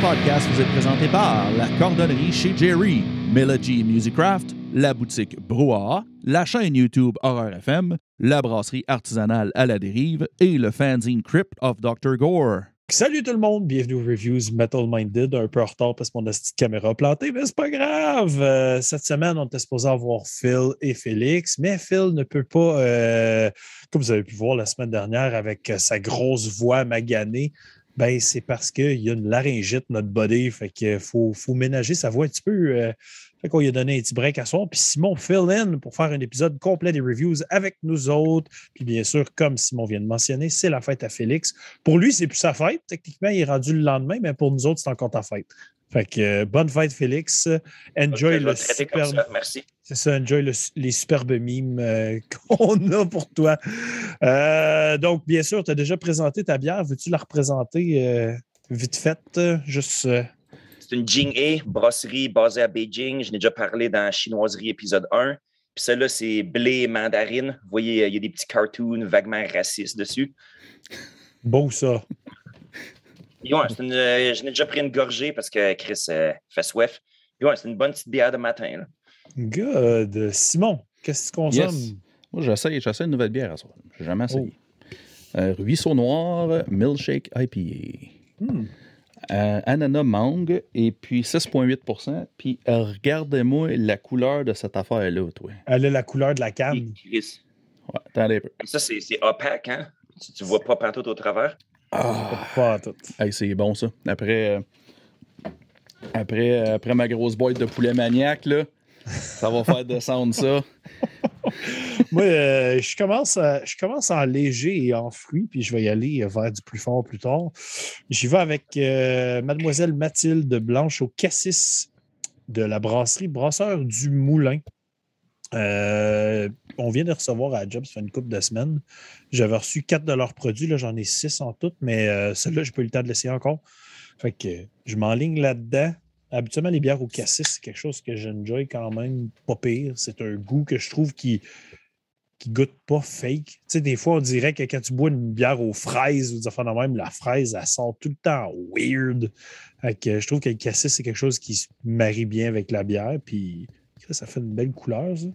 Podcast vous est présenté par la cordonnerie chez Jerry, Melody Musicraft, la boutique Brouhaha, la chaîne YouTube Horror FM, la brasserie artisanale à la dérive et le fanzine Crypt of Dr. Gore. Salut tout le monde, bienvenue aux Reviews Metal Minded. Un peu en retard parce que mon petite caméra plantée, mais c'est pas grave. Euh, cette semaine, on était supposé avoir Phil et Félix, mais Phil ne peut pas, euh, comme vous avez pu voir la semaine dernière avec sa grosse voix maganée, ben, c'est parce qu'il y a une laryngite, notre body. Fait qu'il faut, faut ménager sa voix un petit peu. Euh, fait qu'on lui a donné un petit break à soir. Puis Simon fill in pour faire un épisode complet des reviews avec nous autres. Puis bien sûr, comme Simon vient de mentionner, c'est la fête à Félix. Pour lui, c'est plus sa fête. Techniquement, il est rendu le lendemain, mais pour nous autres, c'est encore ta fête. Fait que euh, bonne fête, Félix. Enjoy le. Merci. C'est ça, enjoy les superbes mimes euh, qu'on a pour toi. Euh, donc, bien sûr, tu as déjà présenté ta bière. Veux-tu la représenter vite fait? Juste. C'est une Jing A, brasserie basée à Beijing. Je n'ai déjà parlé dans Chinoiserie épisode 1. Puis celle-là, c'est blé mandarine. Vous voyez, il y a des petits cartoons vaguement racistes dessus. Beau, ça. Une, euh, je n'ai déjà pris une gorgée parce que Chris euh, fait soif. c'est une bonne petite bière de matin. Là. Good. Simon, qu'est-ce que tu consommes? Moi, j'essaie, j'essaie une nouvelle bière à soir. Je n'ai jamais essayé. Oh. Euh, Ruisseau Noir, Milkshake IPA. Hmm. ananas mangue et puis 6,8% Puis regardez-moi la couleur de cette affaire-là, toi. Elle a la couleur de la canne. Ouais, attendez un peu. Ça, c'est opaque, hein? Tu, ne vois pas partout au travers? Ah, pas tout. c'est bon ça. Après, euh, après, euh, après ma grosse boîte de poulet maniaque, là, ça va faire descendre ça. Moi, euh, je, commence je commence en léger et en fruits, puis je vais y aller vers du plus fort plus tard. J'y vais avec Mademoiselle Mathilde Blanche au cassis de la brasserie Brasseur du Moulin. On vient de recevoir à Job, ça fait une couple de semaines. J'avais reçu quatre de leurs produits, là, j'en ai six en tout, mais euh, celui-là, je peux eu le temps de l'essayer encore. Fait que je m'enligne là-dedans. Habituellement, les bières au cassis, c'est quelque chose que j'enjoy quand même pas pire. C'est un goût que je trouve qui, qui goûte pas fake. Tu sais, des fois, on dirait que quand tu bois une bière aux fraises ou des même, la fraise, elle sent tout le temps weird. Fait que je trouve que le cassis, c'est quelque chose qui se marie bien avec la bière. Puis ça fait une belle couleur, ça.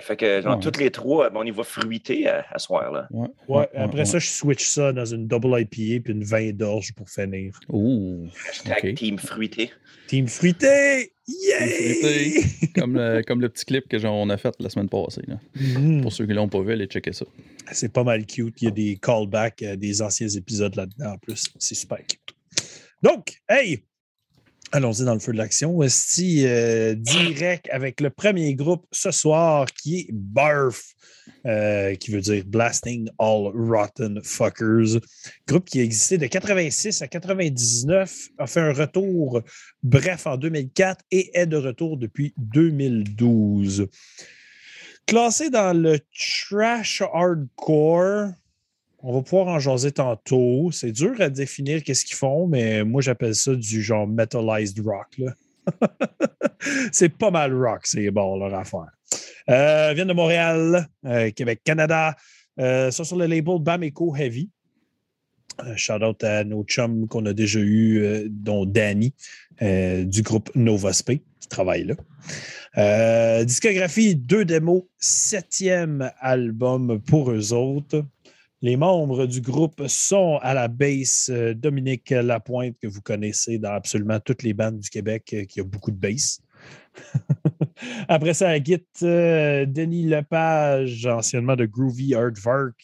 Fait que dans toutes les trois, on y va fruiter à, à soir. Là. Ouais, après ça, je switch ça dans une double IPA puis une vin d'orge pour finir. Ouh. Hashtag Team Fruité. Team Fruité! Yeah! comme, le, comme le petit clip que on a fait la semaine passée. Mm-hmm. Pour ceux qui l'ont pas vu, allez checker ça. C'est pas mal cute. Il y a des callbacks à des anciens épisodes là-dedans en plus. C'est super cute. Donc, hey, Allons-y dans le feu de l'action. Esti, euh, direct avec le premier groupe ce soir qui est BARF, euh, qui veut dire Blasting All Rotten Fuckers. Groupe qui a existé de 86 à 99, a fait un retour bref en 2004 et est de retour depuis 2012. Classé dans le trash hardcore, on va pouvoir en jaser tantôt. C'est dur à définir qu'est-ce qu'ils font, mais moi, j'appelle ça du genre metalized rock. c'est pas mal rock, c'est bon, leur affaire. Euh, viennent de Montréal, euh, Québec, Canada. Euh, ça sur le label Bameco Heavy. Euh, shout out à nos chums qu'on a déjà eu, dont Danny du groupe Nova Spe, qui travaille là. discographie, deux démos, septième album pour eux autres. Les membres du groupe sont à la base euh, Dominique Lapointe, que vous connaissez dans absolument toutes les bandes du Québec, euh, qui a beaucoup de bass. Après ça, à Git, euh, Denis Lepage, anciennement de Groovy Aardvark.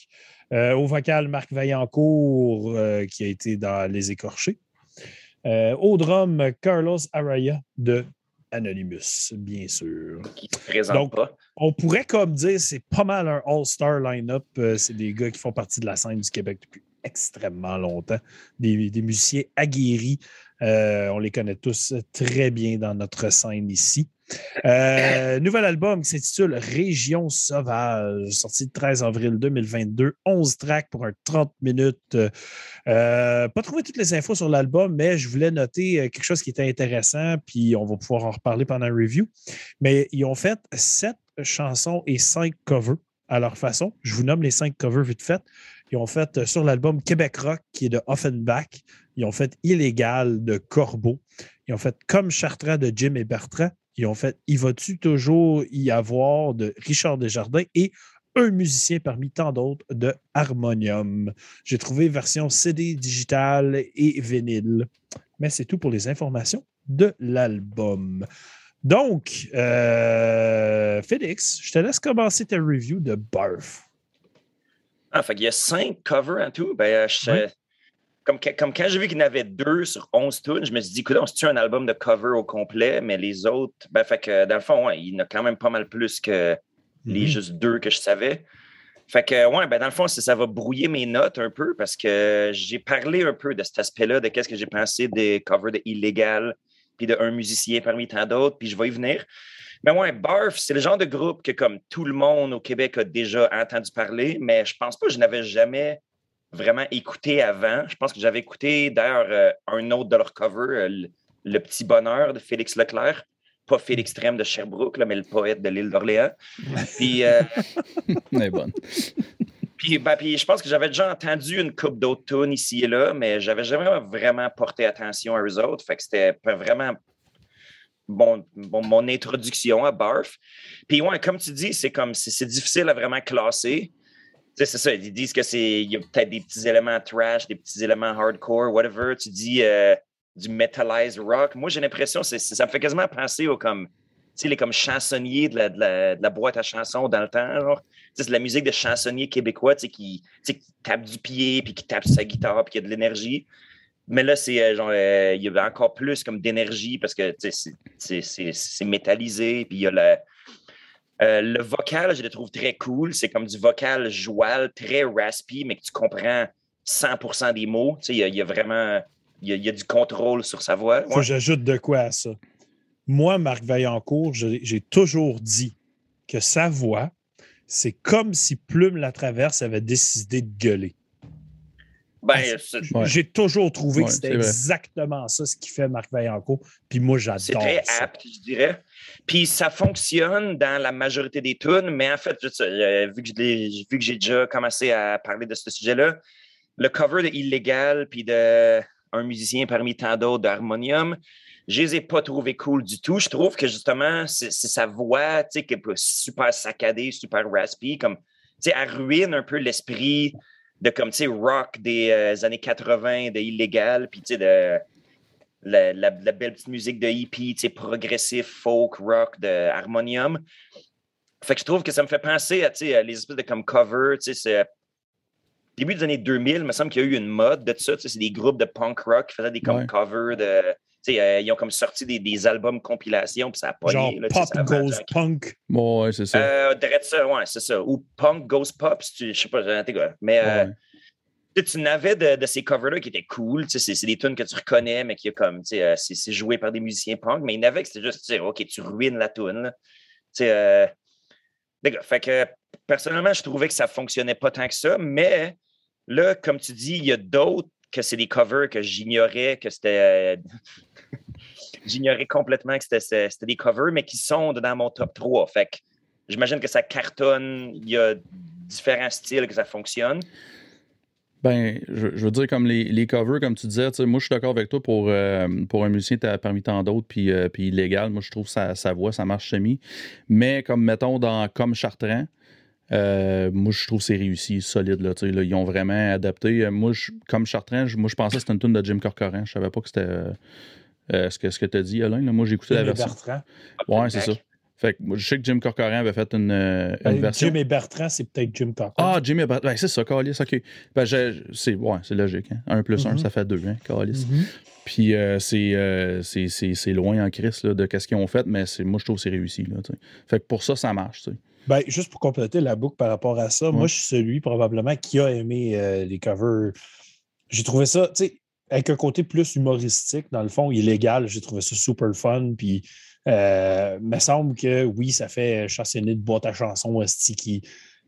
au vocal, Marc Vaillancourt, qui a été dans Les Écorchés. au drum, Carlos Araya de Anonymous, bien sûr. Qui ne présente Donc, pas. On pourrait comme dire c'est pas mal un all-star line-up. Euh, c'est des gars qui font partie de la scène du Québec depuis extrêmement longtemps. Des, musiciens aguerris. Euh, on les connaît tous très bien dans notre scène ici. Euh, nouvel album qui s'intitule Région sauvage, sorti le 13 avril 2022. 11 tracks pour un 30 minutes. pas trouvé toutes les infos sur l'album, mais je voulais noter quelque chose qui était intéressant, puis on va pouvoir en reparler pendant un review. Mais ils ont fait sept chansons et cinq covers à leur façon. Je vous nomme les cinq covers vite fait. Ils ont fait euh, sur l'album Québec Rock, qui est de Offenbach. Ils ont fait Illégal de Corbeau. Ils ont fait Comme Chartrand de Jim et Bertrand. Ils ont fait Il va-tu toujours y avoir de Richard Desjardins et un musicien parmi tant d'autres de Harmonium? J'ai trouvé version CD digital et vinyle. Mais c'est tout pour les informations de l'album. Donc, euh, Félix, je te laisse commencer ta review de Barf. Ah, fait qu'il y a cinq covers en tout. Ben, je, comme, comme, quand j'ai vu qu'il y en avait deux sur 11 tunes, je me suis dit, écoute, c'est un album de cover au complet, mais les autres, ben, fait que dans le fond, il y en a quand même pas mal plus que les mhm. juste deux que je savais. Fait que, ouais, ben dans le fond, ça va brouiller mes notes un peu parce que j'ai parlé un peu de cet aspect-là, de qu'est-ce que j'ai pensé des covers de Illégal, puis d'un musicien parmi tant d'autres, puis je vais y venir. Mais ouais, Barf, c'est le genre de groupe que, comme tout le monde au Québec a déjà entendu parler, mais je pense pas que je n'avais jamais vraiment écouté avant. Je pense que j'avais écouté d'ailleurs euh, un autre de leur cover, euh, le, Petit Bonheur de Félix Leclerc pas Félix Trem de Sherbrooke, mais le poète de l'île d'Orléans. Puis. Euh, bonne. Ben, puis, je pense que j'avais déjà entendu une coupe d'autres tunes ici et là, mais j'avais jamais vraiment porté attention à eux autres. Fait que c'était vraiment bon, mon introduction à Barf. Puis, ouais, comme tu dis, c'est comme c'est difficile à vraiment classer. C'est ça, ils disent que c'est. Il y a peut-être des petits éléments trash, des petits éléments hardcore, whatever. Tu dis euh, du metalized rock. Moi, j'ai l'impression, ça me fait quasiment penser aux comme, les comme chansonniers de la, de, la, boîte à chansons dans le temps. C'est la musique de chansonniers québécois qui, qui tape du pied, puis qui tape sa guitare, puis qui a de l'énergie. Mais là, c'est euh, genre, euh, il y a encore plus comme d'énergie parce que c'est métallisé, puis il y a le, euh, le vocal, je le trouve très cool. C'est comme du vocal joual, très raspy, mais que tu comprends 100% des mots. Il y, a, il y a vraiment il y, a, du contrôle sur sa voix. Que j'ajoute de quoi à ça. Moi, Marc Vaillancourt, j'ai toujours dit que sa voix, c'est comme si Plume la Traverse avait décidé de gueuler. Ben, j'ai toujours trouvé que c'était exactement ça ce qui fait Marc Vaillancourt. Puis moi, j'adore C'est très apte, je dirais. Puis ça fonctionne dans la majorité des tunes, mais en fait, euh, vu que j'ai déjà commencé à parler de ce sujet-là, le cover de Illégal puis de un musicien parmi tant d'autres d'harmonium. Je les ai pas trouvés cool du tout. Je trouve que justement, c'est sa voix, tu sais, qui est super saccadée, super raspy, comme, tu sais, elle ruine un peu l'esprit de, comme, tu sais, rock des euh, années 80, de illégal, puis, tu sais, de la, belle petite musique de hippie, tu sais, progressif, folk, rock, de harmonium. Fait que je trouve que ça me fait penser à, tu sais, les espèces de comme cover, tu sais, début des années 2000, il me semble qu'il y a eu une mode de ça. C'est des groupes de punk rock qui faisaient des comme covers de. Euh, ils ont comme sorti des, des albums compilation, puis ça a pas Genre Pop Goes Punk. ouais, c'est ça. Euh, ça, ouais, c'est ça. Ou Punk Goes Pop, je sais pas, mais euh, tu n'avais de, de, ces covers-là qui étaient cool. C'est des tunes que tu reconnais, mais qui comme, euh, c'est joué par des musiciens punk, mais il y en avait que c'était juste, OK, tu ruines la tune. Euh, fait que personnellement, je trouvais que ça fonctionnait pas tant que ça, mais Là, comme tu dis, il y a d'autres que c'est des covers que j'ignorais, que c'était. j'ignorais complètement que c'était des covers, mais qui sont dans mon top 3. Fait que j'imagine que ça cartonne, il y a différents styles que ça fonctionne. Ben, je, veux dire, comme les, covers, comme tu disais, moi, je suis d'accord avec toi pour, euh, pour un musicien parmi tant d'autres, puis, euh, illégal. Moi, je trouve sa, sa voix, ça marche semi. Mais comme, mettons, dans Comme Chartrand, euh, moi, je trouve que c'est réussi, solide. Là, ils ont vraiment adapté. Euh, moi, comme Chartrand, moi, je pensais que c'était une tune de Jim Corcoran. Je savais pas que c'était euh, ce que, ce que tu as dit, Alain. Moi, j'ai écouté la version. Bertrand. Ouais, c'est ça. Fait que, je sais que Jim Corcoran avait fait une, ben, version. Jim et Bertrand, c'est peut-être Jim Corcoran. Ah, Jim et Bertrand. c'est ça, Calis, OK. Ben, c'est ouais, logique. Hein. 1 plus 1, mm-hmm. ça fait 2, hein, Calis. Mm-hmm. Puis c'est loin en crise de ce qu'ils ont fait, mais moi, je trouve que c'est réussi. Là, fait que pour ça, ça marche. sais. Ben, juste pour compléter la boucle par rapport à ça, moi, je suis celui probablement qui a aimé euh, les covers. J'ai trouvé ça, tu sais, avec un côté plus humoristique, dans le fond, illégal. J'ai trouvé ça super fun. Puis, euh, me semble que oui, ça fait chansonner de boîte à chansons qui,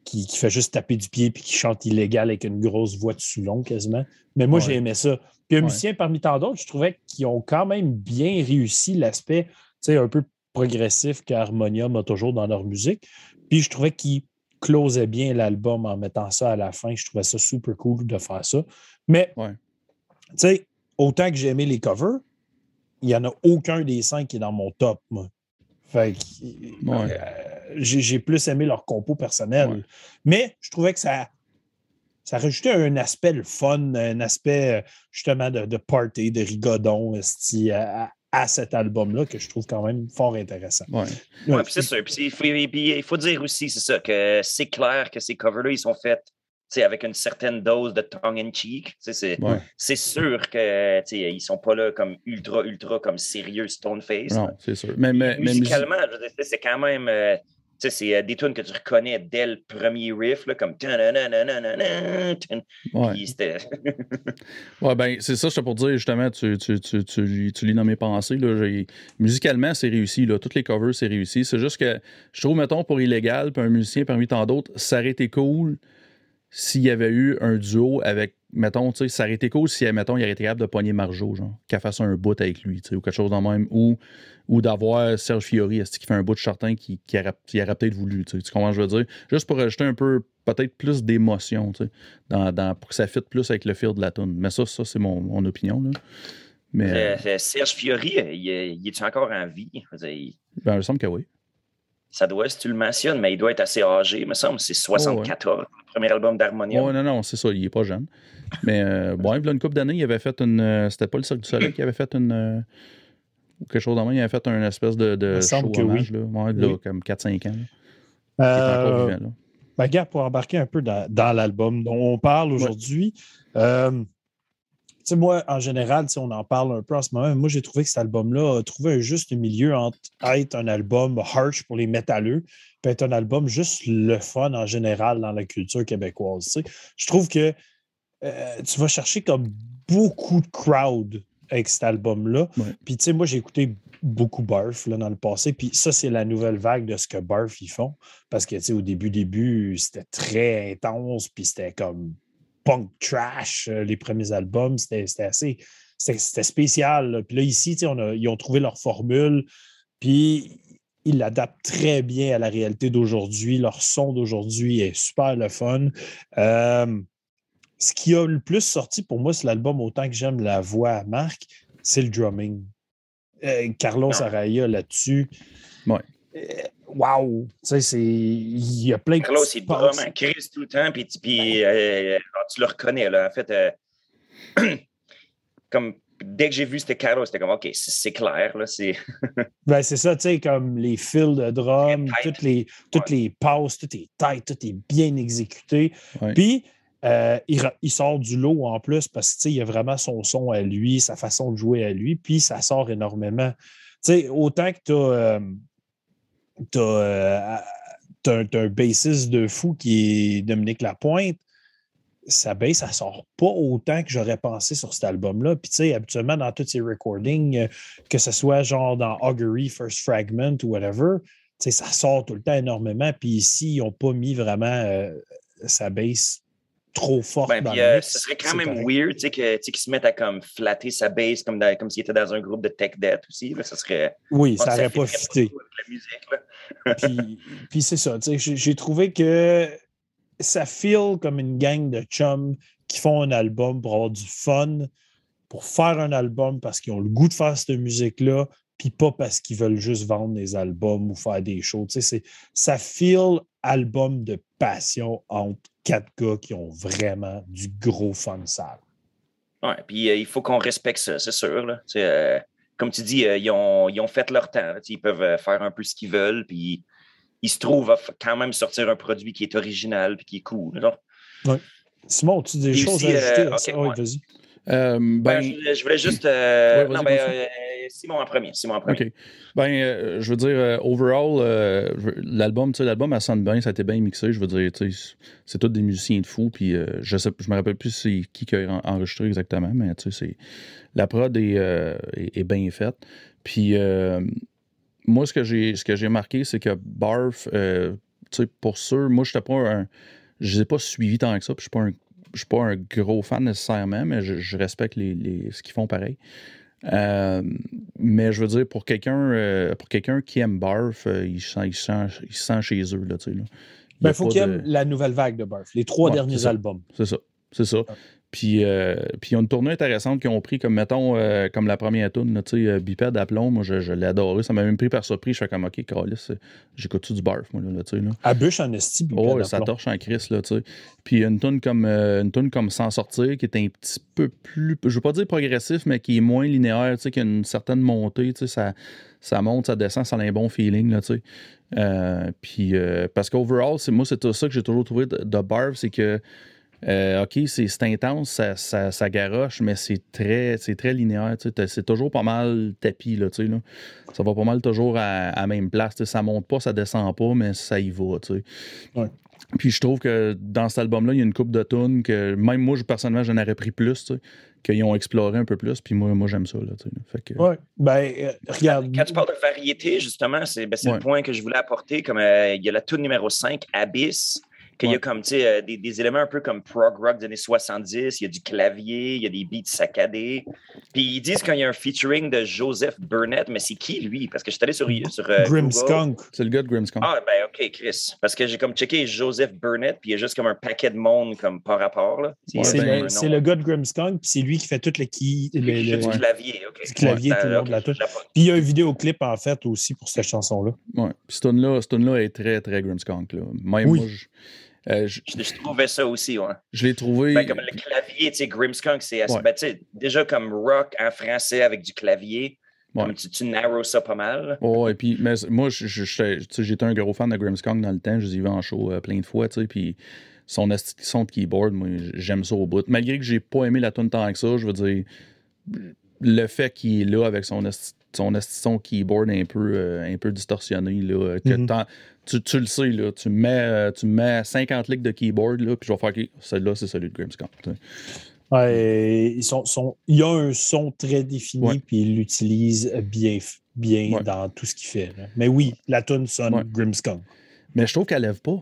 qui, qui, fait juste taper du pied puis qui chante illégal avec une grosse voix de Soulon quasiment. Mais moi, j'ai aimé ça. Puis un musicien parmi tant d'autres, je trouvais qu'ils ont quand même bien réussi l'aspect, tu sais, un peu progressif qu'Harmonium a toujours dans leur musique. Puis je trouvais qu'ils closait bien l'album en mettant ça à la fin. Je trouvais ça super cool de faire ça. Mais, Ouais. tu sais, autant que j'ai aimé les covers, il n'y en a aucun des cinq qui est dans mon top, moi. Fait que, Ouais. euh, j'ai plus aimé leur compo personnel. Ouais. Mais je trouvais que ça, ça rajoutait un aspect le fun, un aspect euh, justement de, de party, de rigodon à, à- cet album-là que je trouve quand même fort intéressant. Ouais. Ouais, puis c'est sûr. Puis il faut, puis il faut dire aussi, c'est ça, que c'est clair que ces covers-là, ils sont faits avec une certaine dose de tongue-in-cheek. Tu sais, C'est Ouais. sûr que tu sais, ils sont pas là comme ultra, ultra comme sérieux Stoneface. Non, c'est sûr. Mais, mais, mais musi- Musicalement, c'est quand même. euh, sais, c'est euh, des tunes que tu reconnais dès le premier riff, là, comme. ouais. C'était. Ouais, ben, c'est ça, c'est pour dire, justement, tu, tu, tu, tu, lis- dans mes pensées. Là, musicalement, c'est réussi. Là, toutes les covers, c'est réussi. C'est juste que je trouve, mettons, pour Illégal, puis un musicien parmi tant d'autres, ça aurait été cool s'il y avait eu un duo avec, mettons, tu sais, ça aurait été cool si, mettons, il aurait été capable de pogner Marjo, genre, qu'elle fasse un bout avec lui, tu sais, ou quelque chose dans le même, ou, ou d'avoir Serge Fiori, est-ce qu'il fait un bout de certain qui, qui aurait, aurait peut-être voulu, tu sais, tu comprends je veux dire? Juste pour ajouter un peu, peut-être plus d'émotion, tu sais, dans, dans- pour que ça fitte plus avec le fil de la tune. Mais ça, ça c'est mon, mon opinion, là. Mais, euh, Euh, euh, Serge Fiori, il, est- il est-tu encore en vie? Dire, il- ben, il me semble que oui. Ça doit, si tu le mentionnes, mais il doit être assez âgé. Il me semble c'est 74, le premier album d'Harmonium. Ouais, non, non, c'est ça, il est pas jeune. Mais euh, bon, il y a une couple d'années, il avait fait une. euh, C'était pas le Cirque du Soleil qui avait fait une. euh, ou quelque chose dans le même, il avait fait un espèce de, de Il me semble show que hommage, oui. là. Ouais, là, Oui. comme 4-5 ans. là. Il est encore Euh, vivant, là. Ben, gars, pour embarquer un peu dans, dans l'album dont on parle aujourd'hui, euh, sais, moi, en général, on en parle un peu en ce moment. Moi, j'ai trouvé que cet album-là a trouvé un juste milieu entre être un album harsh pour les métalleux, puis être un album juste le fun en général dans la culture québécoise. Je trouve que euh, tu vas chercher comme beaucoup de crowd avec cet album-là. Ouais. Puis, tu sais, moi, j'ai écouté beaucoup Barf là, dans le passé. Puis ça, c'est la nouvelle vague de ce que Barf ils font. Parce que, tu sais, au début, début, c'était très intense, puis c'était comme punk trash, euh, les premiers albums. C'était assez... C'était spécial. là. Puis là, ici, on a- ils ont trouvé leur formule, puis ils l'adaptent très bien à la réalité d'aujourd'hui. Leur son d'aujourd'hui est super le fun. Euh, ce qui a le plus sorti pour moi, c'est l'album, autant que j'aime la voix à Marc, c'est le drumming. Euh, Carlos Ah. Araya là-dessus. Ouais. Wow! Tu sais, c'est. Il y a plein de. Carlos, petits il drum en crise tout le temps, puis, euh, tu le reconnais. Là. En fait, euh, comme dès que j'ai vu c'était Carlos, c'était comme OK, c'est clair. Là, c'est... Ben, c'est ça, tu sais, comme les fils de drum, toutes les, toutes les passes, tout est tight, tout est bien exécuté. Ouais. Puis, euh, il, sort du lot en plus parce que, tu sais, il a vraiment son son à lui, sa façon de jouer à lui, puis ça sort énormément. Tu sais, autant que tu as, t'as un bassiste de fou qui est Dominique Lapointe, sa bass, ça sort pas autant que j'aurais pensé sur cet album-là. Puis, tu sais, habituellement, dans tous ces recordings, euh, que ce soit genre dans Augury, First Fragment ou whatever, tu sais, ça sort tout le temps énormément. Puis ici, ils n'ont pas mis vraiment euh, sa bass trop forte Ben, dans puis, le euh, mix. ce serait quand même correct. weird tu sais, qu'ils se mettent à comme flatter sa bass comme, dans- comme s'il était dans un groupe de tech debt aussi. Là, ça serait. Oui, ça n'aurait pas fité. puis, puis c'est ça, j'ai trouvé que ça feel comme une gang de chums qui font un album pour avoir du fun, pour faire un album parce qu'ils ont le goût de faire cette musique-là, puis pas parce qu'ils veulent juste vendre des albums ou faire des shows. Tu sais, c'est- ça feel album de passion entre quatre gars qui ont vraiment du gros fun sale. Ouais, puis euh, il faut qu'on respecte ça, c'est sûr. Là. Tu euh, comme tu dis, euh, ils, ont, ils ont fait leur temps. là. Tu Ils peuvent faire un peu ce qu'ils veulent, puis ils se trouvent à quand même sortir un produit qui est original puis qui est cool. genre. Simon, as-tu des Puis choses aussi, à ajouter à ça? ok, Oui, ouais. Euh, Ben, je, je voulais juste. euh, Ouais, non, ben, euh, Simon en premier. Simon en premier. OK. Ben, je veux dire, overall, l'album, tu sais, l'album, elle sonne bien, ça a été bien mixé. Je veux dire, tu sais, c'est tous des musiciens de fous. Puis, je sais, je me rappelle plus c'est qui qui a en- enregistré exactement, mais tu sais, c'est la prod est, est, est bien faite. Puis, moi, ce que j'ai, ce que j'ai marqué, c'est que Barf, tu sais, pour sûr, moi, je pas un, je les ai pas suivis tant que ça. Puis, je suis pas un, je suis pas un gros fan nécessairement, mais je, je respecte les, les- ce qu'ils font pareil. Euh, mais je veux dire, pour quelqu'un euh, pour quelqu'un qui aime Barf, euh, il, se sent, il, se sent, il sent chez eux. Là, tu sais, là. Il ben, faut qu'il aime la nouvelle vague de Barf, les trois derniers albums. C'est ça. C'est ça. Puis, euh, puis, il y a une tournée intéressante qu'ils ont pris, comme mettons, euh, comme la première tune, tu sais, euh, Biped à plomb. Moi, je, l'ai adoré. Ça m'a même pris par surprise. Je fais comme, OK, Carlis, j'écoute-tu du barf, moi, là, tu sais. À bûche en esti, Oh, ça torche en crise, là, tu sais. Puis, une tune comme, une tune comme Sans sortir, qui est un petit peu plus, je veux pas dire progressif, mais qui est moins linéaire, tu sais, qui a une certaine montée, tu sais, ça, ça monte, ça descend, ça a un bon feeling, là, tu sais. puis, parce qu'overall, moi, c'est ça que j'ai toujours trouvé de, de barf, c'est que euh, OK, c'est intense, ça, ça, garoche, mais c'est très, très linéaire. C'est toujours pas mal tapis. Là, là. Ça va pas mal toujours à, la même place. Ça monte pas, ça descend pas, mais ça y va. Ouais. Puis je trouve que dans cet album-là, il y a une coupe de tunes que même moi, personnellement, j'en aurais pris plus, qu'ils ont exploré un peu plus. Puis moi, moi j'aime ça. Là, fait que... ouais. Ben, euh, regarde. Quand tu parles de variété, justement, c'est ben, le point que je voulais apporter. Comme euh, il y a la tune numéro 5, Abyss qu'il y a comme, tu sais, euh, des, des, éléments un peu comme prog rock des années 70, il y a du clavier, il y a des beats saccadés. Puis ils disent qu'il y a un featuring de Joseph Burnett, mais c'est qui lui? Parce que je suis allé sur, sur euh, Grimskunk. C'est le gars de Grimskunk. Ah, ben OK, Chris. Parce que j'ai comme checké Joseph Burnett, puis il y a juste comme un paquet de monde comme par rapport. Là. C'est le, le, gars de Grimskunk, puis c'est lui qui fait tout le qui. Le, le, du clavier, OK. Du clavier, tout le long de la touche. Puis il y a un vidéoclip, en fait, aussi pour cette chanson-là. Ouais. Puis cette tune-là est très, très Grimskunk. Là. Même moi, je euh, je, je, trouvais ça aussi, ouais. Je l'ai trouvé. Ben, comme le clavier, tu sais, Grimmskunk, c'est assez. Ben, déjà comme rock en français avec du clavier. Comme tu, tu narrows ça pas mal. Oh, et puis, mais moi, j'étais un gros fan de Grimmskunk dans le temps. Je les ai vus en show euh, plein de fois, tu sais. Puis son son de keyboard, moi, j'aime ça au bout. Malgré que j'ai pas aimé la tune tant que ça, je veux dire, le fait qu'il est là avec son son, son keyboard un peu, euh, un peu distorsionné, là, que mm-hmm tu, tu, le sais, là, tu, mets, euh, tu mets 50 lignes de keyboard, là, puis je vais faire, OK, celle-là, c'est celui de Grimmskunk. Ouais, ils sont, sont, il y a un son très défini, puis il l'utilise bien, bien dans tout ce qu'il fait. Mais oui, la tune sonne Grimmskunk. Mais je trouve qu'elle lève pas.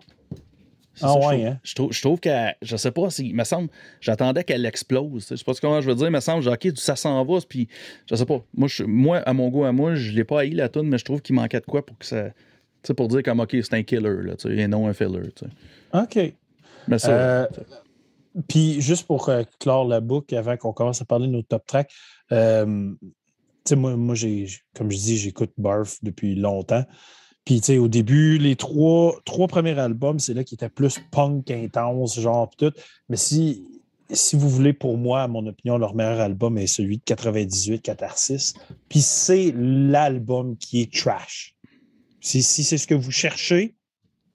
Ah ouais, hein? Je trouve, je trouve qu'elle. Je sais pas si. Il me semble. J'attendais qu'elle explose. Je sais pas comment je veux dire. Il me semble, OK, ça s'en va. Puis, je sais pas. Moi, moi, à mon goût, à moi, je l'ai pas haï la tune, mais je trouve qu'il manquait de quoi pour que ça sais, pour dire comme, OK, c'est un killer, là, et non un filler. OK. Mais ça. Euh, puis, juste pour euh, clore la boucle avant qu'on commence à parler de nos top tracks, euh, moi, moi comme je dis, j'écoute Barf depuis longtemps. Puis, tu sais, au début, les trois, trois premiers albums, c'est là qui était plus punk intense, genre, tout. Mais si, si vous voulez, pour moi, à mon opinion, leur meilleur album est celui de 98, Catharsis. Puis c'est l'album qui est trash. Si, c'est ce que vous cherchez,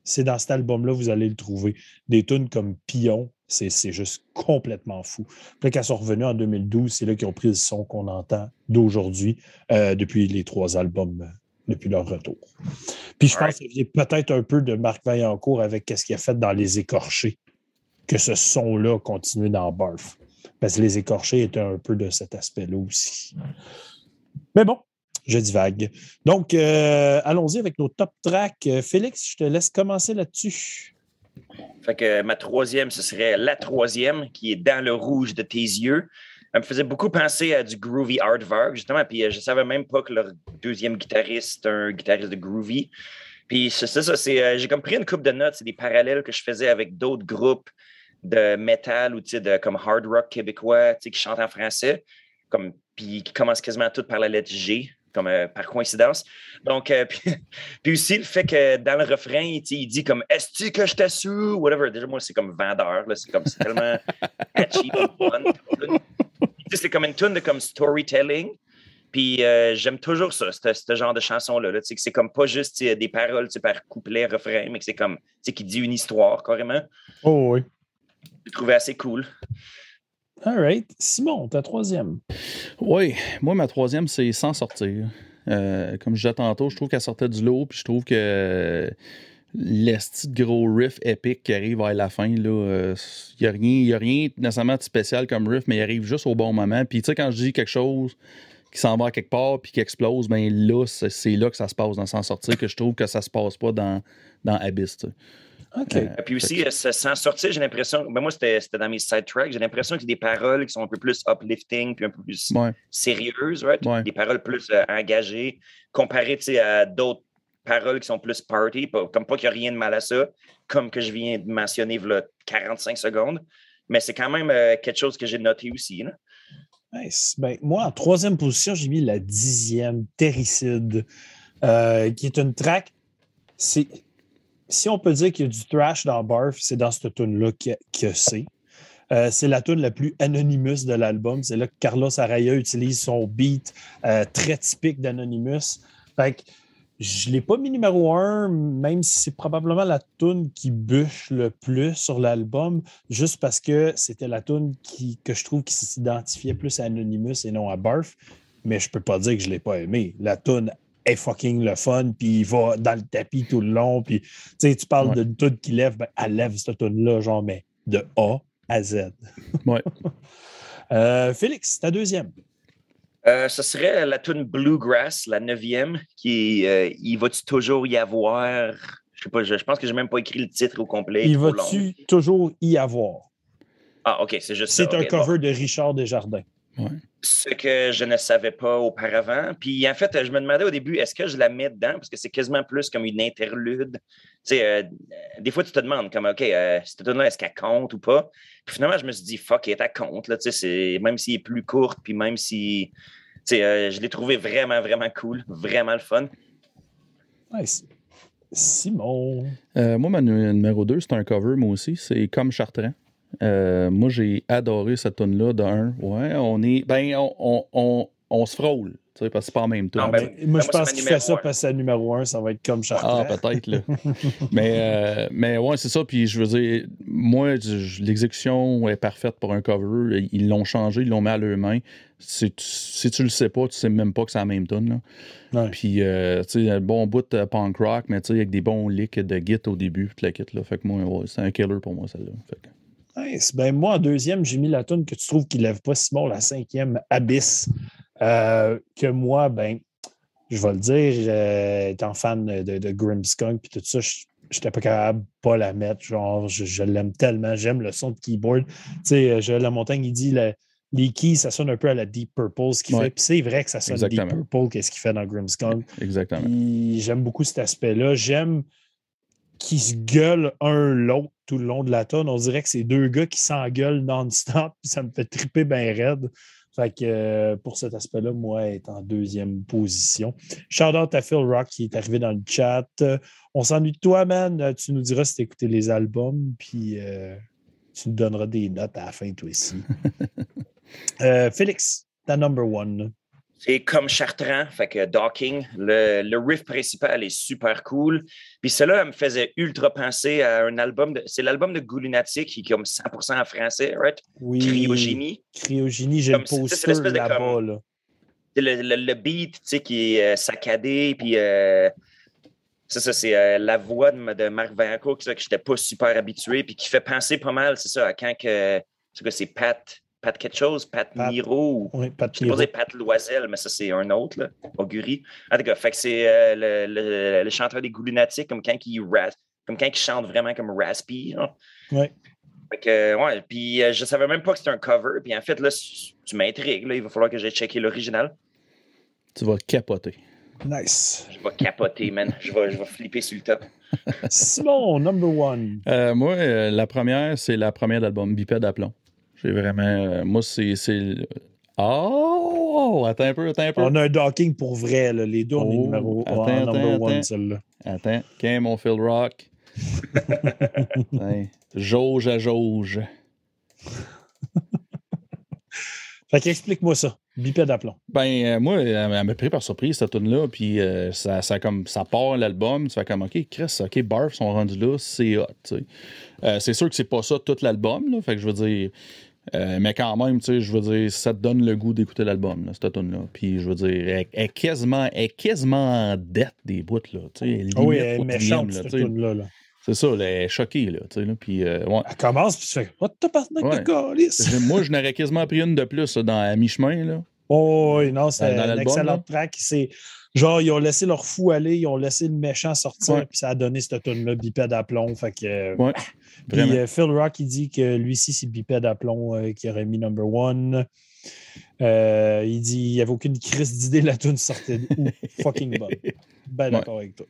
c'est dans cet album-là, vous allez le trouver. Des tunes comme Pion, c'est juste complètement fou. Puis ils sont revenus en 2012, c'est là qu'ils ont pris le son qu'on entend d'aujourd'hui euh, depuis les trois albums, euh, depuis leur retour. Puis je pense qu'il y a peut-être un peu de Marc Vaillancourt avec ce qu'il a fait dans Les Écorchés, que ce son-là continue dans Barf. Parce que Les Écorchés étaient un peu de cet aspect-là aussi. Mais bon, je divague. Donc, euh, allons-y avec nos top tracks. Euh, Félix, je te laisse commencer là-dessus. Fait que ma troisième, ce serait la troisième, qui est Dans le rouge de tes yeux. Elle me faisait beaucoup penser à du groovy Varg, justement. Puis euh, je savais même pas que leur deuxième guitariste, un guitariste de groovy. Puis c'est ça, j'ai comme pris une coupe de notes. C'est des parallèles que je faisais avec d'autres groupes de metal ou de, comme hard rock québécois qui chantent en français. Comme, puis qui commencent quasiment toutes par la lettre G comme euh, par coïncidence. Donc, euh, puis, aussi le fait que dans le refrain, il, dit comme Est-ce que je t'assure? Whatever. Déjà, moi, c'est comme vendeur. C'est comme c'est tellement catchy. C'est comme une tune de comme storytelling. Puis euh, j'aime toujours ça, ce genre de chanson-là. Là, c'est comme pas juste des paroles par couplet, refrain, mais que c'est comme qui dit une histoire carrément. Oh oui. Je trouvais assez cool. All right. Simon, ta troisième. Oui, moi, ma troisième, c'est Sans sortir. Euh, comme je disais tantôt, je trouve qu'elle sortait du lot, puis je trouve que l'esti de gros riff épique qui arrive à la fin, il n'y euh, a, rien, a rien nécessairement de spécial comme riff, mais il arrive juste au bon moment. Puis tu sais, quand je dis quelque chose qui s'en va quelque part puis qui explose, ben là, c'est là que ça se passe dans Sans sortir, que je trouve que ça se passe pas dans, dans Abyss. OK. Euh, puis aussi, euh, sans sortir, j'ai l'impression, ben moi, c'était dans mes side tracks, j'ai l'impression qu'il y a des paroles qui sont un peu plus uplifting, puis un peu plus sérieuses, right? Des paroles plus euh, engagées, comparées à d'autres paroles qui sont plus party, comme pas qu'il n'y a rien de mal à ça, comme que je viens de mentionner il 45 secondes. Mais c'est quand même euh, quelque chose que j'ai noté aussi. Nice. Ben, moi, en troisième position, j'ai mis la dixième, Terricide, euh, qui est une track. Si on peut dire qu'il y a du trash dans Barf, c'est dans cette tune-là que, c'est. Euh, c'est la tune la plus anonymous de l'album. C'est là que Carlos Araya utilise son beat très typique d'Anonymous. Fait que je ne l'ai pas mis numéro un, même si c'est probablement la tune qui bûche le plus sur l'album, juste parce que c'était la tune qui, que je trouve qui s'identifiait plus à Anonymous et non à Barf. Mais je peux pas dire que je ne l'ai pas aimé. La tune est fucking le fun, puis il va dans le tapis tout le long. Puis, tu parles d'une tune qui lève, ben, elle lève cette tune-là, genre, mais de A à Z. Ouais. Euh, Félix, ta deuxième. Euh, ce serait la tune Bluegrass, la neuvième, qui euh, Il va-tu toujours y avoir? Je sais pas, je, pense que j'ai même pas écrit le titre au complet. Il va-tu toujours y avoir? Ah, OK, c'est juste C'est un cover de Richard Desjardins. Ce que je ne savais pas auparavant. Puis en fait, je me demandais au début, est-ce que je la mets dedans? Parce que c'est quasiment plus comme une interlude. Tu sais, euh, des fois, tu te demandes, comme, OK, cette tune-là, est-ce qu'elle compte ou pas? Puis finalement, je me suis dit, fuck elle compte. Là, même s'il est plus courte, puis même si euh, je l'ai trouvé vraiment, vraiment cool, vraiment le fun. Nice. Simon. Euh, moi, ma numéro 2, c'est un cover, moi aussi. C'est Comme Chartrand. Euh, moi, j'ai adoré cette tune-là d'un. Ouais, on est. Ben, on, on, on se frôle parce que c'est pas en même temps. Ben, moi, je pense qu'il fait ça parce que c'est numéro un, ça va être comme Chartrand. Ah, peut-être, là. mais, euh, mais ouais, c'est ça. Puis je veux dire, moi, l'exécution est parfaite pour un cover. Ils l'ont changé, ils l'ont mis à leurs mains. Si tu, si tu le sais pas, tu sais même pas que c'est la même tune. Puis, euh, tu sais, un bon bout de punk rock, mais tu sais, avec des bons licks de git au début, toute la kit, là. Fait que moi, ouais, c'est un killer pour moi, celle-là. Nice. Ben, moi, en deuxième, j'ai mis la tune que tu trouves qu'il lève pas Simon, la cinquième, Abyss. Euh, que moi, ben, je vais le dire, étant fan de, de Grimmskunk puis tout ça, je n'étais pas capable de pas la mettre. Genre, je, l'aime tellement. J'aime le son de keyboard. Tu sais, je, La Montagne, il dit les keys, ça sonne un peu à la Deep Purple, ce qu'il fait. Puis c'est vrai que ça sonne Deep Purple, qu'est-ce qu'il fait dans Grimmskunk. Exactement. J'aime beaucoup cet aspect-là. J'aime qu'ils se gueulent un l'autre tout le long de la tonne. On dirait que c'est deux gars qui s'engueulent non-stop, puis ça me fait triper bien raide. Fait que euh, pour cet aspect-là, moi, est en deuxième position. Shout out à Phil Rock qui est arrivé dans le chat. on s'ennuie de toi, man. Tu nous diras si tu écouté les albums, puis euh, tu nous donneras des notes à la fin, toi aussi. Euh, Félix, ta number one. C'est comme Chartrand, fait que Docking. Le, le, riff principal est super cool. Puis cela me faisait ultra penser à un album. De, c'est l'album de Goulinatic qui est comme 100% en français, right? Oui. Cryogénie. Cryogénie, j'ai le poster là-bas. Là. Le, le, le, beat, tu sais, qui est euh, saccadé, puis euh, ça, ça c'est euh, la voix de, de Marc Vanco, que, que je n'étais pas super habitué, puis qui fait penser pas mal, c'est ça, à quand que, c'est Pat Pat quelque chose, Pat, Miro. Oui, Pat Je sais Pat Loisel, mais ça, c'est un autre, là, Augury. En tout cas, fait que c'est euh, le, le, chanteur des goûts lunatiques, comme quand il, comme quand il chante vraiment comme raspy. Oui. Fait que, ouais, puis euh, je savais même pas que c'était un cover. Puis en fait, là, tu m'intrigues, là, il va falloir que j'aille checker l'original. Tu vas capoter. Nice. Je vais capoter, man. Je vais, je vais flipper sur le top. Simon, number one. Euh, moi, la première, c'est la première d'album, Biped à plomb. J'ai vraiment. Euh, moi, c'est. Oh! Attends un peu, attends un peu. On a un docking pour vrai, là. Les deux, on est oh, numéro attends, attends, number attends. one, celle-là. Attends. Qu'est mon Phil Rock? jauge à jauge. fait qu'explique-moi ça. Bipède à plomb. Ben, euh, moi, elle, m'a pris par surprise, cette tune-là. Puis euh, ça, ça, comme, ça part l'album. Tu fais comme, OK, Chris, OK, Barf sont rendus là, c'est hot. Euh, c'est sûr que c'est pas ça tout l'album. Fait que je veux dire, euh, mais quand même, tu sais, je veux dire, ça te donne le goût d'écouter l'album, cette tune-là. Puis, je veux dire, elle, est quasiment, est quasiment en dette des bouts, là. Tu sais, ah oui, elle est méchante, cette tune-là. Là. C'est ça, elle est choquée, là. Tu sais, là puis, euh, ouais. Elle commence, puis tu fais What the ouais. de? Moi, je n'aurais quasiment pris une de plus dans à mi-chemin, là. Oh, oui, non, c'est un excellent track. C'est genre, ils ont laissé leur fou aller, ils ont laissé le méchant sortir, puis ça a donné cette tune-là, bipède à plomb. Fait que. Ouais. Puis euh, Phil Rock, il dit que lui ci c'est bipède à plomb euh, qui aurait mis number one. Euh, il dit il n'y avait aucune crise d'idée, la tune sortait où? Fucking bonne. Ben d'accord avec toi.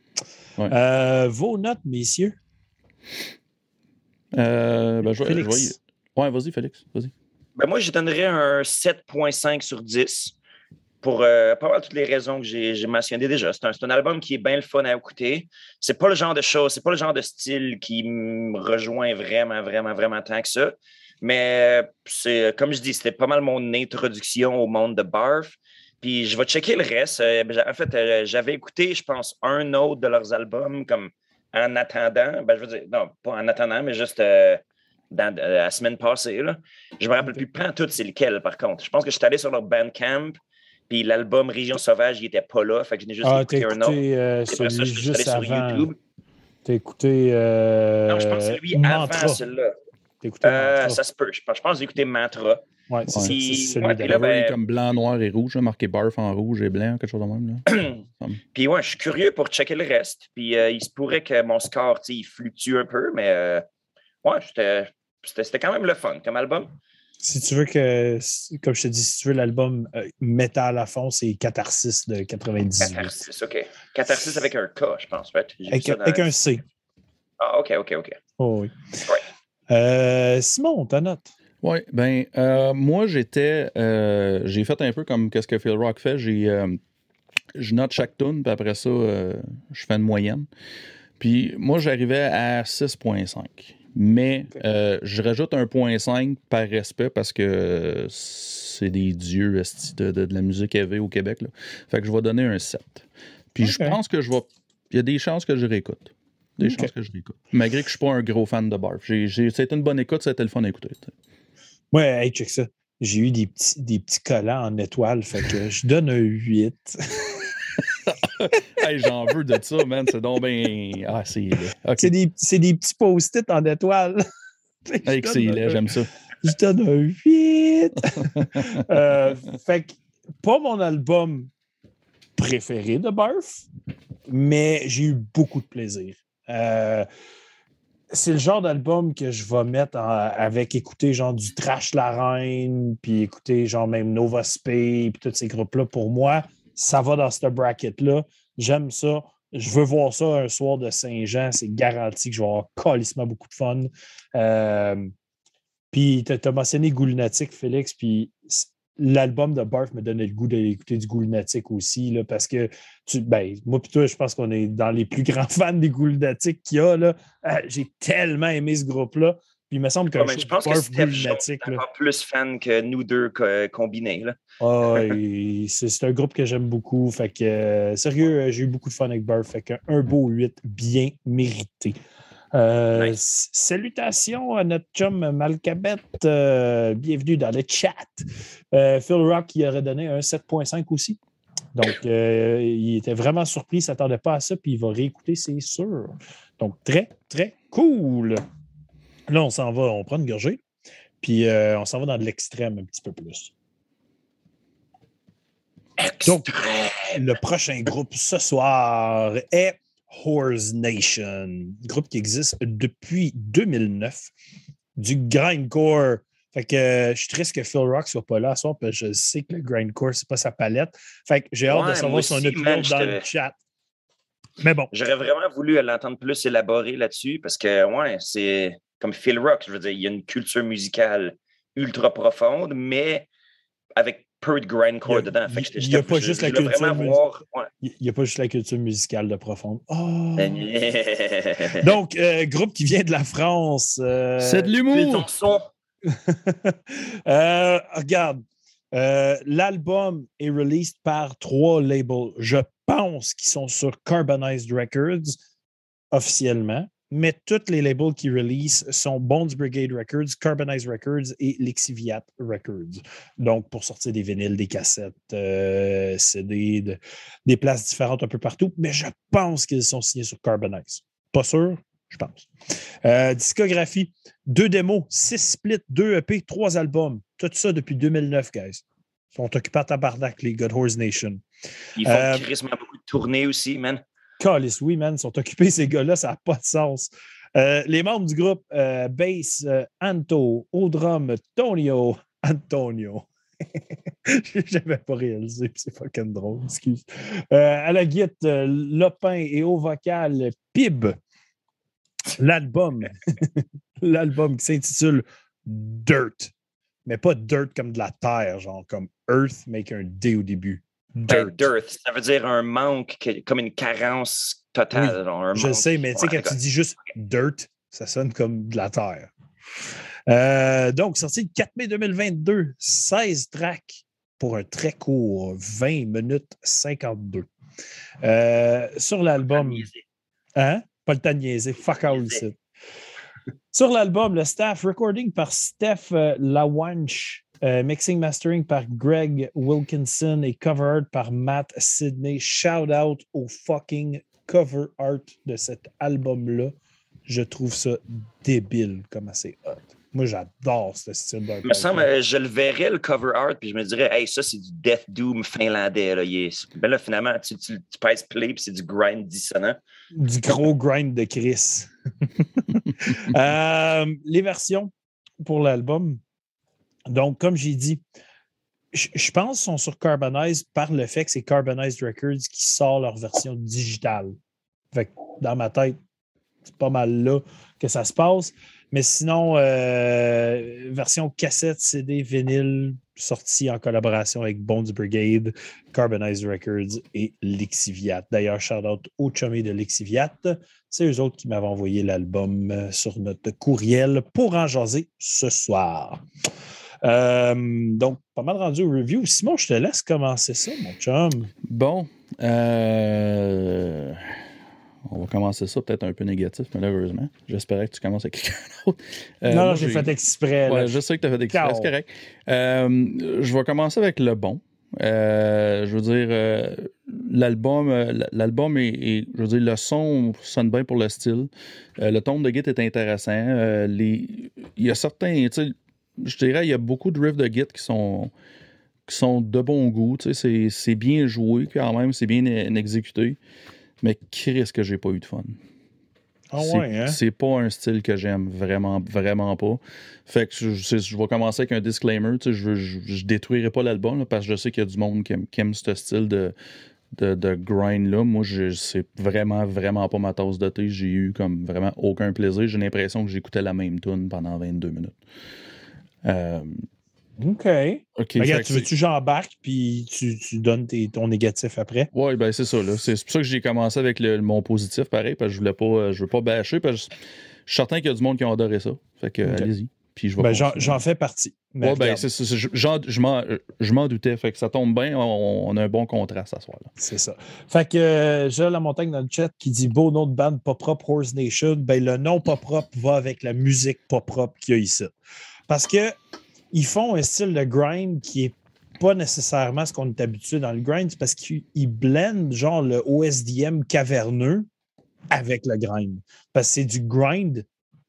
Ouais. Euh, vos notes, messieurs? Euh, ben, je, Félix. Ouais, vas-y, Félix. Vas-y. Ben, moi, je donnerais un 7.5 sur 10 pour euh, pas mal toutes les raisons que j'ai mentionnées déjà. C'est un, un album qui est bien le fun à écouter. C'est pas le genre de chose, c'est pas le genre de style qui me rejoint vraiment, vraiment, vraiment tant que ça. Mais euh, c'est comme je dis, c'était pas mal mon introduction au monde de Barf. Puis je vais checker le reste. Euh, ben, en fait, euh, j'avais écouté, je pense, un autre de leurs albums comme en attendant. Ben, je veux dire, non, pas en attendant, mais juste euh, dans, euh, la semaine passée. Là. Je me rappelle plus pas tout c'est lequel, par contre. Je pense que je suis allé sur leur Bandcamp, puis l'album Région Sauvage, il était pas là. Fait que je n'ai juste Ah, t'as écouté un autre. écouté euh, ça, je suis juste sur avant. YouTube. T'as écouté. Euh, Non, je pense que c'est lui Mantra. avant celui-là. T'as écouté Euh, Mantra. ça se peut. Je pense, je pense que j'ai écouté Mantra. Ouais, c'est celui ouais, là, ben, comme blanc, noir et rouge, là, marqué barf en rouge et blanc, quelque chose de même. Là. Puis ouais, je suis curieux pour checker le reste. Puis euh, il se pourrait que mon score, tu sais, il fluctue un peu, mais euh, ouais, c'était quand même le fun comme album. Si tu veux que, comme je te dis, si tu veux l'album euh, métal à fond, c'est Catharsis de 98. Catharsis, OK. Catharsis avec un K, je pense, right? Avec, avec un C. Ah, OK, OK, OK. Oh, oui. Ouais. Euh, Simon, ta note. Oui, ben euh, moi j'étais euh, j'ai fait un peu comme qu'est-ce que Phil Rock fait, j'ai euh, je note chaque tune puis après ça euh, je fais une moyenne. Puis moi j'arrivais à 6.5. Mais euh, je rajoute un point 5 par respect parce que c'est des dieux de, de, de la musique heavy au Québec. Là. Fait que je vais donner un 7. Puis je pense que je vais. Il y a des chances que je réécoute. Des chances que je réécoute. Malgré que je suis pas un gros fan de Barf. C'était une bonne écoute, c'était le fun à écouter. Ouais, hey, check ça. J'ai eu des petits, des petits collants en étoile, fait que je donne un 8. Hey, j'en veux de ça, man. C'est donc bien. Ah, c'est. C'est des, c'est des petits post-it en étoile. Hey, c'est j'aime ça. Je donne un 8. Euh, fait que, pas mon album préféré de Barf, mais j'ai eu beaucoup de plaisir. Euh, c'est le genre d'album que je vais mettre en- avec écouter genre du Trash La Reine, puis écouter genre même Nova Spay, puis tous ces groupes-là. Pour moi, ça va dans ce bracket-là. J'aime ça. Je veux voir ça un soir de Saint-Jean. C'est garanti que je vais avoir calissement beaucoup de fun. Euh, puis, tu as mentionné Ghoul Lunatic, Félix, puis l'album de Barf me donnait le goût d'écouter du Ghoul Lunatic aussi, là, parce que, ben, moi et toi, je pense qu'on est dans les plus grands fans des Ghoul Lunatic qu'il y a. Euh, J'ai tellement aimé ce groupe-là. Puis il me semble que Ouais, je pense que Steph est encore plus fan que nous deux co- combinés. Là. ah, c'est un groupe que j'aime beaucoup. Fait que, euh, sérieux, euh, j'ai eu beaucoup de fun avec Barf. Fait que un beau 8 bien mérité. Euh, Nice. Salutations à notre chum Malcabet. euh, bienvenue dans le chat. Phil Rock qui aurait donné un 7.5 aussi. Donc, il était vraiment surpris, il ne s'attendait pas à ça, puis il va réécouter, c'est sûr. Donc, très, très cool. Là, on s'en va, on prend une gorgée, puis euh, on s'en va dans de l'extrême un petit peu plus. Donc, le prochain groupe ce soir est Horse Nation, groupe qui existe depuis 2009, du grindcore. Fait que euh, je suis triste que Phil Rock soit pas là ce soir, parce que je sais que le grindcore, c'est pas sa palette. Fait que j'ai hâte de savoir son opinion dans le chat. Mais bon, J'aurais vraiment voulu l'entendre plus élaborer là-dessus parce que, ouais, c'est comme Phil Rock, je veux dire, il y a une culture musicale ultra profonde, mais avec peu de grindcore a- dedans. Fait il j'étais- y a pas juste la culture vraiment voir. ouais. il n'y a pas juste la culture musicale de profonde. Oh! Donc, euh, groupe qui vient de la France. euh, C'est de ton l'humour. son. Euh, regarde, euh, l'album est released par trois labels. Je pense qu'ils sont sur Carbonized Records officiellement, mais tous les labels qui release sont Bones Brigade Records, Carbonized Records et Lexiviat Records. Donc, pour sortir des vinyles, des cassettes, euh, CD, de- des places différentes un peu partout, mais je pense qu'ils sont signés sur Carbonized. Pas sûr, je pense. Euh, discographie, deux démos, six splits, deux EP, trois albums. Tout ça depuis 2009, guys. Ils sont occupés à tabarnak, les God Horse Nation. Ils font Euh, beaucoup de tournées aussi, man. Callis, oui, man, sont occupés, ces gars-là, ça n'a pas de sens. Euh, les membres du groupe, euh, bass, euh, Anto, au drum, Tonio, Antonio. J'avais pas réalisé, c'est fucking drôle, excuse. À la guite, euh, Lopin et au vocal, Pib. L'album. L'album qui s'intitule Dirt. Mais pas dirt comme de la terre, genre comme Earth, mais avec un D au début. Ben, Dirt. ça veut dire un manque, que- comme une carence totale. Je manque. sais, mais tu sais, Ouais, quand tu dis juste dirt, ça sonne comme de la terre. Euh, donc, sorti le 4 mai 2022, 16 tracks pour un très court, 20 minutes 52. Euh, sur l'album. Hein? Pas le temps de niaiser. Fuck all. Sur l'album, le staff recording par Steph euh, Lawanch, euh, mixing mastering par Greg Wilkinson et cover art par Matt Sidney. Shout out au fucking cover art de cet album-là. Je trouve ça débile comme c'est hot. Moi, j'adore ce style d'art. Me semble, euh, je le verrais, le cover art, puis je me dirais, hey, ça, c'est du Death Doom finlandais. Là. Ben là, finalement, tu, tu, play, puis c'est du grind dissonant. du gros grind de Chris. Euh, les versions pour l'album. Donc, comme j'ai dit, je pense sont sur Carbonize par le fait que c'est Carbonized Records qui sort leur version digitale. Dans ma tête, c'est pas mal là que ça se passe. Mais sinon, euh, version cassette, CD, vinyle, sortie en collaboration avec Bones Brigade, Carbonized Records et Lixiviat. D'ailleurs, shout out au chummy de Lixiviat. C'est eux autres qui m'avaient envoyé l'album sur notre courriel pour en jaser ce soir. Euh, donc, pas mal rendu au review. Simon, je te laisse commencer ça, mon chum. Bon, euh, on va commencer ça peut-être un peu négatif, malheureusement. J'espérais que tu commences avec quelqu'un d'autre. Euh, non, non, j'ai fait exprès. Ouais, je sais que tu as fait exprès, c'est correct. Je vais commencer avec le bon. Euh, je veux dire, euh, l'album, euh, l'album est, est- je veux dire, le son sonne bien pour le style. Le ton de git est intéressant. Les, il y a certains, tu sais, je dirais, il y a beaucoup de riffs de git qui sont, qui sont de bon goût. C'est, bien joué quand même, c'est bien exécuté. Mais risque que j'ai pas eu de fun? Ah C'est- ouais, hein? C'est pas un style que j'aime vraiment, vraiment pas. Fait que je, je- je vais commencer avec un disclaimer. tu sais, Je, je, détruirai pas l'album parce que je sais qu'il y a du monde qui aime, qui aime ce style de, de, de grind-là. Moi, c'est vraiment, vraiment pas ma tasse de thé. J'ai eu comme vraiment aucun plaisir. J'ai l'impression que j'écoutais la même tune pendant 22 minutes. Euh, OK. Ben, regarde, tu veux-tu que j'embarque puis tu, tu donnes tes- ton négatif après? Oui, ben c'est ça. C'est pour ça que j'ai commencé avec le- mon positif, pareil, parce que je voulais pas, euh, je veux pas bâcher, parce que je suis certain qu'il y a du monde qui a adoré ça. Fait que allez-y. Puis je Ben, j'en, fais partie. Ouais, ben, regarde, c'est, c'est- c'est- je, m'en, je m'en doutais. Fait que ça tombe bien. On, on a un bon contraste à ce soir-là. c'est ça. Fait que euh, j'ai la montagne dans le chat qui dit beau nom de band pas propre Horse Nation. Ben, le nom pas propre va avec la musique pas propre qu'il y a ici. Parce que ils font un style de grind qui est pas nécessairement ce qu'on est habitué dans le grind, parce qu'ils ils blendent genre le OSDM caverneux avec le grind. Parce que c'est du grind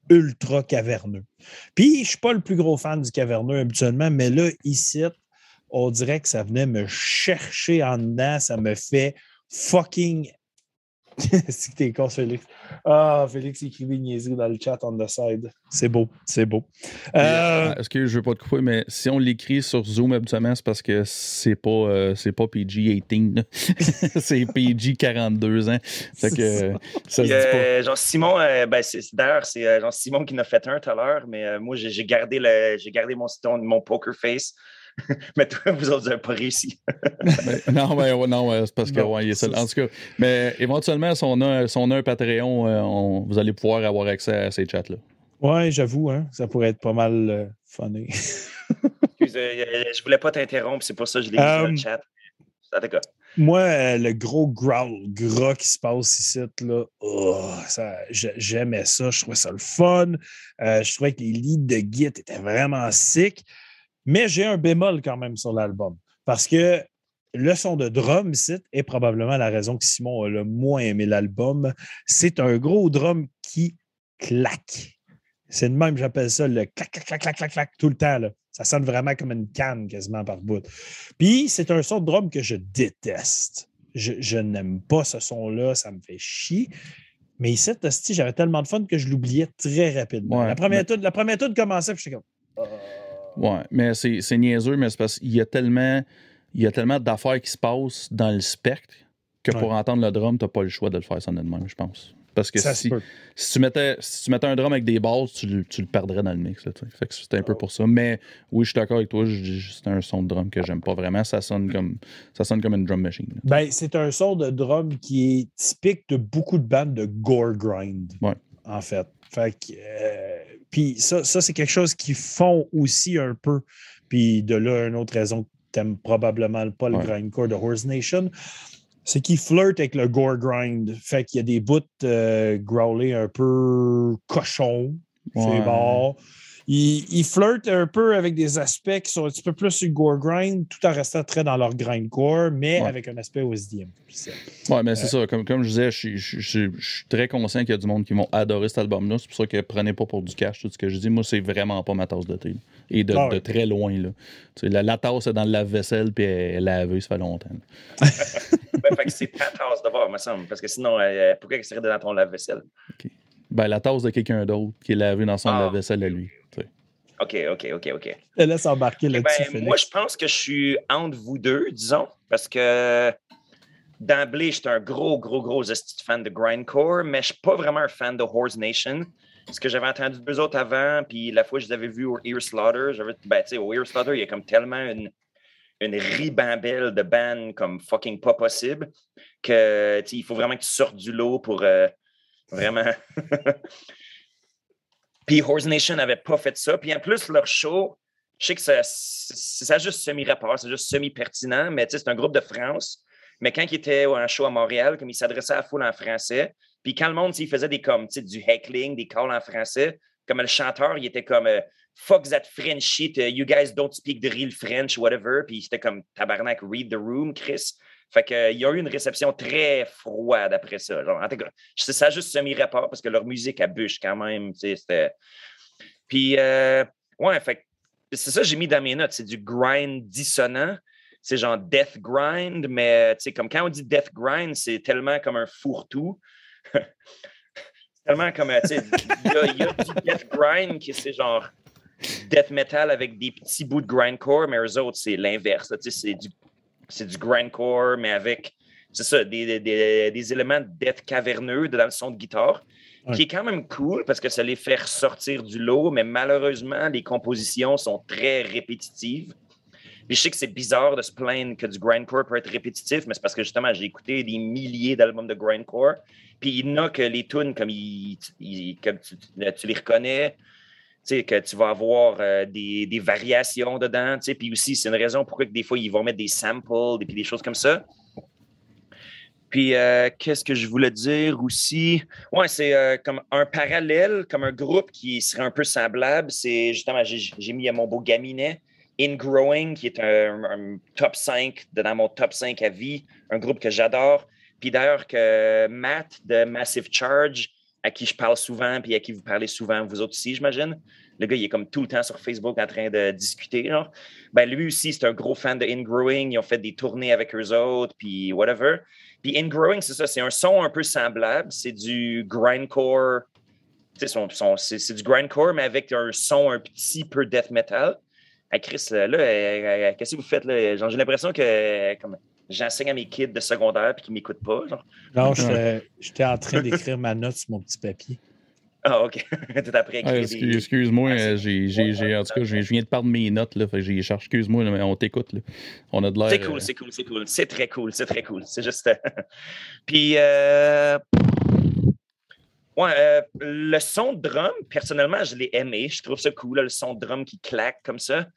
ultra caverneux. Puis, je suis pas le plus gros fan du caverneux habituellement, mais là, ici, on dirait que ça venait me chercher en dedans. Ça me fait fucking. c'est que t'es con, Félix. Ah, Félix écrivait une niaiserie dans le chat on the side. C'est beau, c'est beau. Euh, Est-ce que je veux pas te couper, mais si on l'écrit sur Zoom habituellement, c'est parce que c'est pas, euh, c'est pas PG-18. là. c'est PG-42 ans. Fait que C'est euh, ça se Puis, dit pas. euh, genre Simon, euh, ben, d'ailleurs, c'est euh, genre Simon qui en a fait un tout à l'heure, mais euh, moi, j'ai gardé, le, j'ai gardé mon, mon poker face. mais toi, vous autres, vous n'avez pas réussi. Ben, non, ben, ouais, non, c'est parce que Non, ouais, il est seul. En tout cas, mais éventuellement, si on a, si on a un Patreon, euh, on- vous allez pouvoir avoir accès à ces chats-là. ouais, j'avoue, hein, ça pourrait être pas mal euh, funny. Excuse, euh, je voulais pas t'interrompre, c'est pour ça que je l'ai mis dans Euh, le chat. En tout cas, Moi, euh, le gros growl gras qui se passe ici, là, oh, j'aimais ça, je trouvais ça le fun. Euh, je trouvais que les leads de Git étaient vraiment sick. Mais j'ai un bémol quand même sur l'album. Parce que le son de drum ici est probablement la raison que Simon a le moins aimé l'album. C'est un gros drum qui claque. C'est de même, j'appelle ça le clac, clac, clac, clac, clac, clac, tout le temps. Là. Ça sonne vraiment comme une canne quasiment par bout. Puis, c'est un son de drum que je déteste. Je, je n'aime pas ce son-là, ça me fait chier. Mais ici, j'avais tellement de fun que je l'oubliais très rapidement. Ouais, la, première mais- toute, la première toute commençait, puis j'étais comme. Ouais, mais c'est niaiseux, mais c'est parce qu'il y a tellement, il y a tellement d'affaires qui se passent dans le spectre que pour entendre le drum, t'as pas le choix de le faire ça de même, je pense. Parce que si, si, tu mettais, si tu mettais un drum avec des basses, tu, le- tu le perdrais dans le mix. Là, tu sais. fait que c'était un Oh. peu pour ça. Mais oui, je suis d'accord avec toi. C'est un son de drum que j'aime pas vraiment. Ça sonne comme, ça sonne comme une drum machine. là. Ben, c'est un son de drum qui est typique de beaucoup de bandes de gore grind. Ouais. En fait. Fait que. euh, puis ça, ça c'est quelque chose qu'ils font aussi un peu. Puis de là, une autre raison que t'aimes probablement pas le Ouais. grindcore de Horse Nation, c'est qu'ils flirtent avec le gore grind. Fait qu'il y a des bouts euh, growlés un peu cochons. C'est bon. Ils, ils flirtent un peu avec des aspects qui sont un petit peu plus sur le gore grind, tout en restant très dans leur grindcore, mais Ouais. avec un aspect OSDM. Ouais, mais c'est ça. Comme, comme je disais, je suis- je suis je suis très conscient qu'il y a du monde qui vont adorer cet album-là. C'est pour ça que prenez pas pour du cash tout ce que je dis. Moi, c'est vraiment pas ma tasse de thé. là. Et de, Ah de très loin. Là. Tu sais, la, la tasse est dans le lave-vaisselle puis elle est lavée, ça fait longtemps. Ben, fait que c'est ta tasse de bord, me semble. Parce que sinon, euh, pourquoi elle serait dans ton lave-vaisselle? Ben, la tasse de quelqu'un d'autre qui est lavée dans son Ah. lave-vaisselle à lui. OK, OK, OK, OK. Je te laisse embarquer Eh là-dessus, ben, moi, je pense que je suis entre vous deux, disons, parce que d'emblée, j'étais un gros, gros, gros fan de Grindcore, mais je suis pas vraiment un fan de Horse Nation. Ce que j'avais entendu deux autres avant, puis la fois que je les avais vus au Ear Slaughter, j'avais, ben, tu sais, au Ear Slaughter, il y a comme tellement une, une ribambelle de bands comme fucking pas possible que, tu sais, il faut vraiment que tu sortes du lot pour euh, vraiment. puis Horse Nation n'avait pas fait ça. Puis en plus, leur show, je sais que ça, c'est- ça juste semi-rapport, c'est juste semi-pertinent, mais c'est un groupe de France. Mais quand il était en show à Montréal, comme il s'adressait à la foule en français, puis quand le monde, faisait des comme, du heckling, des calls en français, comme le chanteur, il était comme euh, Fuck that French shit, uh, you guys don't speak the real French, whatever. Puis c'était comme tabarnak, read the room, Chris. Fait que, euh, il y a eu une réception très froide après ça. Genre, en tout cas, ça a juste semi-rapport parce que leur musique a bûche quand même. Puis, euh, ouais, c'est ça que j'ai mis dans mes notes. C'est du grind dissonant. C'est genre death grind, mais comme quand on dit death grind, c'est tellement comme un fourre-tout. tellement comme, tu sais, il y, a- du death grind qui c'est genre death metal avec des petits bouts de grindcore, mais eux autres, c'est l'inverse. c'est du, c'est du grindcore, mais avec, c'est ça, des, des- éléments de death caverneux dans le son de guitare, Ouais. qui est quand même cool parce que ça les fait ressortir du lot, mais malheureusement, les compositions sont très répétitives. Puis je sais que c'est bizarre de se plaindre que du grindcore peut être répétitif, mais c'est parce que justement, j'ai écouté des milliers d'albums de grindcore. Puis il y en a que les tunes, comme, ils, ils- comme tu, tu les reconnais, que tu vas avoir euh, des, des variations dedans. tu. Puis aussi, c'est une raison pourquoi que des fois, ils vont mettre des samples et des choses comme ça. Puis, euh, qu'est-ce que je voulais dire aussi? Ouais, c'est euh, comme un parallèle, comme un groupe qui serait un peu semblable. C'est justement, j'ai mis mon beau gaminet, Ingrowing, qui est un, un top 5, de- dans mon top 5 à vie, un groupe que j'adore. Puis d'ailleurs, que Matt de Massive Charge, à qui je parle souvent, puis à qui vous parlez souvent, vous autres aussi, j'imagine. Le gars, il est comme tout le temps sur Facebook en train de discuter. Genre. Ben, lui aussi, c'est un gros fan de Ingrowing. Ils ont fait des tournées avec eux autres, puis whatever. Puis Ingrowing, c'est ça, c'est un son un peu semblable. C'est du grindcore. son- son- C'est du grindcore, mais avec un son un petit peu death metal. Hey, Chris, là, euh, euh, qu'est-ce que vous faites là? J'ai l'impression que comme, j'enseigne à mes kids de secondaire puis qu'ils ne m'écoutent pas. Genre. Non, j'étais en train d'écrire ma note sur mon petit papier. Ah, OK. Tout après écrit Ah, excuse- Excuse-moi, Ah, c'est- euh, j'ai, j'ai, j'ai- en tout cas, je viens de perdre mes notes, là, fait excuse-moi, mais on t'écoute, là. On a de l'air... C'est euh, cool, c'est cool, c'est cool. C'est très cool, c'est très cool. C'est juste. Puis, euh... ouais, euh, le son de drum, personnellement, je l'ai aimé. Je trouve ça cool, là, le son de drum qui claque comme ça.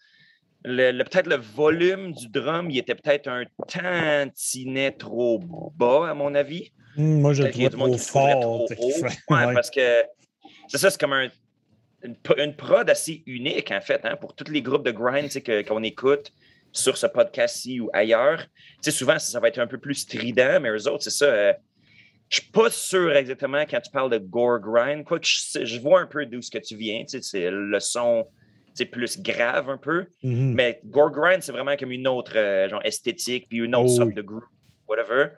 Le, le- peut-être le volume du drum, il était peut-être un tantinet trop bas, à mon avis. Hum, moi, je le trouvais trop fort. trop haut. Ouais, ouais. parce que c'est ça, c'est comme un- une, prod assez unique, en fait, hein, pour tous les groupes de grind que- qu'on écoute sur ce podcast-ci ou ailleurs. Souvent, ça, ça va être un peu plus strident, mais eux autres, c'est ça. euh, je suis pas sûr exactement quand tu parles de gore grind, quoique je, sais- je vois un peu d'où ce que tu viens. tu sais, C'est le son sais, plus grave un peu. Mhm. Mais gore grind, c'est vraiment comme une autre euh, genre esthétique, puis une autre Oh sorte oui. de groupe, whatever.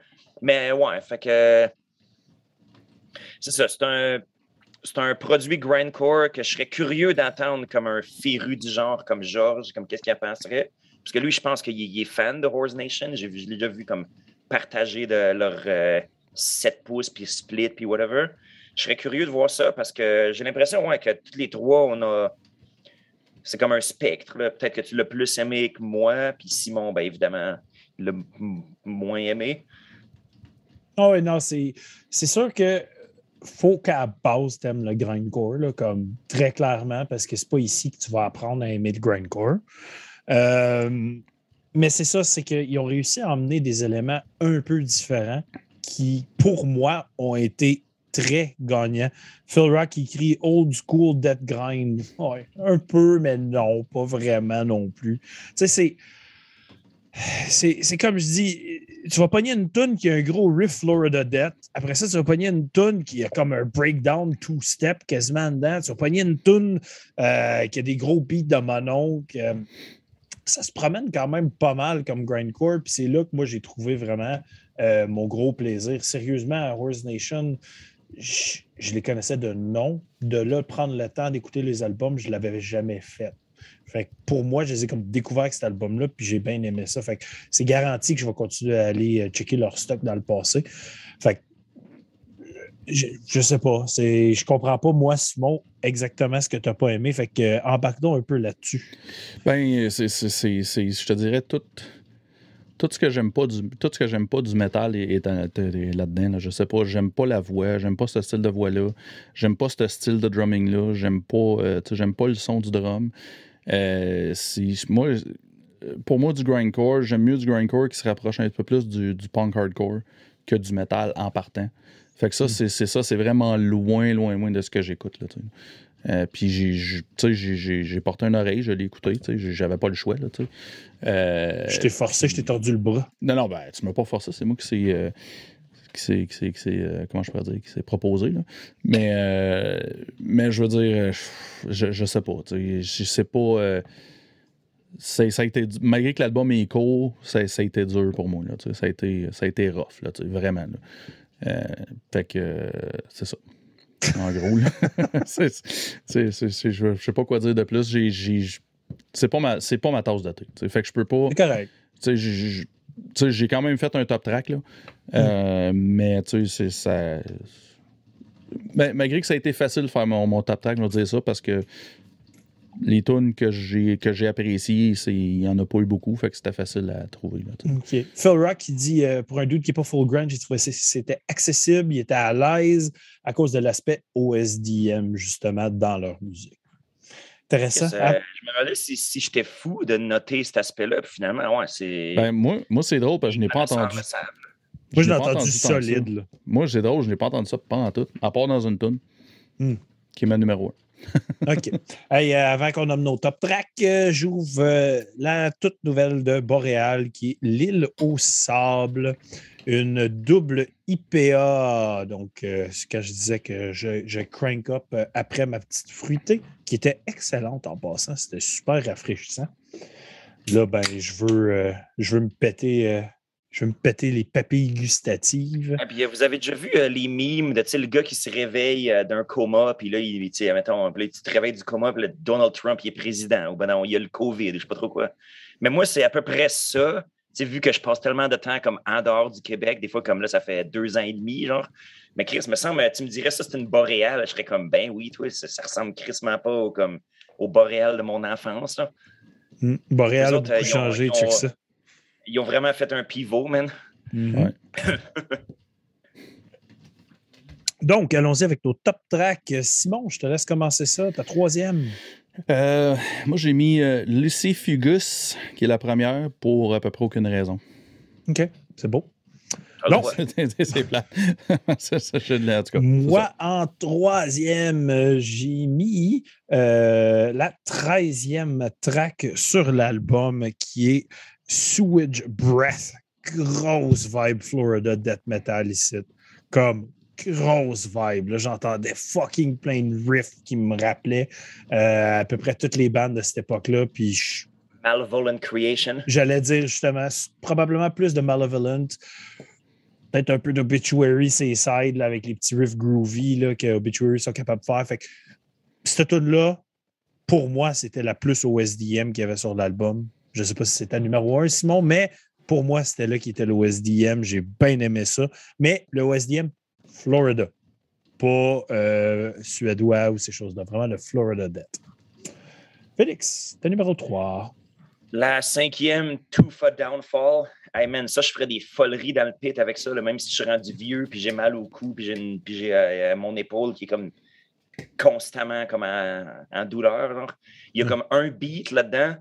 Mais ouais, fait que c'est ça, c'est un c'est un produit grindcore que je serais curieux d'entendre comme un féru du genre, comme Georges, comme qu'est-ce qu'il en penserait. Parce que lui, je pense qu'il est fan de Horse Nation. J'ai je l'ai déjà vu comme partager de leur 7 euh, pouces, puis split, puis whatever. Je serais curieux de voir ça parce que j'ai l'impression ouais, que tous les trois, on a. C'est comme un spectre. Peut-être que tu l'as plus aimé que moi, puis Simon, bien évidemment, l'a moins aimé. Oh, oui, non, c'est sûr que faut qu'à base, tu aimes le grindcore, comme très clairement, parce que c'est pas ici que tu vas apprendre à aimer le grindcore. Euh, mais c'est ça, c'est qu'ils ont réussi à emmener des éléments un peu différents qui, pour moi, ont été très gagnants. Phil Rock écrit Old School Death Grind. Ouais, un peu, mais non, pas vraiment non plus. Tu sais, c'est c'est comme je dis, tu vas pogner une tune qui a un gros riff Florida Death. Après ça, tu vas pogner une tune qui a comme un breakdown two-step quasiment dedans. Tu vas pogner une tune euh, qui a des gros beats de mono. ça se promène quand même pas mal comme grindcore. Puis c'est là que moi, j'ai trouvé vraiment euh, mon gros plaisir. Sérieusement, à Horse Nation, je, les connaissais de nom. De là, prendre le temps d'écouter les albums, je ne l'avais jamais fait. Fait pour moi, je les ai comme découvert cet album-là, puis j'ai bien aimé ça. Fait c'est garanti que je vais continuer à aller euh, checker leur stock dans le passé. Fait je, je sais pas. C'est, je comprends pas, moi, Simon, exactement ce que tu n'as pas aimé. Fait que euh, embarque-donc un peu là-dessus. Ben, c'est, je te dirais tout. Tout ce que j'aime pas du tout ce que j'aime pas du métal est, là-dedans. Là. Je sais pas, j'aime pas la voix, j'aime pas ce style de voix-là, j'aime pas ce style de drumming-là, j'aime pas, euh, j'aime pas le son du drum. Euh, moi, pour moi, du grindcore, j'aime mieux du grindcore qui se rapproche un peu plus du, punk hardcore que du métal en partant. Fait que ça, hmm. c'est ça, c'est vraiment loin, loin, loin de ce que j'écoute. Là, euh, puis j'ai porté une oreille, je l'ai écouté, j'avais pas le choix. Là, euh, je t'ai forcé, je t'ai tordu le bras. Non, non, ben, tu m'as pas forcé, c'est moi qui s'est. Euh, qui c'est comment je pourrais dire qui s'est proposé là. mais mais je veux dire je, je sais pas je sais pas ça, a été, malgré que l'album est court, ça, ça, a été dur pour moi. Là, ça, a été, ça a été rough, là, vraiment. fait que c'est ça en gros. je ne sais pas quoi dire de plus. c'est pas, ma, pas ma tasse de thé. Fait que je peux pas. C'est correct. J'ai quand même fait un top track, là. Euh, mais tu sais, ça. Ben, malgré que ça a été facile de faire mon, mon top track, je vais dire ça parce que les tunes que j'ai que j'ai appréciées, il n'y en a pas eu beaucoup, fait que c'était facile à trouver. Phil Rock, il dit euh, pour un dude qui n'est pas full grind, j'ai trouvé que c'était accessible, il était à l'aise à cause de l'aspect OSDM, justement, dans leur musique. Intéressant. Ah. Je me demandais si, si j'étais fou de noter cet aspect-là, puis finalement, ouais, c'est. Ben, moi, moi c'est drôle parce que je n'ai pas entendu. Moi, je l'ai entendu, solide. Moi, c'est drôle, je n'ai pas entendu ça en tout, à part dans une tune, hmm. qui est ma numéro 1. OK. Euh, avant qu'on nomme nos top tracks, euh, j'ouvre euh, la toute nouvelle de Boréal qui est L'île au sable, une double IPA. Donc, quand je disais que je, crank up après ma petite fruitée, qui était excellente en passant, c'était super rafraîchissant. Là, ben, je veux, je veux me péter je vais me péter les papilles gustatives. Ah, puis, euh, vous avez déjà vu euh, les mimes de le gars qui se réveille euh, d'un coma, puis là, il, mettons, tu te réveilles du coma, puis Donald Trump il est président, ou ben non, il y a le COVID, je sais pas trop quoi. Mais moi, c'est à peu près ça. vu que je passe tellement de temps comme en dehors du Québec, des fois comme là, ça fait deux ans et demi, genre. Mais Chris, me semble, tu me dirais ça, c'est une boréale. Je serais comme, ben oui, toi, ça, ressemble crissement pas au, comme, au boréal de mon enfance. Là. Hmm, boréal a beaucoup changé, check ça ils ont vraiment fait un pivot, man. Mhm. Donc, allons-y avec nos top tracks. Simon, je te laisse commencer ça, ta troisième. Euh, moi, j'ai mis euh, Lucy Fugus, qui est la première, pour à peu près aucune raison. OK, c'est beau. Ah, non, c'est plat. ça, ça, je en tout cas. Moi, en troisième, euh, j'ai mis la treizième track sur l'album qui est Sewage Breath. Grosse vibe Florida Death Metal ici. Comme grosse vibe. J'entendais fucking plein de riffs qui me rappelaient euh, à peu près toutes les bandes de cette époque-là. Puis Malevolent Creation. J'allais dire justement, probablement plus de Malevolent. peut-être un peu d'Obituary, c'est side avec les petits riffs groovy là, que Obituary sont capables de faire. Fait que cette tune-là, pour moi, c'était la plus OSDM qu'il y avait sur l'album. Je ne sais pas si c'était numéro un, Simon, mais pour moi, c'était là qui était l'OSDM. J'ai bien aimé ça. Mais le OSDM, Florida. Pas euh, suédois ou ces choses-là. Vraiment le Florida Debt. Félix, t'es numéro 3. La cinquième, Tufa Downfall. Hey man, ça, je ferais des foleries dans le pit avec ça, même si je suis rendu vieux, puis j'ai mal au cou, puis j'ai euh, mon épaule qui est comme constamment comme en, douleur. Il y a comme un beat là-dedans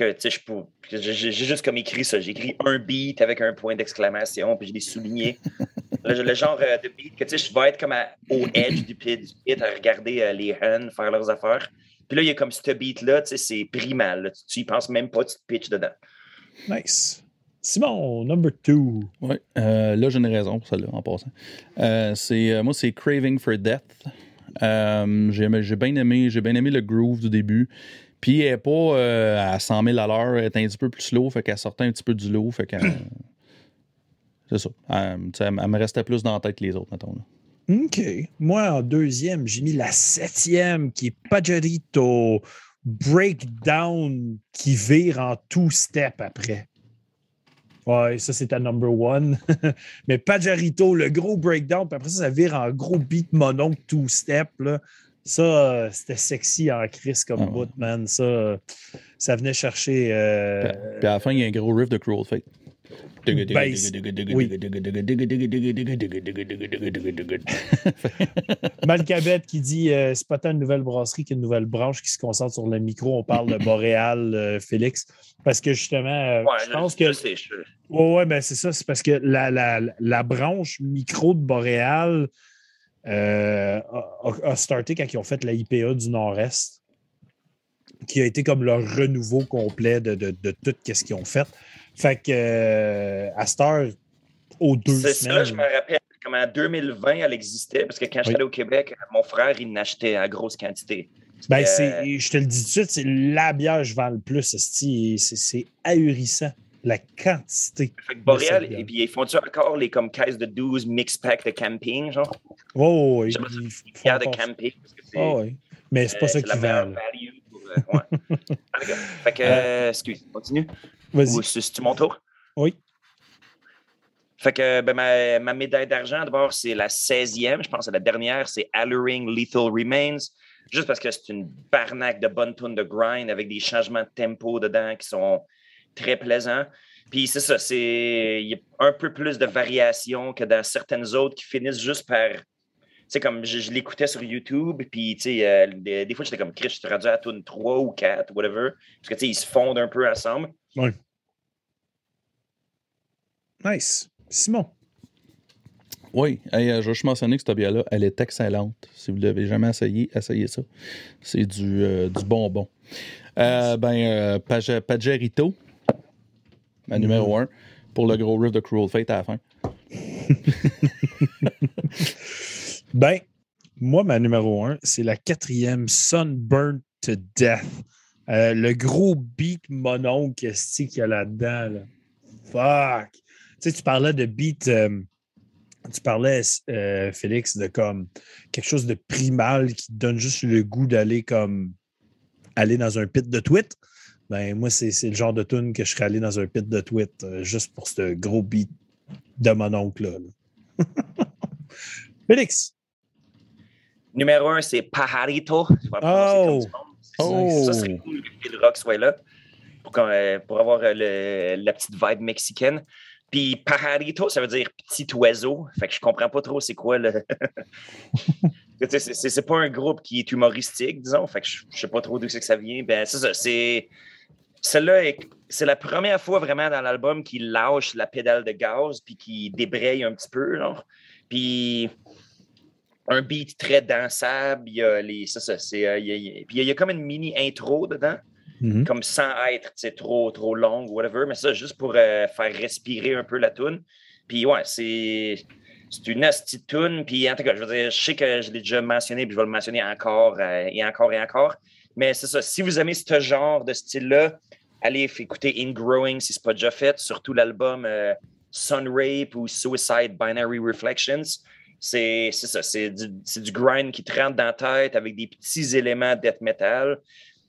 que tu sais, j'ai juste comme écrit ça. J'ai écrit un beat avec un point d'exclamation, puis je l'ai souligné. le, genre euh, de beat que tu sais, je vais être comme au edge du pit, du pit à regarder euh, les Huns faire leurs affaires. Puis là, il y a comme ce beat-là, tu sais, c'est primal. Tu, tu y penses même pas, tu te pitches dedans. Nice. Simon, number two. Oui, euh, là, j'ai une raison pour celle-là, en passant. c'est, moi, c'est Craving for Death. j'ai, bien aimé, j'ai bien aimé le groove du début. Puis elle n'est pas euh, à 100 000 à l'heure, elle est un petit peu plus slow, fait qu'elle sortait un petit peu du lot, fait que. c'est ça. Elle, me restait plus dans la tête que les autres, mettons. OK. Moi, en deuxième, j'ai mis la septième, qui est Pajarito Breakdown, qui vire en two-step après. Ouais, ça, c'est ta number one. Mais Pajarito, le gros breakdown, puis après ça, ça vire en gros beat mono two-step. Là. Ça, euh, c'était sexy en crise comme ah, boot, man. Ça, ça venait chercher. Euh... Puis à la fin, il y a un gros riff de Cruel Fate. Malcabette qui dit euh, c'est pas tant une nouvelle brasserie qu'une nouvelle branche qui se concentre sur le micro. On parle de Boréal, euh, Félix. Parce que justement, euh, je pense que. Ouais, ouais, ben c'est ça. C'est parce que la, la, la branche micro de Boréal euh, a, starté quand ils ont fait la IPA du Nord-Est, qui a été comme leur renouveau complet de, tout ce qu'ils ont fait. Fait que euh, à Star, aux deux C'est ça, je me rappelle. Comme en 2020, elle existait, parce que quand j'étais au Québec, mon frère, il n'achetait à grosse quantité. Ben, euh, je te le dis tout de suite, c'est la bière que je vends le plus. C'est ahurissant la quantité. Fait que Boréal, et puis ils font-tu encore les comme caisses de 12 mix pack de camping, genre? Oh, oui. Je de camping. oh, oui. Mais c'est pas euh, ça qui va. Euh, ouais. fait que, euh, excuse, continue. Vas-y. C'est-tu mon tour? Oui. Fait que ben, ma, ma, médaille d'argent, d'abord, c'est la 16e. Je pense que la dernière, c'est Alluring Lethal Remains. Juste parce que c'est une barnaque de bonne tune de grind avec des changements de tempo dedans qui sont très plaisant. Puis c'est ça, c'est il y a un peu plus de variation que dans certaines autres qui finissent juste par. Tu sais, comme je, l'écoutais sur YouTube, puis tu sais, euh, des, fois j'étais comme Chris, je suis rendu à tune 3 ou 4, whatever. Parce que tu sais, ils se fondent un peu ensemble. Oui. Nice. Simon. Oui, euh, je veux juste mentionner que cette bière-là, elle est excellente. Si vous ne l'avez jamais essayé, essayez ça. C'est du, euh, du bonbon. ben, Pagerito, ma numéro un, pour le gros riff de Cruel Fate à la fin. ben, moi, ma numéro un, c'est la quatrième Sunburn to Death. Euh, le gros beat monon qu'il y a là-dedans. Fuck! Tu sais, tu parlais de beat. Euh, tu parlais, euh, Félix, de comme quelque chose de primal qui te donne juste le goût d'aller comme aller dans un pit de tweet ben moi, c'est le genre de tune que je serais allé dans un pit de tweet euh, juste pour ce gros beat de mon oncle-là. Félix? Numéro un, c'est Pajarito. Oh! oh! Ça serait cool que le rock soit là pour, euh, pour avoir euh, la petite vibe mexicaine. Puis Pajarito, ça veut dire petit oiseau. Fait que je comprends pas trop c'est quoi le. c'est pas un groupe qui est humoristique, disons. Fait que je, sais pas trop d'où c'est que ça vient. Ben, c'est ça. C'est celle-là, c'est la première fois vraiment dans l'album qu'il lâche la pédale de gaz puis qu'il débraye un petit peu. Puis un beat très dansable. Il y a les, ça, ça, c'est, euh, il puis il y a comme une mini intro dedans, mm-hmm. comme sans être trop, trop longue ou whatever, mais ça, juste pour euh, faire respirer un peu la tune. Puis ouais, c'est, c'est une petite tune. Puis en tout cas, je veux dire, je sais que je l'ai déjà mentionné, puis je vais le mentionner encore euh, et encore et encore. Mais c'est ça, si vous aimez ce genre de style-là, allez écouter In Growing si ce n'est pas déjà fait, surtout l'album euh, Sun Rape ou Suicide Binary Reflections. C'est ça, c'est du, du, grind qui te rentre dans la tête avec des petits éléments death metal.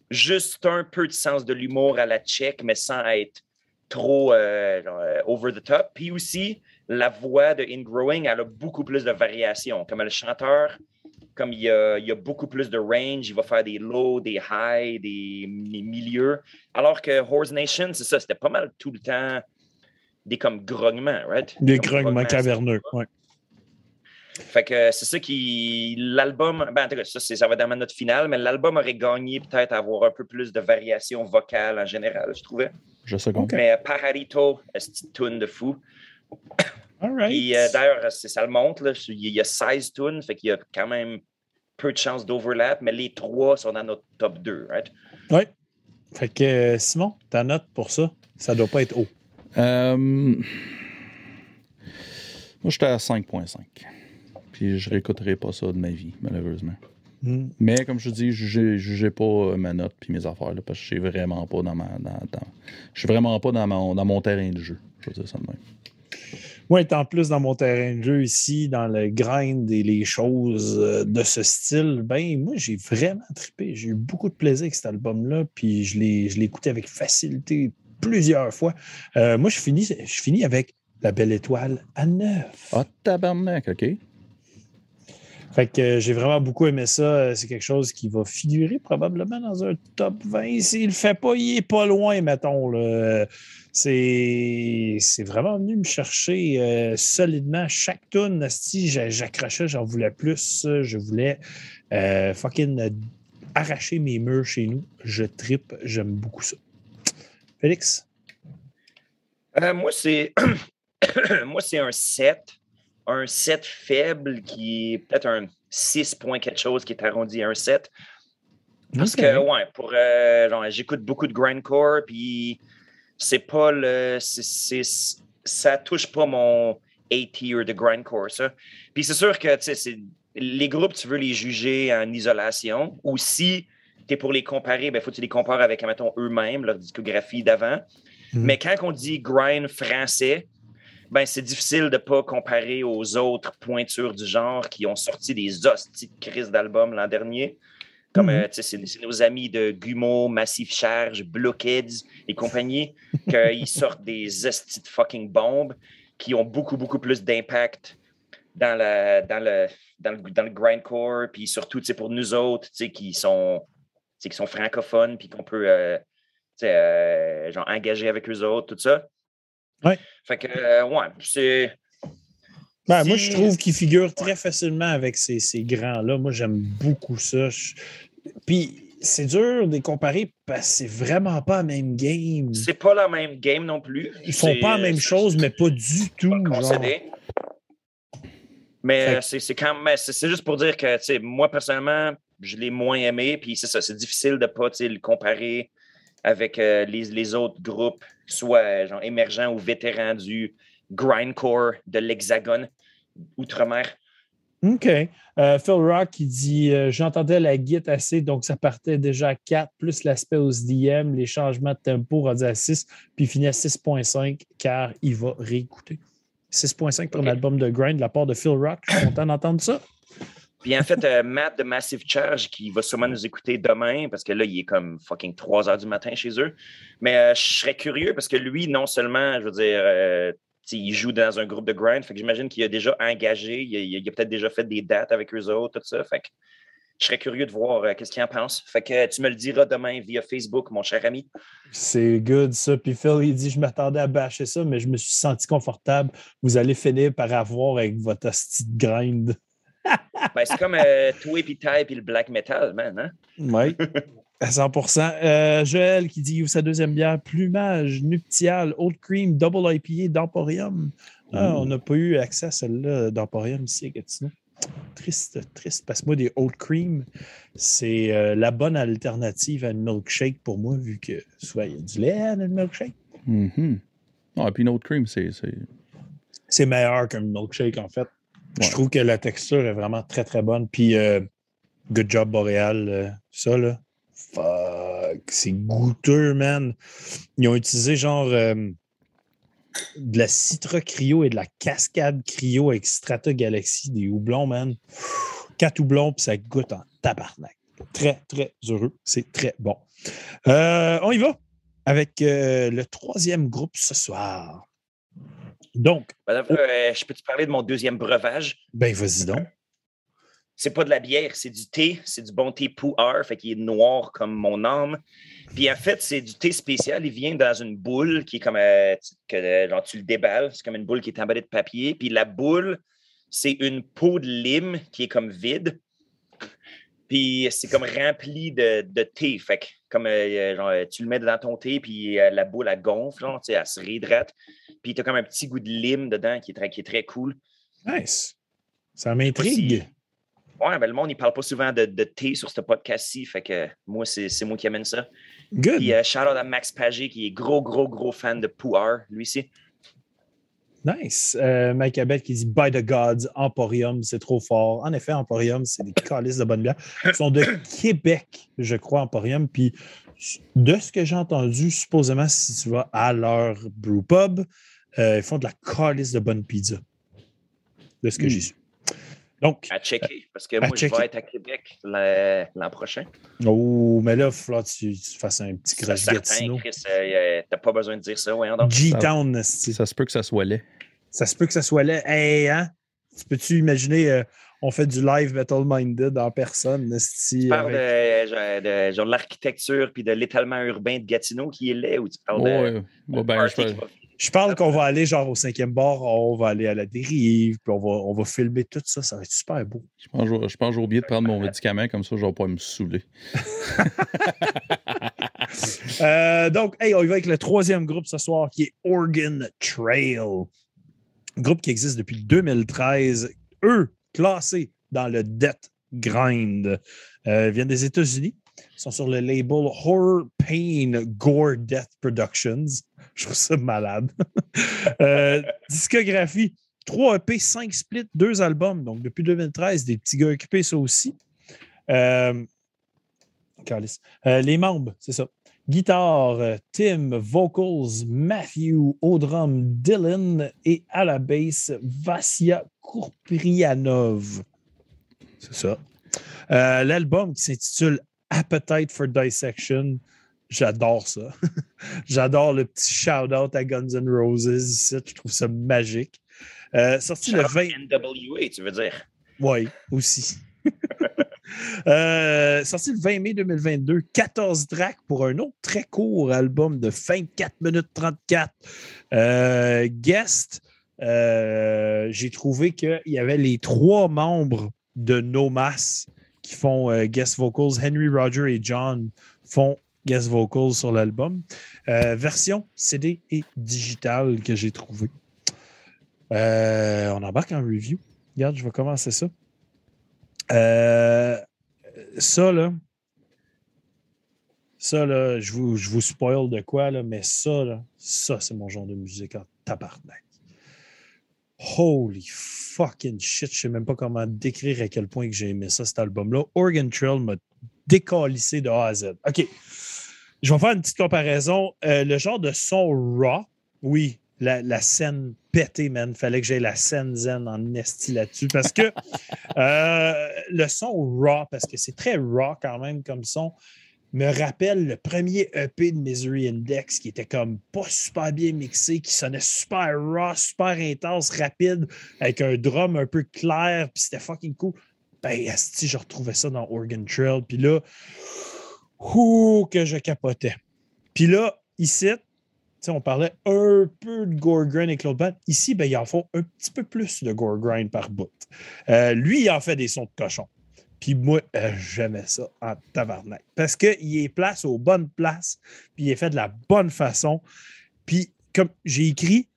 Juste un peu de sens de l'humour à la check, mais sans être trop euh, euh, over the top. Puis aussi, la voix de Ingrowing, elle a beaucoup plus de variations. Comme le chanteur, comme il y, a, il y, a, beaucoup plus de range, il va faire des lows, des highs, des milieux. Alors que Horse Nation, c'est ça, c'était pas mal tout le temps des comme grognements, right? Des grognements caverneux, oui. Fait que c'est ça qui. L'album. Ben, en tout cas, ça, ça va être dans ma note finale, mais l'album aurait gagné peut-être à avoir un peu plus de variation vocale en général, je trouvais. Je sais okay. Mais Pajarito, c'est une tune de fou. All right. Euh, d'ailleurs, ça le montre, là, il y a 16 tunes, fait qu'il y a quand même peu de chances d'overlap, mais les trois sont dans notre top 2, right? Oui. Fait que euh, Simon, ta note pour ça, ça doit pas être haut. Euh, moi, j'étais à 5.5. Puis je réécouterai pas ça de ma vie, malheureusement. Mm. Mais comme je dis, je jugez pas ma note puis mes affaires, là, parce que je suis vraiment pas dans ma. Dans, dans, je suis vraiment pas dans mon, dans mon terrain de jeu. Je veux dire ça de même. Moi, étant plus dans mon terrain de jeu ici, dans le grind et les choses de ce style, ben moi, j'ai vraiment trippé. J'ai eu beaucoup de plaisir avec cet album-là, puis je l'ai écouté avec facilité plusieurs fois. Euh, moi, je finis, je finis avec La Belle Étoile à 9. Ah, tabarnak, OK. Fait que euh, j'ai vraiment beaucoup aimé ça. C'est quelque chose qui va figurer probablement dans un top 20. S'il le fait pas, il est pas loin, mettons. C'est, c'est vraiment venu me chercher euh, solidement. Chaque tune, si j'accrochais, j'en voulais plus. Je voulais euh, fucking arracher mes murs chez nous. Je tripe, j'aime beaucoup ça. Félix? Euh, moi, c'est moi, c'est un 7. Un 7 faible qui est peut-être un 6 points quelque chose qui est arrondi à un 7. Parce okay. que, ouais, pour, genre, j'écoute beaucoup de grindcore, puis c'est pas le. ça touche pas mon A-tier de grindcore, ça. Puis c'est sûr que les groupes, tu veux les juger en isolation. Ou si tu es pour les comparer, il ben, faut que tu les compares avec, mettons, eux-mêmes, leur discographie d'avant. Mm -hmm. Mais quand on dit grind français, ben, c'est difficile de ne pas comparer aux autres pointures du genre qui ont sorti des hosties de crise d'albums l'an dernier. Comme, mm -hmm. euh, c'est nos amis de Gumo, Massive Charge, Blockheads et compagnie, qu'ils sortent des estis de fucking bombes qui ont beaucoup, beaucoup plus d'impact dans, la, dans, le, dans, le, dans le grindcore, puis surtout pour nous autres qui sont, qui sont francophones, puis qu'on peut euh, euh, genre, engager avec eux autres, tout ça. Ouais. Fait que, euh, ouais, c'est. Ben, moi, je trouve qu'ils figurent très facilement avec ces, ces grands-là. Moi, j'aime beaucoup ça. Je... Puis, c'est dur de les comparer parce que c'est vraiment pas la même game. C'est pas la même game non plus. Ils font pas la même chose, mais pas du tout. Mais c'est quand. C'est juste pour dire que moi, personnellement, je l'ai moins aimé. Puis c'est ça, c'est difficile de pas le comparer avec euh, les, les, autres groupes, soit genre émergents ou vétérans du grindcore de l'Hexagone outre-mer. OK. Euh, Phil Rock qui dit euh, J'entendais la guide assez, donc ça partait déjà à 4, plus l'aspect aux DM, les changements de tempo rendus à 6, puis il finit à 6.5 car il va réécouter. 6.5 pour okay. un album de grind de la part de Phil Rock. Je suis content d'entendre ça. Puis en fait, euh, Matt de Massive Charge qui va sûrement nous écouter demain parce que là, il est comme fucking 3 heures du matin chez eux. Mais euh, je serais curieux parce que lui, non seulement, je veux dire, euh, il joue dans un groupe de grind, fait que j'imagine qu'il a déjà engagé, il a, peut-être déjà fait des dates avec eux autres, tout ça. Fait que je serais curieux de voir qu'est-ce qu'il en pense. Fait que tu me le diras demain via Facebook, mon cher ami. C'est good, ça. Puis Phil, il dit Je m'attendais à bâcher ça, mais je me suis senti confortable. Vous allez finir par avoir avec votre de grind. ben, c'est comme euh, Twippy Type et le black metal, man. Hein? Oui. À 100% euh, Joël qui dit sa deuxième bière, plumage, nuptial, old cream, double IPA d'Emporium. Ah, on n'a pas eu accès à celle-là d'Emporium ici à Gatineau. Triste, triste. Parce que moi, des old cream, c'est euh, la bonne alternative à une milkshake pour moi, vu que soit il y a du lait dans le milkshake. Mm -hmm. Ah, puis une old cream, c'est. C'est meilleur qu'un milkshake, en fait. Ouais. Je trouve que la texture est vraiment très, très bonne. Puis, euh, good job, Boréal. Euh, ça, là. Fuck. C'est goûteux, man. Ils ont utilisé genre. Euh, de la Citra Cryo et de la Cascade Cryo avec Strata Galaxy, des houblons, man. Quatre houblons, puis ça goûte en tabarnak. Très, très heureux. C'est très bon. On y va avec le troisième groupe ce soir. Donc. Madame, euh, je peux te parler de mon deuxième breuvage? Ben, vas-y donc. C'est pas de la bière, c'est du thé. C'est du bon thé Pouhar, fait qu'il est noir comme mon âme. Puis en fait, c'est du thé spécial. Il vient dans une boule qui est comme. que, genre, tu le déballes. C'est comme une boule qui est emballée de papier. Puis la boule, c'est une peau de lime qui est comme vide. Puis c'est comme rempli de, thé. Fait que comme euh, genre, tu le mets dans ton thé, puis euh, la boule, elle gonfle, genre, elle se réhydrate. Puis tu as comme un petit goût de lime dedans qui est très, qui est très cool. Nice. Ça m'intrigue. Ouais, ben, le monde, il parle pas souvent de, thé sur ce podcast-ci. Fait que moi, c'est moi qui amène ça. Good. Puis uh, shout out à Max Pagé, qui est gros, gros, gros fan de Pouar, lui aussi. Nice. Euh, Mike Abel qui dit By the Gods, Emporium, c'est trop fort. En effet, Emporium, c'est des calices de bonne bière. Ils sont de Québec, je crois, Emporium. Puis de ce que j'ai entendu, supposément, si tu vas à leur brewpub, euh, ils font de la calice de bonne pizza. De ce que j'ai hmm. su. Donc, à checker, parce que moi, je vais être à Québec l'an prochain. Oh, mais là, il va que tu, fasses un petit crash Gatineau. Chris, euh, t'as pas besoin de dire ça, ouais, G-Town, ça, se peut que ça soit laid. Ça se peut que ça soit laid. Hey, hein? Tu peux-tu imaginer, euh, on fait du live Metal Minded en personne? Tu parles de, genre, l'architecture puis de l'étalement urbain de Gatineau qui est laid ou tu parles de. Ouais, ben, je, je parle qu'on va aller genre au cinquième bar, on va aller à la dérive, puis on va, on va filmer tout ça. Ça va être super beau. Je pense, je pense que j'ai oublié de prendre mon médicament, comme ça, je vais pas me saouler. Euh, donc, hey, on y va avec le troisième groupe ce soir qui est Organ Trail. Groupe qui existe depuis 2013. Eux, classés dans le Death Grind. Euh, viennent des États-Unis. Ils sont sur le label Horror Pain Gore Death Productions. Je trouve ça malade. Euh, discographie 3 EP, 5 splits, 2 albums. Donc, depuis 2013, des petits gars occupés, ça aussi. Euh, les membres, c'est ça. Guitare, Tim, vocals, Matthew, au drum, Dylan et à la basse, Vassia Kurprianov. C'est ça. L'album qui s'intitule Appetite for Dissection J'adore ça. J'adore le petit shout-out à Guns N' Roses ici. Je trouve ça magique. Euh, sorti le 20. NWA, tu veux dire? Oui, aussi. euh, sorti le 20 mai 2022, 14 tracks pour un autre très court album de 24 minutes 34. Euh, guest, euh, j'ai trouvé qu'il y avait les trois membres de No Mass qui font euh, guest vocals. Henry, Roger et John font guest vocals sur l'album. Euh, version CD et digitale que j'ai trouvé. On embarque en review. Regarde, je vais commencer ça. Ça, là. Ça, là, je vous, je vous spoil de quoi, là, mais ça, là, ça, c'est mon genre de musique en tabarnak. Holy fucking shit, je sais même pas comment décrire à quel point que j'ai aimé ça, cet album-là. Organ Trail m'a décalissé de A à Z. OK. Je vais faire une petite comparaison. Euh, le genre de son raw, oui, la, scène pétée, man. Fallait que j'aie la scène zen en esti là-dessus. Parce que euh, le son raw, parce que c'est très raw quand même comme son, me rappelle le premier EP de Misery Index qui était comme pas super bien mixé, qui sonnait super raw, super intense, rapide, avec un drum un peu clair, puis c'était fucking cool. Ben, esti, je retrouvais ça dans Organ Trail. Puis là, Ouh, que je capotais. Puis là, ici, on parlait un peu de gore grind et Claude Band. Ici, ben, il en faut un petit peu plus de gore grind par bout. Euh, lui, il en fait des sons de cochon. Puis moi, euh, j'aimais ça en tabarnak. Parce qu'il est place aux bonnes places, puis il est fait de la bonne façon. Puis, comme j'ai écrit,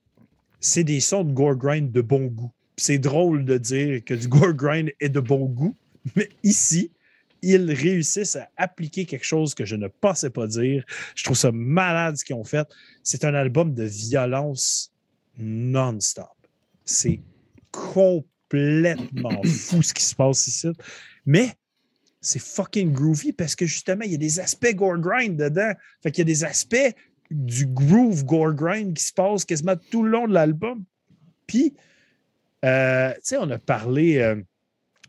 c'est des sons de gore grind de bon goût. C'est drôle de dire que du gore grind est de bon goût, mais ici, ils réussissent à appliquer quelque chose que je ne pensais pas dire. Je trouve ça malade ce qu'ils ont fait. C'est un album de violence non-stop. C'est complètement fou ce qui se passe ici. Mais c'est fucking groovy parce que justement, il y a des aspects gore grind dedans. Fait qu'il y a des aspects du groove gore grind qui se passe quasiment tout le long de l'album. Puis, euh, tu sais, on a parlé euh,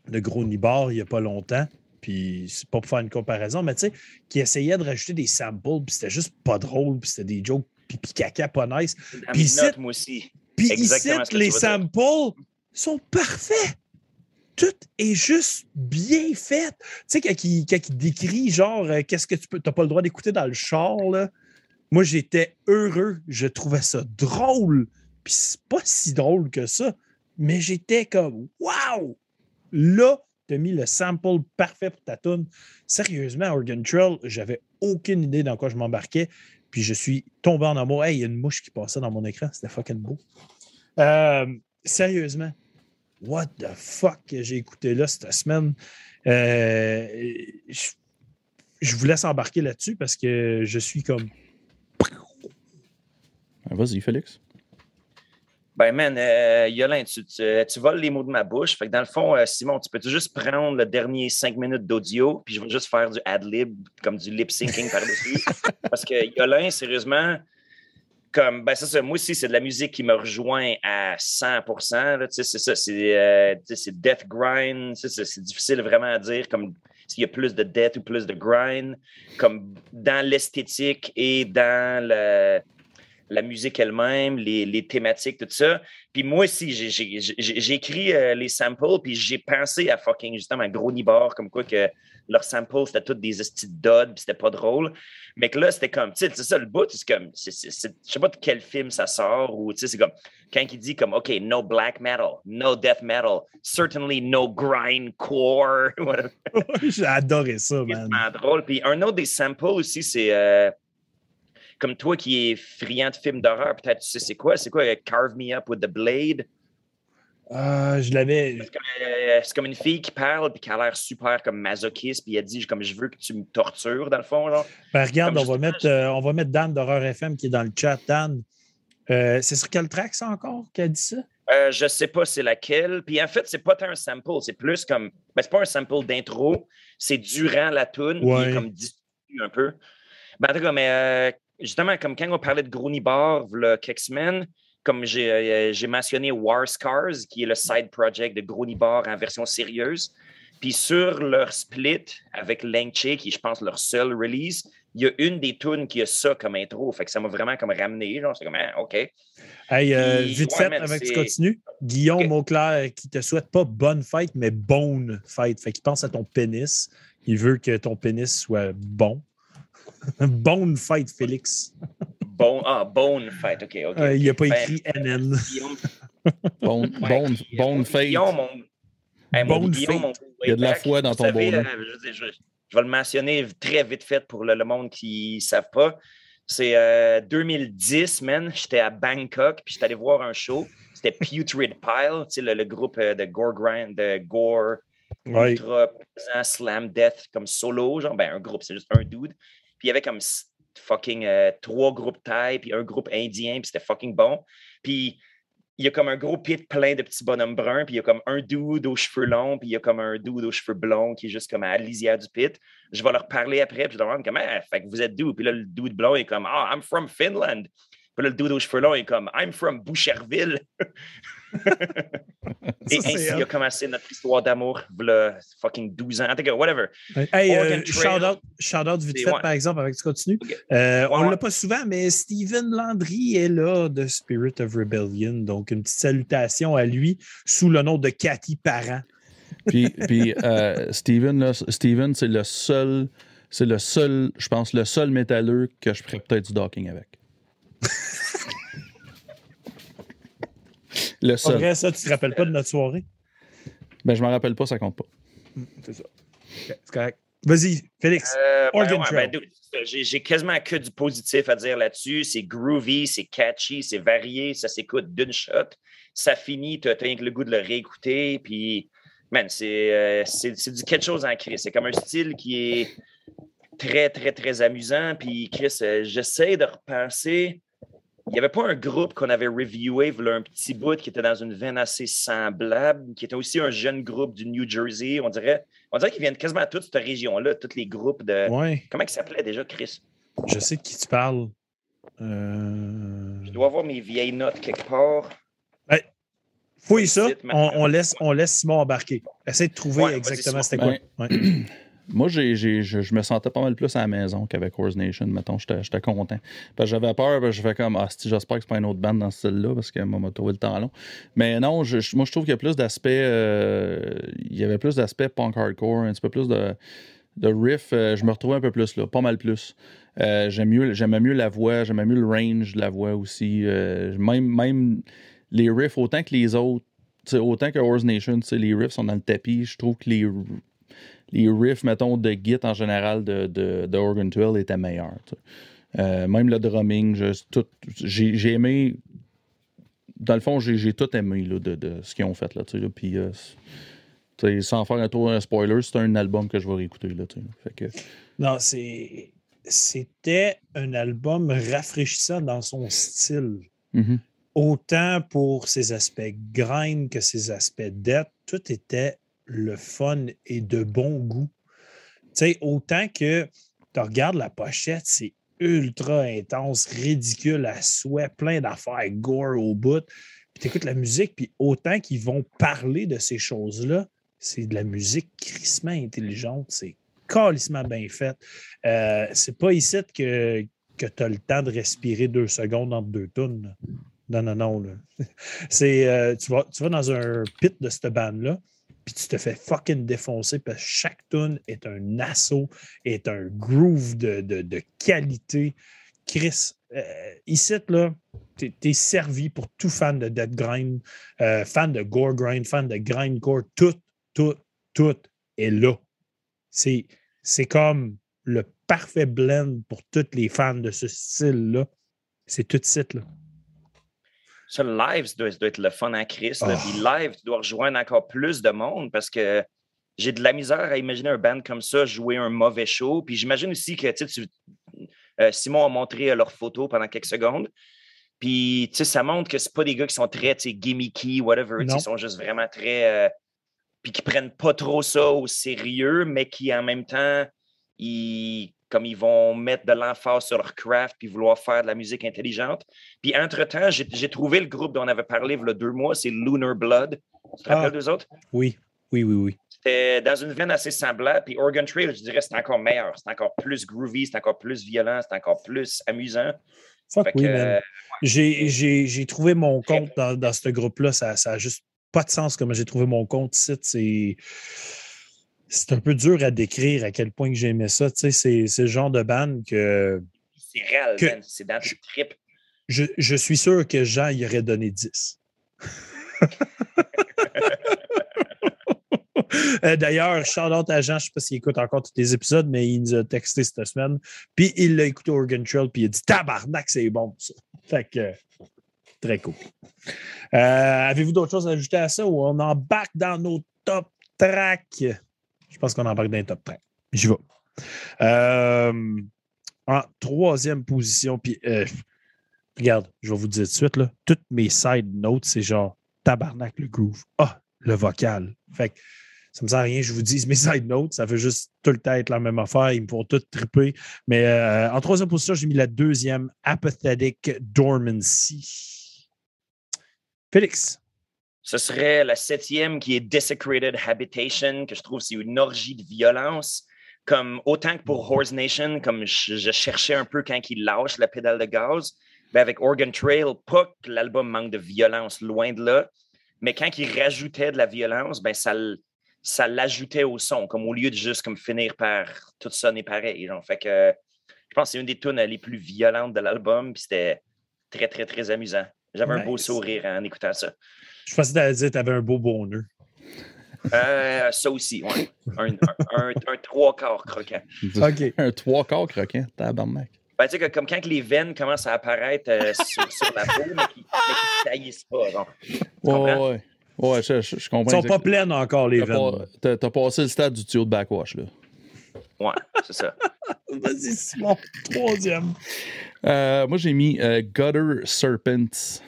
de Gros Nibar il n'y a pas longtemps. Puis, c'est pas pour faire une comparaison, mais tu sais, qui essayait de rajouter des samples, puis c'était juste pas drôle, puis c'était des jokes pipi caca pas nice. Puis moi aussi. puis ici, les samples sont parfaits. Tout est juste bien fait. Tu sais, quand il, décrit, genre, euh, qu'est-ce que tu peux. T'as pas le droit d'écouter dans le char, là. Moi, j'étais heureux. Je trouvais ça drôle. Puis c'est pas si drôle que ça. Mais j'étais comme, waouh! Là, t'as mis le sample parfait pour ta tune. Sérieusement, Organ Trail, j'avais aucune idée dans quoi je m'embarquais. Puis je suis tombé en amour. Hey, il y a une mouche qui passait dans mon écran. C'était fucking beau. Euh, sérieusement, what the fuck que j'ai écouté là cette semaine? Euh, je, je vous laisse embarquer là-dessus parce que je suis comme. Vas-y, Félix. Ben, man, euh, Yolin, tu, tu, tu, voles les mots de ma bouche. Fait que dans le fond, euh, Simon, tu peux juste prendre le dernier cinq minutes d'audio, puis je vais juste faire du ad-lib, comme du lip-syncing par-dessus. Parce que Yolin, sérieusement, comme, ben, ça, moi aussi, c'est de la musique qui me rejoint à 100% C'est ça, c'est euh, death grind. C'est difficile vraiment à dire, comme s'il y a plus de death ou plus de grind, comme dans l'esthétique et dans la musique elle-même, les, thématiques, tout ça. Puis moi aussi, j'ai écrit euh, les samples, puis j'ai pensé à fucking justement à Gros Nibar, comme quoi que leurs samples, c'était toutes des estis d'od, puis c'était pas drôle. Mais que là, c'était comme, tu sais, c'est ça le bout, c'est comme, je sais pas de quel film ça sort, ou tu sais, c'est comme, quand il dit comme, OK, no black metal, no death metal, certainly no grindcore. J'ai adoré ça, man. C'est drôle. Puis un autre des samples aussi, c'est. Euh, comme toi qui es friand de films d'horreur, peut-être tu sais c'est quoi? C'est quoi euh, Carve Me Up with the Blade? Euh, je l'avais. Euh, c'est comme, une fille qui parle puis qui a l'air super comme masochiste puis elle dit comme je veux que tu me tortures dans le fond. Genre. Ben, regarde, on va, mettre, on va mettre Dan d'Horreur FM qui est dans le chat. Dan, c'est sur quel track ça encore a dit ça? Euh, je sais pas c'est laquelle. Puis en fait, c'est pas un sample, c'est plus comme. Ben, c'est pas un sample d'intro, c'est durant la tune, ouais. comme discuté un peu. Ben, en tout cas, mais justement, comme quand on parlait de Gros Bar, quelques semaines, comme euh, j'ai mentionné War Scars, qui est le side project de Gros Bar en version sérieuse. Puis sur leur split avec Langche, qui est, je pense, leur seul release, il y a une des tunes qui a ça comme intro. Fait que ça m'a vraiment comme ramené. C'est comme, ah, OK. Hey, euh, vite fait, avant que tu continues, Guillaume Auclair qui te souhaite pas bonne fête, mais bonne fête. Fait qu'il pense à ton pénis. Il veut que ton pénis soit bon. Bone Fight, Félix. Bone, ah, Bone Fight, OK. ok. Euh, il n'a pas écrit NN. Bone, bone, bone Fight. bone il y a de la foi dans ton bon euh, je, je, vais le mentionner très vite fait pour le, monde qui ne savent pas. C'est 2010, euh, man. J'étais à Bangkok, puis j'étais allé voir un show. C'était Putrid Pile, tu sais, le, groupe de Gore Grind, de Gore, Ultra, Slam Death comme solo, genre, ben, un groupe, c'est juste un dude. Puis il y avait comme fucking euh, trois groupes taille, puis un groupe indien, puis c'était fucking bon. Puis il y a comme un gros pit plein de petits bonhommes bruns, puis il y a comme un dude aux cheveux longs, puis il y a comme un dude aux cheveux blonds qui est juste comme à la du pit. Je vais leur parler après, puis je leur demande comme, ah, fait que vous êtes d'où? Puis là, le dude blond est comme, ah, I'm from Finland. Puis là, le dude aux cheveux longs est comme, I'm from Boucherville. Et ainsi a commencé notre histoire d'amour, voilà fucking 12 ans. En tout cas, whatever. Hey, euh, shout, out, shout out vite fait, par exemple, avec ce que tu continue. Euh, on ne l'a pas souvent, mais Steven Landry est là de Spirit of Rebellion. Donc, une petite salutation à lui sous le nom de Cathy Parent. Puis, puis euh, Steven, là, Steven c'est le seul, c'est le seul, je pense, le seul métalleux que je ferais peut-être du docking avec. Le seul. Vrai, ça, tu te rappelles pas de notre soirée? Ben, je m'en rappelle pas, ça compte pas. Hmm, c'est ça. c'est correct. Vas-y, Félix. Euh, ben, ben, j'ai quasiment que du positif à dire là-dessus. C'est groovy, c'est catchy, c'est varié, ça s'écoute d'une shot. Ça finit, tu as, rien que le goût de le réécouter. Puis, man, c'est euh, du quelque chose en Chris. C'est comme un style qui est très, très, très amusant. Puis, Chris, euh, j'essaie de repenser il n'y avait pas un groupe qu'on avait reviewé, un petit bout qui était dans une veine assez semblable, qui était aussi un jeune groupe du New Jersey. On dirait, on dirait qu'ils viennent quasiment à toute cette région-là, tous les groupes de. Comment ils s'appelaient déjà, Chris? Je sais de qui tu parles. Euh... Je dois avoir mes vieilles notes quelque part. Ben, fouille ça. On, laisse, on laisse Simon embarquer. Essaye de trouver Ouais, exactement c'était quoi. Moi, je, me sentais pas mal plus à la maison qu'avec Horse Nation. Mettons, j'étais, content. J'avais peur, je fais comme, ah, si, j'espère que c'est pas une autre bande dans ce style-là, parce que m'a trouvé le temps long. Mais non, je- moi, je trouve qu'il y a plus d'aspect, euh, il y avait plus d'aspect punk hardcore, un petit peu plus de, de riff. euh, je me retrouvais un peu plus là, pas mal plus. Euh, j'aimais mieux la voix, j'aimais mieux le range de la voix aussi. même, même les riffs, autant que les autres, autant que Horse Nation, les riffs sont dans le tapis. Je trouve que les, les riffs, mettons, de Git en général de, de, de Organ Twill étaient meilleurs. Euh, même le drumming, j'ai j'ai aimé. Dans le fond, j'ai j'ai tout aimé là, de, de ce qu'ils ont fait. Là, là, puis, euh, sans faire un tour un spoiler, c'est un album que je vais réécouter. Là, fait que, Non, c'est. C'était un album rafraîchissant dans son style. mhm. Autant pour ses aspects grind que ses aspects dette, tout était le fun et de bon goût. Tu sais, autant que tu regardes la pochette, c'est ultra intense, ridicule à souhait, plein d'affaires gore au bout. Puis tu écoutes la musique, puis autant qu'ils vont parler de ces choses-là, c'est de la musique crissement intelligente, c'est calissement bien fait. Euh, c'est pas ici que, tu as le temps de respirer deux secondes entre deux là. Non, non, non. C'est, euh, tu, vas, tu vas dans un pit de cette bande-là, puis tu te fais fucking défoncer parce que chaque tune est un assaut, est un groove de, de- de qualité. Chris, euh, ici, là, t'es es servi pour tout fan de Dead Grind, euh, fan de Gore Grind, fan de Grindcore, tout, tout, tout est là. C'est comme le parfait blend pour tous les fans de ce style-là. C'est tout de suite, là. Ça, le live, ça doit, ça doit être le fun à Chris. Oh. Puis live, tu dois rejoindre encore plus de monde parce que j'ai de la misère à imaginer un band comme ça jouer un mauvais show. Puis j'imagine aussi que tu sais, euh, Simon a montré euh, leurs photos pendant quelques secondes. Puis tu sais, ça montre que c'est pas des gars qui sont très gimmicky, whatever. Ils sont juste vraiment très. euh, puis qui prennent pas trop ça au sérieux, mais qui en même temps, ils, comme ils vont mettre de l'emphase sur leur craft puis vouloir faire de la musique intelligente. Puis entre-temps, j'ai trouvé le groupe dont on avait parlé il y a deux mois, c'est Lunar Blood. Tu te Ah. rappelles d'eux autres? Oui, oui, oui, oui. C'était dans une veine assez semblable. Puis Organ Trail, je dirais, c'est encore meilleur. C'est encore plus groovy, c'est encore plus violent, c'est encore plus amusant. Fuck oui, euh. J'ai- trouvé mon compte dans, dans ce groupe-là. Ça n'a juste pas de sens comment j'ai trouvé mon compte ici. C'est. C'est un peu dur à décrire à quel point que j'aimais ça. Tu sais, c'est c'est le genre de band que c'est réel, Que- man. C'est dans tes tripes. je, je suis sûr que Jean y aurait donné 10. Euh, D'ailleurs, shout-out à Jean, je ne sais pas s'il écoute encore tous les épisodes, mais il nous a texté cette semaine. Puis il l'a écouté Organ Trail, puis il a dit Tabarnak, c'est bon, ça. Fait que, très cool. Euh, Avez-vous d'autres choses à ajouter à ça ou on embarque dans nos top tracks? Je pense qu'on embarque dans les top tracks. J'y vais. Euh, en troisième position, puis euh, regarde, je vais vous dire tout de suite, là, toutes mes side notes, c'est genre tabarnak le groove. Ah, le vocal. Fait que ça me sert à rien, je vous dis mes side notes, ça veut juste tout le temps être la même affaire, ils me font tout triper. Mais euh, en troisième position, j'ai mis la deuxième, Apathetic Dormancy. Félix. Ce serait la septième qui est Desecrated Habitation, que je trouve c'est une orgie de violence. Comme autant que pour Horse Nation, comme je, je cherchais un peu quand il lâche la pédale de gaz, ben avec Organ Trail, pas que l'album manque de violence, loin de là, mais quand il rajoutait de la violence, ben ça, l'ajoutait au son, comme au lieu de juste comme finir par tout sonner pareil. genre. Fait que je pense que c'est une des tunes les plus violentes de l'album, puis c'était très, très, très amusant. J'avais un beau sourire en écoutant ça. Je pensais que tu allais dire que tu avais un beau bonheur. Euh, ça aussi, oui. Un, un, un- un trois quarts croquant. OK. Un trois quarts croquant, tabarnak. Ben, tu sais, que comme quand que les veines commencent à apparaître euh, sur, sur la peau, mais qui ne taillissent pas. Tu comprends? Ouais, ouais. Ouais, je, je- je Ils comprends. sont pas pleines encore, les veines. T'as t'as passé le stade du tuyau de backwash, là. Ouais, c'est ça. Vas-y, Simon. Troisième. Euh, moi, j'ai mis euh, Gutter Serpents.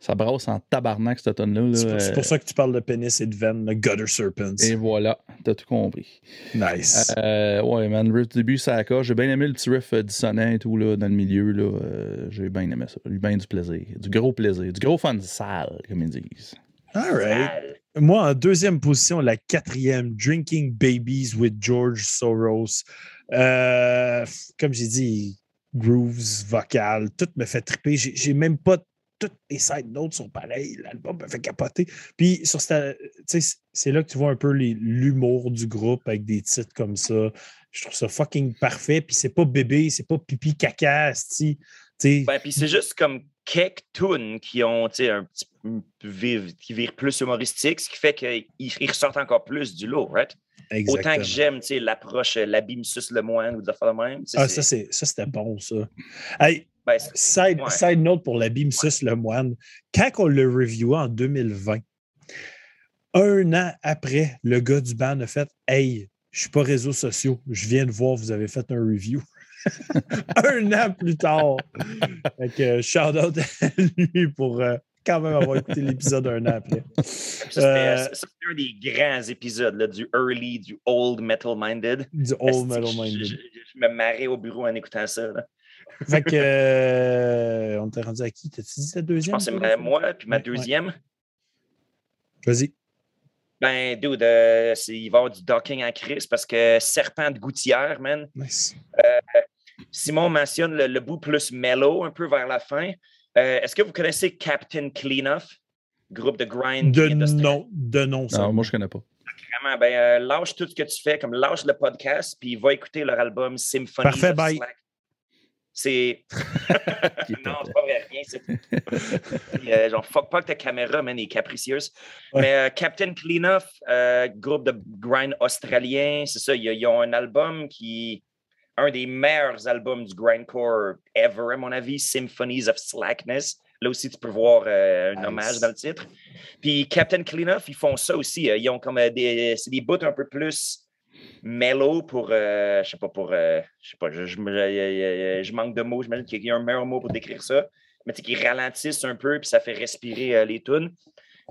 Ça brasse en tabarnak, cette tonne-là. là. C'est pour, c'est pour Euh, ça que tu parles de pénis et de veine, le Gutter Serpents. Et voilà, t'as tout compris. Nice. Euh, ouais, man, le riff du début, ça accroche. J'ai bien aimé le petit riff euh, dissonant et tout, là, dans le milieu, là. Euh, j'ai bien aimé ça. J'ai eu bien du plaisir. Du gros plaisir. Du gros fun sale, comme ils disent. All right. Sale. Moi, en deuxième position, la quatrième, Drinking Babies with George Soros. Euh, comme j'ai dit, grooves, vocales, tout me fait triper. J'ai j'ai même pas toutes les side notes sont pareils. L'album me fait capoter. Puis sur cette, c'est là que tu vois un peu l'humour du groupe avec des titres comme ça. Je trouve ça fucking parfait. Puis c'est pas bébé, c'est pas pipi caca. Tu Ben, puis c'est juste comme quelques tunes qui ont, un petit vive, qui virent plus humoristique, ce qui fait qu'ils ils ressortent encore plus du lot, right? Autant exactement. que j'aime, l'approche euh, l'abîme sus le moine ou de même. tu sais, Ah, c'est- ça, c'est- ça, c'était bon, ça. Hey, ben, Side, Ouais. side note pour l'abîme sus le moine. Quand on le reviewé en 2020, un an après, le gars du band a fait Hey, je suis pas réseaux sociaux, je viens de voir, vous avez fait un review. un an plus tard. Fait que shout out à lui pour euh, quand même avoir écouté l'épisode un an après. ça, c'était Euh, c'était un des grands épisodes là, du early, du old metal minded. Du Old Metal je- Minded. Je, je me marrais au bureau en écoutant ça. là. Fait que euh, on t'a rendu à qui? T'as-tu dit la Je deuxième? pense que c'est moi, puis ma Ouais, ouais. deuxième. Vas-y. Ben, dude, euh, il va y avoir du docking à Chris parce que Serpent de Gouttière, man. Nice. Simon mentionne le, le bout plus mellow un peu vers la fin. Euh, Est-ce que vous connaissez Captain Cleanoff, groupe de grind? De nom, de nom, ça. Non, moi, je connais pas. Vraiment, ben, euh, lâche tout ce que tu fais, comme lâche le podcast, puis va écouter leur album Symphony. Parfait, bye. C'est. non, c'est pas vrai, rien. c'est- euh, genre, fuck pas que ta caméra, man, est capricieuse. Ouais. Mais euh, Captain Cleanoff, euh, groupe de grind australien, c'est ça, ils, ils ont un album qui. Un des meilleurs albums du grindcore ever, à mon avis, Symphonies of Slackness. Là aussi, tu peux voir euh, un Nice. hommage dans le titre. Puis Captain Cleanoff, ils font ça aussi. Ils ont comme euh, des. C'est des bouts un peu plus mellow pour. euh, je sais pas, pour. euh, je sais pas, je, je, je- je manque de mots. J'imagine qu'il y a un meilleur mot pour décrire ça. Mais tu sais, qui ralentissent un peu, puis ça fait respirer euh, les tunes.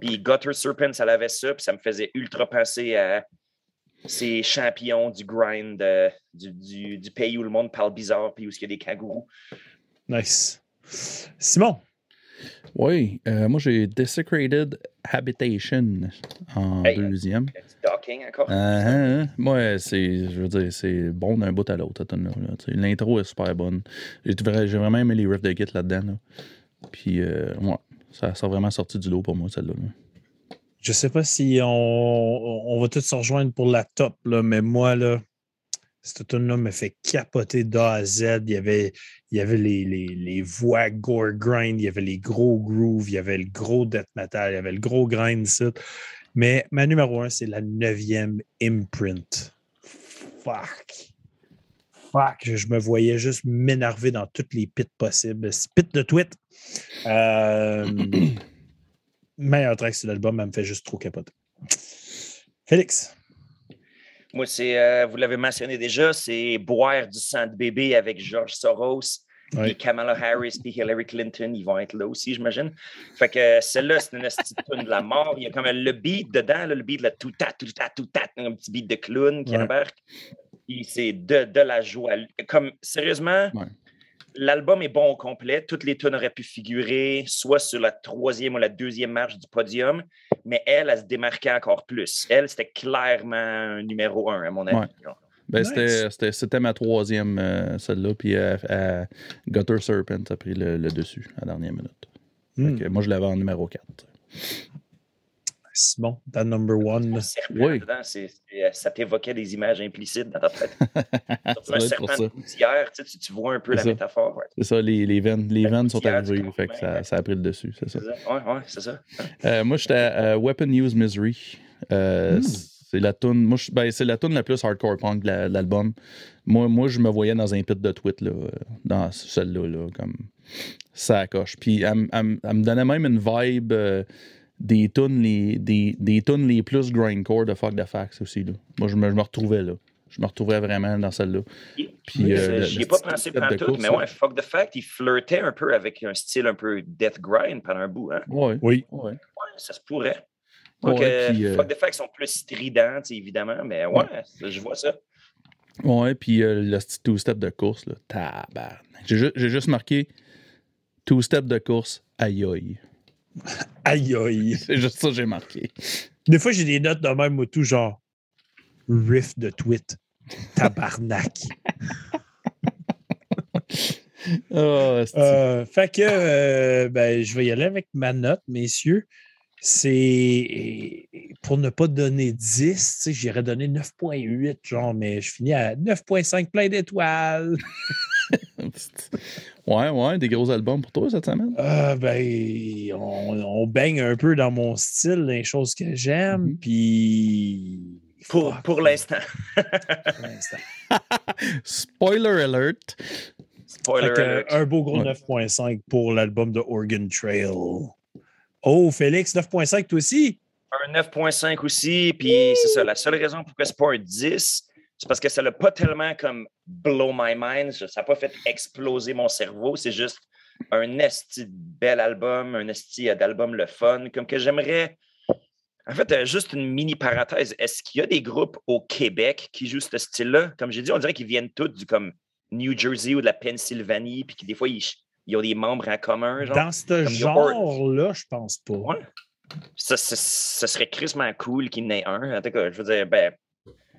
Puis Gutter Serpent, ça avait ça, puis ça me faisait ultra penser à ces champions du grind du, du- du pays où le monde parle bizarre, puis où il y a des kangourous. Nice. Simon? Oui, euh, moi, j'ai Desecrated Habitation en Hey. deuxième. Du docking encore. Ah, ah, ah. Moi, c'est, je veux dire, c'est bon d'un bout à l'autre. L'intro est super bonne. J'ai, vra- j'ai vraiment aimé les riffs de Git là-dedans. là. Puis, euh, ouais, ça, ça a vraiment sorti du lot pour moi, celle-là. là. Je sais pas si on, on va tous se rejoindre pour la top, là, mais moi, là, cette tune-là me fait capoter d'A à Z. Il y avait, il y avait les, les, voix gore grind, il y avait les gros grooves, il y avait le gros death metal, il y avait le gros grind ici. Mais ma numéro un, c'est la neuvième imprint. Fuck. Fuck. Je, je me voyais juste m'énerver dans toutes les pits possibles. Pit de tweet. Euh, meilleur track sur l'album, elle me fait juste trop capoter. Félix. Moi, c'est, euh, vous l'avez mentionné déjà, c'est Boire du sang de bébé avec George Soros. Oui. Puis Kamala Harris puis Hillary Clinton, ils vont être là aussi, j'imagine. Fait que euh, celle-là, c'est une tune de la mort. Il y a comme le beat dedans, là, le beat, tout tat, tout tat, tout tat, un petit beat de clown qui Ouais. embarque. Puis c'est de, de la joie. Comme, sérieusement, Ouais. L'album est bon au complet. Toutes les tunes auraient pu figurer soit sur la troisième ou la deuxième marche du podium, mais elle, elle se démarquait encore plus. Elle, c'était clairement un numéro un, à mon avis. Ouais. Ben, Nice. c'était, c'était, c'était ma troisième, euh, celle-là. Puis, euh, euh, Gutter Serpent a pris le, le dessus à la dernière minute. Hmm. que moi, je l'avais en numéro 4. Simon, ta number one. Un serpent Oui. dedans, euh, ça t'évoquait des images implicites dans ta tête. Surtout Ça un serpent de ça. gouttière, tu, sais, tu- tu vois un peu la ça. métaphore. ouais. C'est ça, les, les veines, les veines sont arrivées. Fait que ça, a pris le dessus, c'est ça. Ça? Ouais, ouais, c'est ça. Euh, moi, j'étais à euh, Weapon Use Misery. Euh, Hmm. C'est la tune, moi, ben, c'est la tune la plus hardcore punk de la- de l'album. Moi, moi, je me voyais dans un pit de tweet là, dans celle-là, là, comme ça coche. Puis elle, me donnait même une vibe euh, des tunes les des, des tunes les plus grindcore de Fuck the Facts aussi là. Moi, je me, je me retrouvais là. Je me retrouvais vraiment dans celle-là. Puis, euh, J'y ai pas pensé pendant tout, mais ouais, fuck the fact, il flirtait un peu avec un style un peu death grind pendant un bout. Hein? Ouais. Oui. Ouais. Ouais, ça se pourrait. Donc, Ouais, puis, euh, fuck the fact, ils sont plus stridents, évidemment, mais ouais, je vois ça. Ouais, puis euh, le petit two-step de course, là, tabarnak. J'ai juste marqué two-step de course, aïe aïe. Aïe, aïe. C'est juste ça que j'ai marqué. Des fois, j'ai des notes de même ou tout, genre riff de tweet. Tabarnak. C'est- Euh, fait que, euh, ben, je vais y aller avec ma note, messieurs. C'est pour ne pas donner 10, tu sais, j'irais donner 9.8, genre, mais je finis à 9.5 plein d'étoiles. ouais, ouais, des gros albums pour toi cette semaine? Euh, ben, on, on baigne un peu dans mon style, les choses que j'aime, Mhm. puis. Pour, Fuck, pour l'instant. pour l'instant. Spoiler alert. Spoiler que, alert. un beau gros Ouais. 9.5 pour l'album de Oregon Trail. Oh, Félix, 9.5 toi aussi? Un 9.5 aussi, puis c'est ça. La seule raison pourquoi c'est pas un 10, c'est parce que ça l'a pas tellement comme blow my mind. Ça n'a pas fait exploser mon cerveau. C'est juste un esti bel album, un esti d'album le fun. Comme que j'aimerais. En fait, euh, juste une mini parenthèse. Est-ce qu'il y a des groupes au Québec qui jouent ce style-là? Comme j'ai dit, on dirait qu'ils viennent tous du comme New Jersey ou de la Pennsylvanie, puis que des fois, ils, ils ont des membres en commun. Genre. Dans ce genre-là, je pense pas. Ouais. Ça, ça, ça serait crissement cool qu'il y en ait un. En tout cas, je veux dire, ben.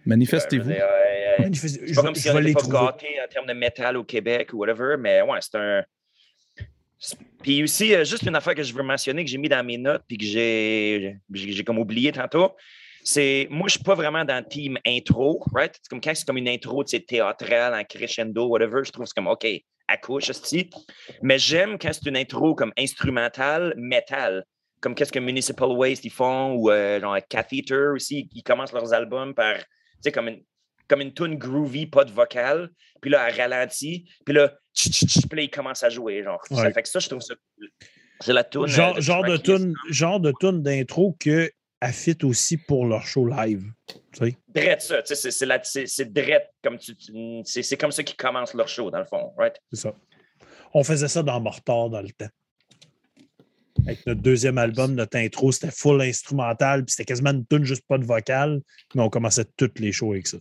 Manifestez-vous. euh, je je pas comme si on n'était les pas gâté en termes de métal au Québec ou whatever, mais ouais, c'est un. Puis aussi, euh, juste une affaire que je veux mentionner, que j'ai mis dans mes notes, puis que j'ai comme oublié tantôt, c'est moi, je suis pas vraiment dans le team intro, right? C'est comme quand c'est comme une intro, tu sais, théâtrale, en crescendo, whatever, je trouve que c'est comme, OK, accouche, esti. Mais j'aime quand c'est une intro comme instrumentale, métal, comme qu'est-ce que Municipal Waste ils font, ou euh, genre Catheter aussi, ils commencent leurs albums par, sais, comme une, comme une tune groovy, pas de vocal, puis là, elle ralentit, puis là, tch, tch, tch, puis là, ils commencent à jouer, genre. Ça fait que ça, je trouve ça cool. C'est la tune. Genre, euh, genre de tune, genre de tune d'intro que fit aussi pour leur show live. Drette ça, tu sais, c'est- drette comme tu, c'est comme ça qu'ils commencent leur show, dans le fond, right? C'est ça. On faisait ça dans Mortar dans le temps. Avec notre deuxième album, notre intro, c'était full instrumental, puis c'était quasiment une tune juste pas de vocal, mais on commençait toutes les shows avec ça.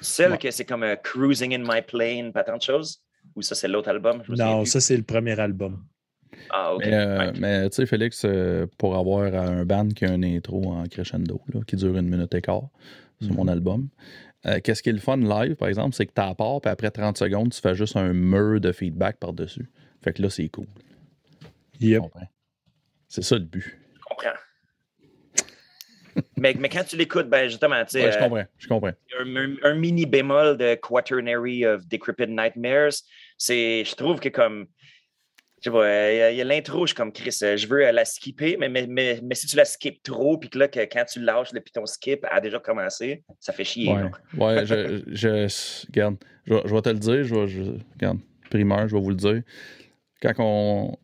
Celle Ouais. que c'est comme euh, Cruising in My Plane, pas tant de choses? Ou ça, c'est l'autre album? Non, ça, c'est le premier album. Ah, OK. Mais, euh, mais tu sais, Félix, euh, pour avoir un band qui a un intro en crescendo, là, qui dure une minute et quart sur mon Mhm. album, euh, qu'est-ce qui est le fun live, par exemple, c'est que tu part, puis après 30 secondes, tu fais juste un mur de feedback par-dessus. Fait que là, c'est cool. Yep. C'est ça le but. Je comprends. mais, mais quand tu l'écoutes, ben justement, tu sais, Ouais, je euh, comprends. Je comprends. un, mini bémol de Quaternary of Decrepit Nightmares, c'est, je trouve que comme, pas, euh, il y a- l'intro, je suis comme Chris, euh, je veux euh, la skipper, mais, mais, mais, mais si tu la skippes trop, puis que là, que, quand tu lâches, le piton skip a déjà commencé, ça fait chier. Ouais, ouais je, je- regarde, je, vais- je vais te le dire, je vais, je- regarde, primeur, je vais vous le dire. Quand on,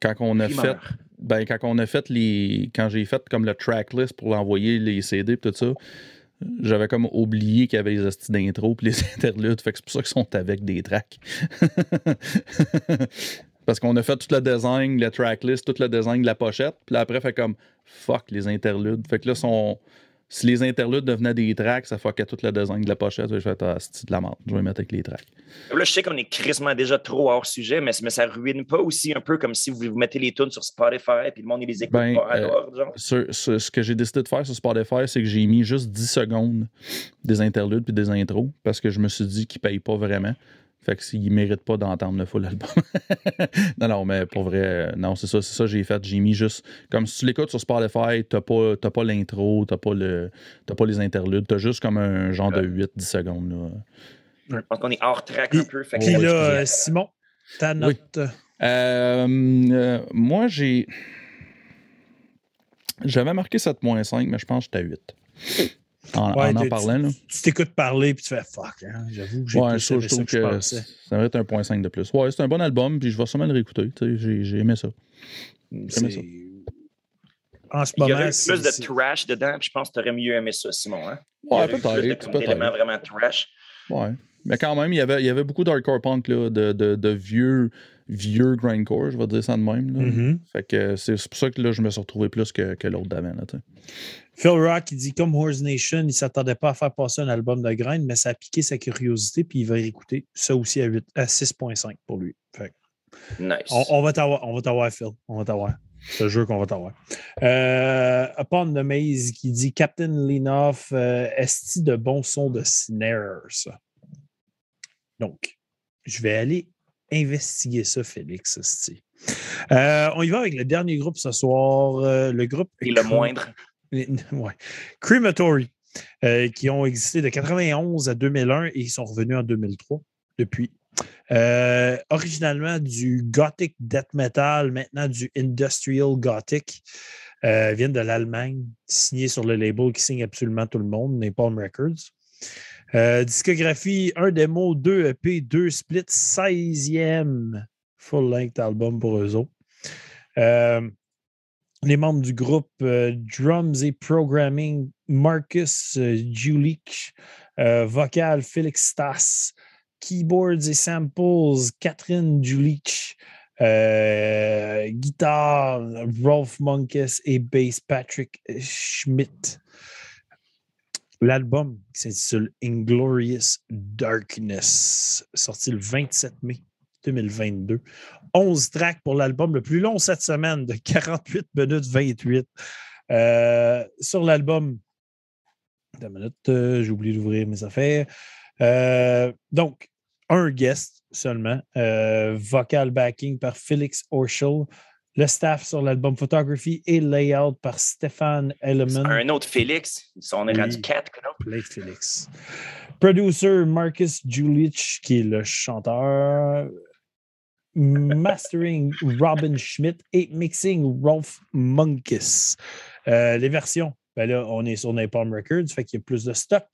quand on a Primeur. fait, ben, quand on a fait les, quand j'ai fait comme le tracklist pour l'envoyer les CD et tout ça, j'avais comme oublié qu'il y avait les hosties d'intro puis les interludes, fait que c'est pour ça qu'ils sont avec des tracks. Parce qu'on a fait tout le design, le tracklist, tout le design de la pochette, puis après, fait comme fuck les interludes. Fait que là, son, si les interludes devenaient des tracks, ça fuckait tout le design de la pochette. Je fait ah, c'est de la merde? Je vais mettre avec les tracks. Là, je sais qu'on est crissement déjà trop hors sujet, mais, mais ça ruine pas aussi un peu comme si vous, vous mettez les tunes sur Spotify puis le monde il les écoute Ben, pas à euh, l'ordre, sur- ce que j'ai décidé de faire sur Spotify, c'est que j'ai mis juste 10 secondes des interludes puis des intros parce que je me suis dit qu'ils payent pas vraiment. Fait que s'ils méritent pas d'entendre le full album. non, non, mais pour vrai, non, c'est ça, c'est ça que j'ai fait. J'ai mis juste. Comme si tu l'écoutes sur Spotify, t'as pas, t'as pas l'intro, t'as pas le. T'as pas les interludes, t'as juste comme un genre de 8-10 secondes. Là. Je pense qu'on est hors track un peu. Fait que- Puis Ouais, là, euh, Simon, ta Oui. note. Euh, euh, moi, j'ai. J'avais marqué 7.5, mais je pense que j'étais à 8. En Ouais, en, parlant, là. Tu t'écoutes parler, puis tu fais fuck, hein, j'avoue que j'ai Ouais, plus je, aimé je ça trouve que ça va être un point 5 de plus. Ouais, c'est un bon album, puis je vais sûrement le réécouter. J'ai j'ai aimé ça. J'aimais ça. C'est- En ce Il y moment, aurait eu c'est- plus de trash dedans, puis je pense que tu aurais mieux aimé ça, Simon. Hein? Il y Ouais, peut-être. d'éléments Peut-être. vraiment trash. Ouais. Mais quand même, il y avait, il y avait beaucoup d'hardcore punk là, de, de, de vieux, vieux grindcore, je vais dire ça de même. Là. Mhm. Fait que c'est c'est pour ça que là, je me suis retrouvé plus que, que l'autre d'avant. Phil Rock, il dit comme Horse Nation, il ne s'attendait pas à faire passer un album de grind, mais ça a piqué sa curiosité, puis il va écouter. Ça aussi à, 8 à 6.5 pour lui. Fait que Nice. on, on va t'avoir, on va t'avoir, Phil. On va t'avoir. Je te jure qu'on va t'avoir. Euh, Upon the Maze qui dit Captain Linoff, euh, est-ce de bons sons de snare, ça? Donc, je vais aller investiguer ça, Félix. Euh, on y va avec le dernier groupe ce soir, euh, le groupe. Et le moindre. Ouais. Crematory, euh, qui ont existé de 91 à 2001 et ils sont revenus en 2003 depuis. Originalement du gothic death metal, maintenant du industrial gothic. Viennent de l'Allemagne, signé sur le label qui signe absolument tout le monde, Napalm Records. Euh, discographie, un démo, deux EP, deux splits, 16e full-length album pour eux autres. Euh, les membres du groupe euh, Drums et Programming, Marcus Julich, vocal Félix Stas, keyboards et samples Catherine Julich, guitare Rolf Monkus et bass Patrick Schmidt. L'album qui s'intitule Inglorious Darkness, sorti le 27 mai 2022. 11 tracks pour l'album, le plus long cette semaine, de 48 minutes 28. Euh, sur l'album, euh, j'ai oublié d'ouvrir mes affaires. Euh, donc, un guest seulement, vocal backing par Felix Orschel. Le staff sur l'album Photography et Layout par Stéphane Elleman. Un autre Félix. On est Oui. rendu 4, non? Blake Felix. Producer Marcus Julich, qui est le chanteur. Mastering Robin Schmidt et mixing Rolf Monkus. Euh, les versions, ben là, on est sur Napalm Records, fait qu'il y a plus de stock.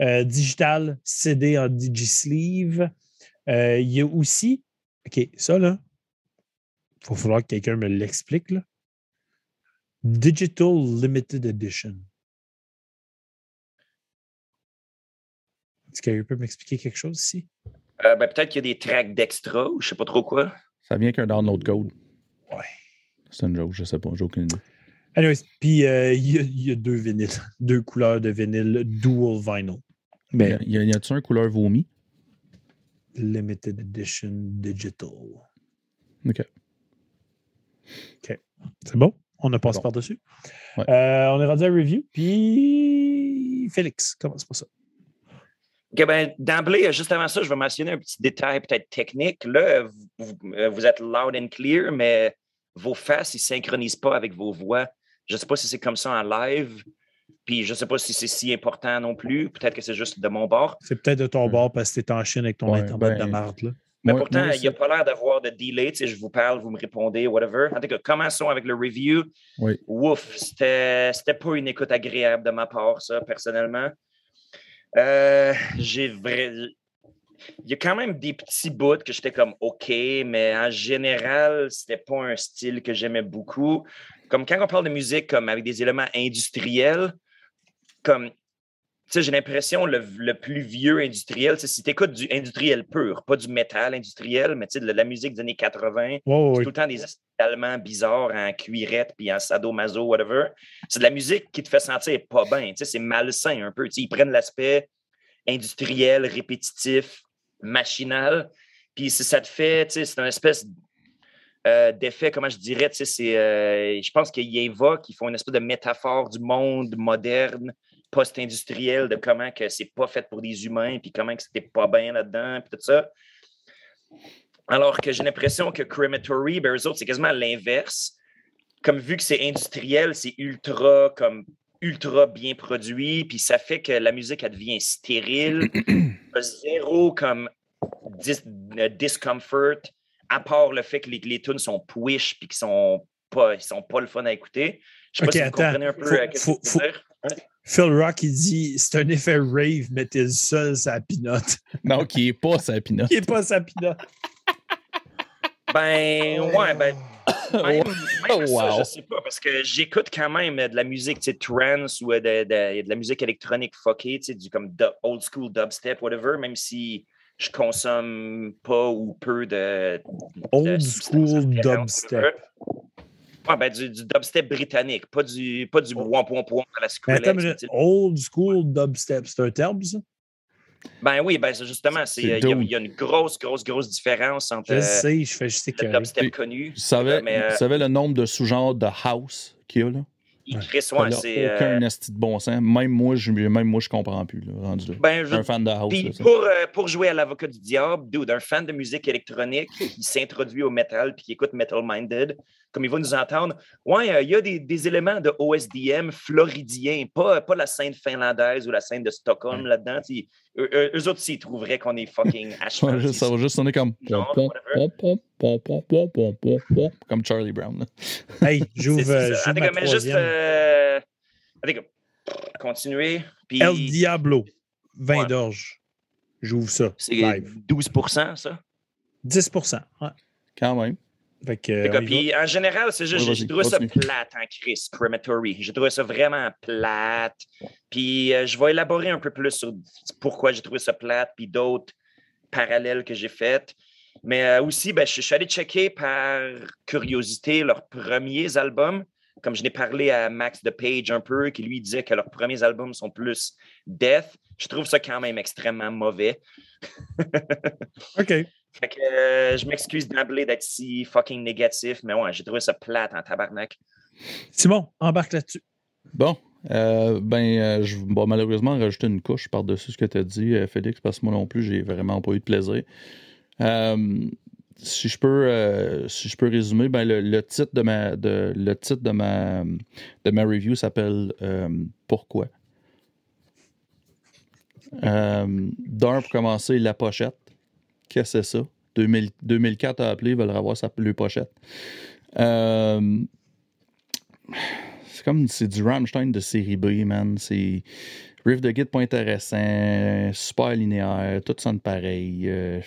Euh, digital, CD en Digisleeve. Euh, il y a aussi, OK, ça là, il va falloir que quelqu'un me l'explique. là. Digital Limited Edition. Est-ce que quelqu'un peut m'expliquer quelque chose ici? Euh, ben, Peut-être qu'il y a des tracks d'extra ou je sais pas trop quoi. Ça vient qu'un download code. Ouais. C'est une joke, je sais pas, j'ai aucune idée. Anyways, puis euh, il y, a- il y a deux vinyles, deux couleurs de vinyle dual vinyl. Mais Y a- y a-tu un couleur vomi? limited edition digital. OK. C'est bon? On a passé Bon. par-dessus. Ouais. Euh, on est rendu à review. Puis Félix, commence pas ça? OK, ben, d'emblée, juste avant ça, je vais mentionner un petit détail peut-être technique. Là, vous, vous- euh, êtes loud and clear, mais vos faces, ils ne synchronisent pas avec vos voix. Je ne sais pas si c'est comme ça en live, puis je ne sais pas si c'est si important non plus. Peut-être que c'est juste de mon bord. C'est peut-être de ton Hmm. bord parce que t'es en Chine avec ton Ouais, internet ben, de marde. Mais Moi- pourtant, moi, il n'y a pas l'air d'avoir de delay. Tu sais, je vous parle, vous me répondez, whatever. En tout cas, commençons avec le review. Oui. Ouf, c'était pas une écoute agréable de ma part, ça, personnellement. Euh, J'ai vrai. Il y a quand même des petits bouts que j'étais comme OK, mais en général, c'était pas un style que j'aimais beaucoup. Comme quand on parle de musique comme avec des éléments industriels, comme j'ai l'impression le, le plus vieux industriel, si tu écoutes du industriel pur, pas du métal industriel, mais tu sais, de la musique des années 80, Ouais, ouais, c'est tout le temps des allemands bizarres en cuirette puis en sadomaso, whatever. C'est de la musique qui te fait sentir pas bien. tu sais, C'est malsain un peu. Tu sais, Ils prennent l'aspect industriel, répétitif, machinal. Puis si ça te fait, tu sais, c'est une espèce euh, d'effet, comment je dirais, tu sais, c'est, euh, je pense qu'ils évoquent, ils font une espèce de métaphore du monde moderne, post-industriel, de comment que c'est pas fait pour des humains, puis comment que c'était pas bien là-dedans, puis tout ça. Alors que j'ai l'impression que Crematory, ben, eux autres, c'est quasiment l'inverse. Comme vu que c'est industriel, c'est ultra comme ultra bien produit, puis ça fait que la musique, elle devient stérile. Zéro comme dis- euh, discomfort, à part le fait que les, les tunes sont push puis qu'ils sont pas, ils sont pas le fun à écouter. Je sais pas si vous attends. comprenez un peu Faut- euh, faut- dire. Phil Rock, il dit c'est un effet rave, mais t'es le seul, sa pinote. Non, qui est pas sa pinote. qui est pas sa pinote. Ben, ouais, ben. Même, même Oh, ça, wow. je sais pas, parce que j'écoute quand même de la musique, tu sais, trance ou de, de, de la musique électronique fuckée, tu sais, du comme old school dubstep, whatever, même si je consomme pas ou peu de. de Old school dubstep. Ben, du, du dubstep britannique, pas du, pas du point, point, point à la sais. old school dubstep, c'est un terme, ça? Ben oui, ben c'est justement, euh, il y, a- y une grosse, grosse, grosse différence entre Je euh, sais, je fais juste le dubstep Et- connu. Tu savais, Mais, euh, tu savais le nombre de sous-genres de house qu'il y a, là? il- ouais, n'a c'est. euh, aucun esti de bon sens. Même moi, je, même moi, je comprends plus, là, rendu là. ben, Je un fan de house. Puis là, ça. pour, euh, pour jouer à l'avocat du diable, dude, un fan de musique électronique qui s'introduit au metal puis qui écoute Metal Minded, comme il va nous entendre, ouais, euh, il y a des, éléments de OSDM floridien, pas, pas la scène finlandaise ou la scène de Stockholm là-dedans. Eux, autres, s'ils trouveraient qu'on est fucking h Ça va juste sonner comme. Comme Charlie Brown. Hey, j'ouvre. Euh, juste. Euh, El Diablo, vin ouais. d'orge. J'ouvre ça. C'est 12 ça? 10 ouais. Quand même. Fait que, puis en général, c'est juste, Ouais, j'ai trouvé ça plate en Chris, Crematory. J'ai trouvé ça vraiment plate. Puis euh, je vais élaborer un peu plus sur pourquoi j'ai trouvé ça plate, puis d'autres parallèles que j'ai faites. Mais euh, aussi, ben, je, je suis allé checker par curiosité leurs premiers albums. Comme je n'ai parlé à Max de Page un peu, qui lui disait que leurs premiers albums sont plus death. Je trouve ça quand même extrêmement mauvais. OK. Fait que euh, je m'excuse d'emblée d'être si fucking négatif, mais ouais, j'ai trouvé ça plate en tabarnak. Simon, embarque là-dessus. Bon, euh, ben, euh, je vais malheureusement rajouter une couche par-dessus ce que tu as dit, euh, Félix, parce que moi non plus, j'ai vraiment pas eu de plaisir. Euh, si je peux, euh, si je peux résumer, ben, le, le titre de ma, de, le titre de ma, de ma review s'appelle euh, Pourquoi? Euh, D'un, pour commencer, la pochette. Que c'est ça? 2000 2004 a appelé, ils veulent avoir sa le pochette. Euh, c'est comme c'est du Rammstein de série B, man. C'est riff de guide pas intéressant, super linéaire, tout sonne pareil. euh,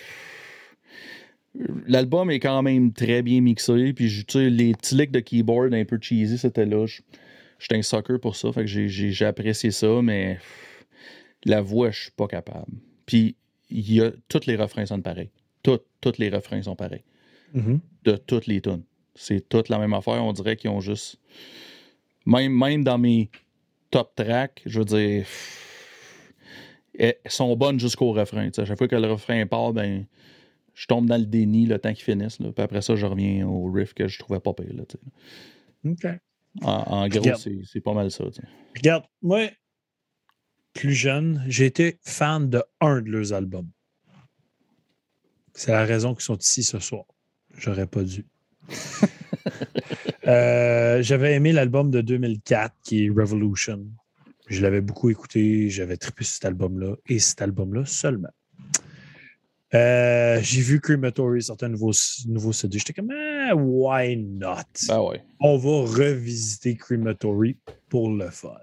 L'album est quand même très bien mixé, puis les petits licks de keyboard un peu cheesy, c'était là. J'étais un sucker pour ça, fait que j'ai apprécié ça, mais la voix, je suis pas capable. Puis il y a tous les refrains sonnent pareil. Tous, tous les refrains sont pareils de toutes les tunes. C'est toute la même affaire. On dirait qu'ils ont juste. Même, même dans mes top tracks, je veux dire. Elles sont bonnes jusqu'au refrain. À chaque fois que le refrain part, ben, je tombe dans le déni le temps qu'ils finissent. là. Puis après ça, je reviens au riff que je trouvais pas pire. là. OK. En, en gros, c'est pas mal ça. Regarde, moi, plus jeune, j'ai été fan de un de leurs albums. C'est la raison qu'ils sont ici ce soir. J'aurais pas dû. Euh, j'avais aimé l'album de 2004 qui est Revolution. Je l'avais beaucoup écouté, j'avais trippé cet album-là et cet album-là seulement. Euh, j'ai vu Crematory sortir un nouveau, nouveau CD. J'étais comme, ah, why not? Ben ouais. On va revisiter Crematory pour le fun.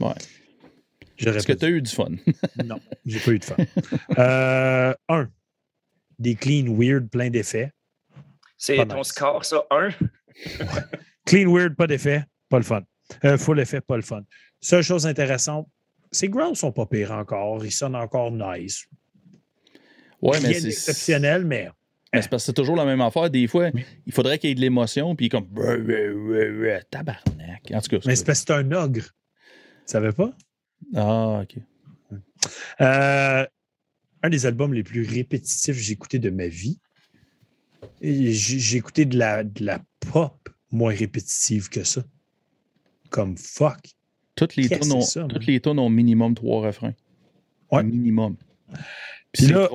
ouais. Est-ce que tu as eu du fun? non, j'ai pas eu de fun. Euh, un, des clean weird, plein d'effets. C'est ton nice. score, ça, 1. Clean weird, pas d'effet, pas le fun. Euh, full effet, pas le fun. Seule chose intéressante, ces growls sont pas pires encore. Ils sonnent encore nice. Ouais, mais c'est. d'exceptionnel, mais Mais c'est parce que c'est toujours la même affaire. Des fois, Oui. il faudrait qu'il y ait de l'émotion, puis comme. Tabarnak. En tout cas, mais c'est parce que c'est un ogre. Tu savais pas? Ah, ok. Euh, un des albums les plus répétitifs que j'ai écouté de ma vie. J'ai écouté de la, de la pop moins répétitive que ça. Comme fuck. Toutes les que ont, ça, toutes les ont minimum trois refrains. Ouais. Minimum. Puis là-.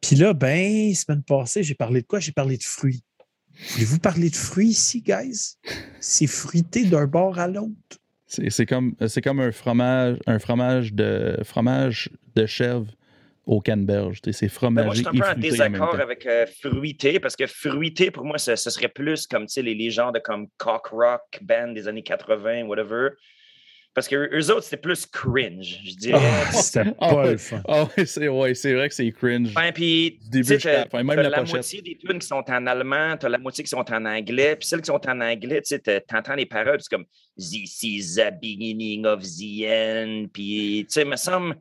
Puis là, ben, semaine passée, j'ai parlé de quoi? J'ai parlé de fruits. Voulez-vous parler de fruits ici, guys? C'est fruité d'un bord à l'autre. C'est comme, comme un fromage, un fromage de fromage de chèvre au canneberge. C'est Ben, moi, je fromagé suis un peu en désaccord avec euh, fruité, parce que fruité, pour moi, ce, ce serait plus comme les, les genres de comme cock rock band des années 80, whatever. Parce que eux autres, c'était plus cringe, je dirais. Ah, C'était Ah, pas ouais. le fun. Ah ouais, c'est vrai que c'est cringe. Ouais, puis, Du début tu sais, jusqu'à la t'as- fin, même t'as la moitié des tunes qui sont en allemand, t'as la moitié qui sont en anglais, puis celles qui sont en anglais, tu t'entends les paroles, c'est comme This is the beginning of the end, puis tu sais, il me semble,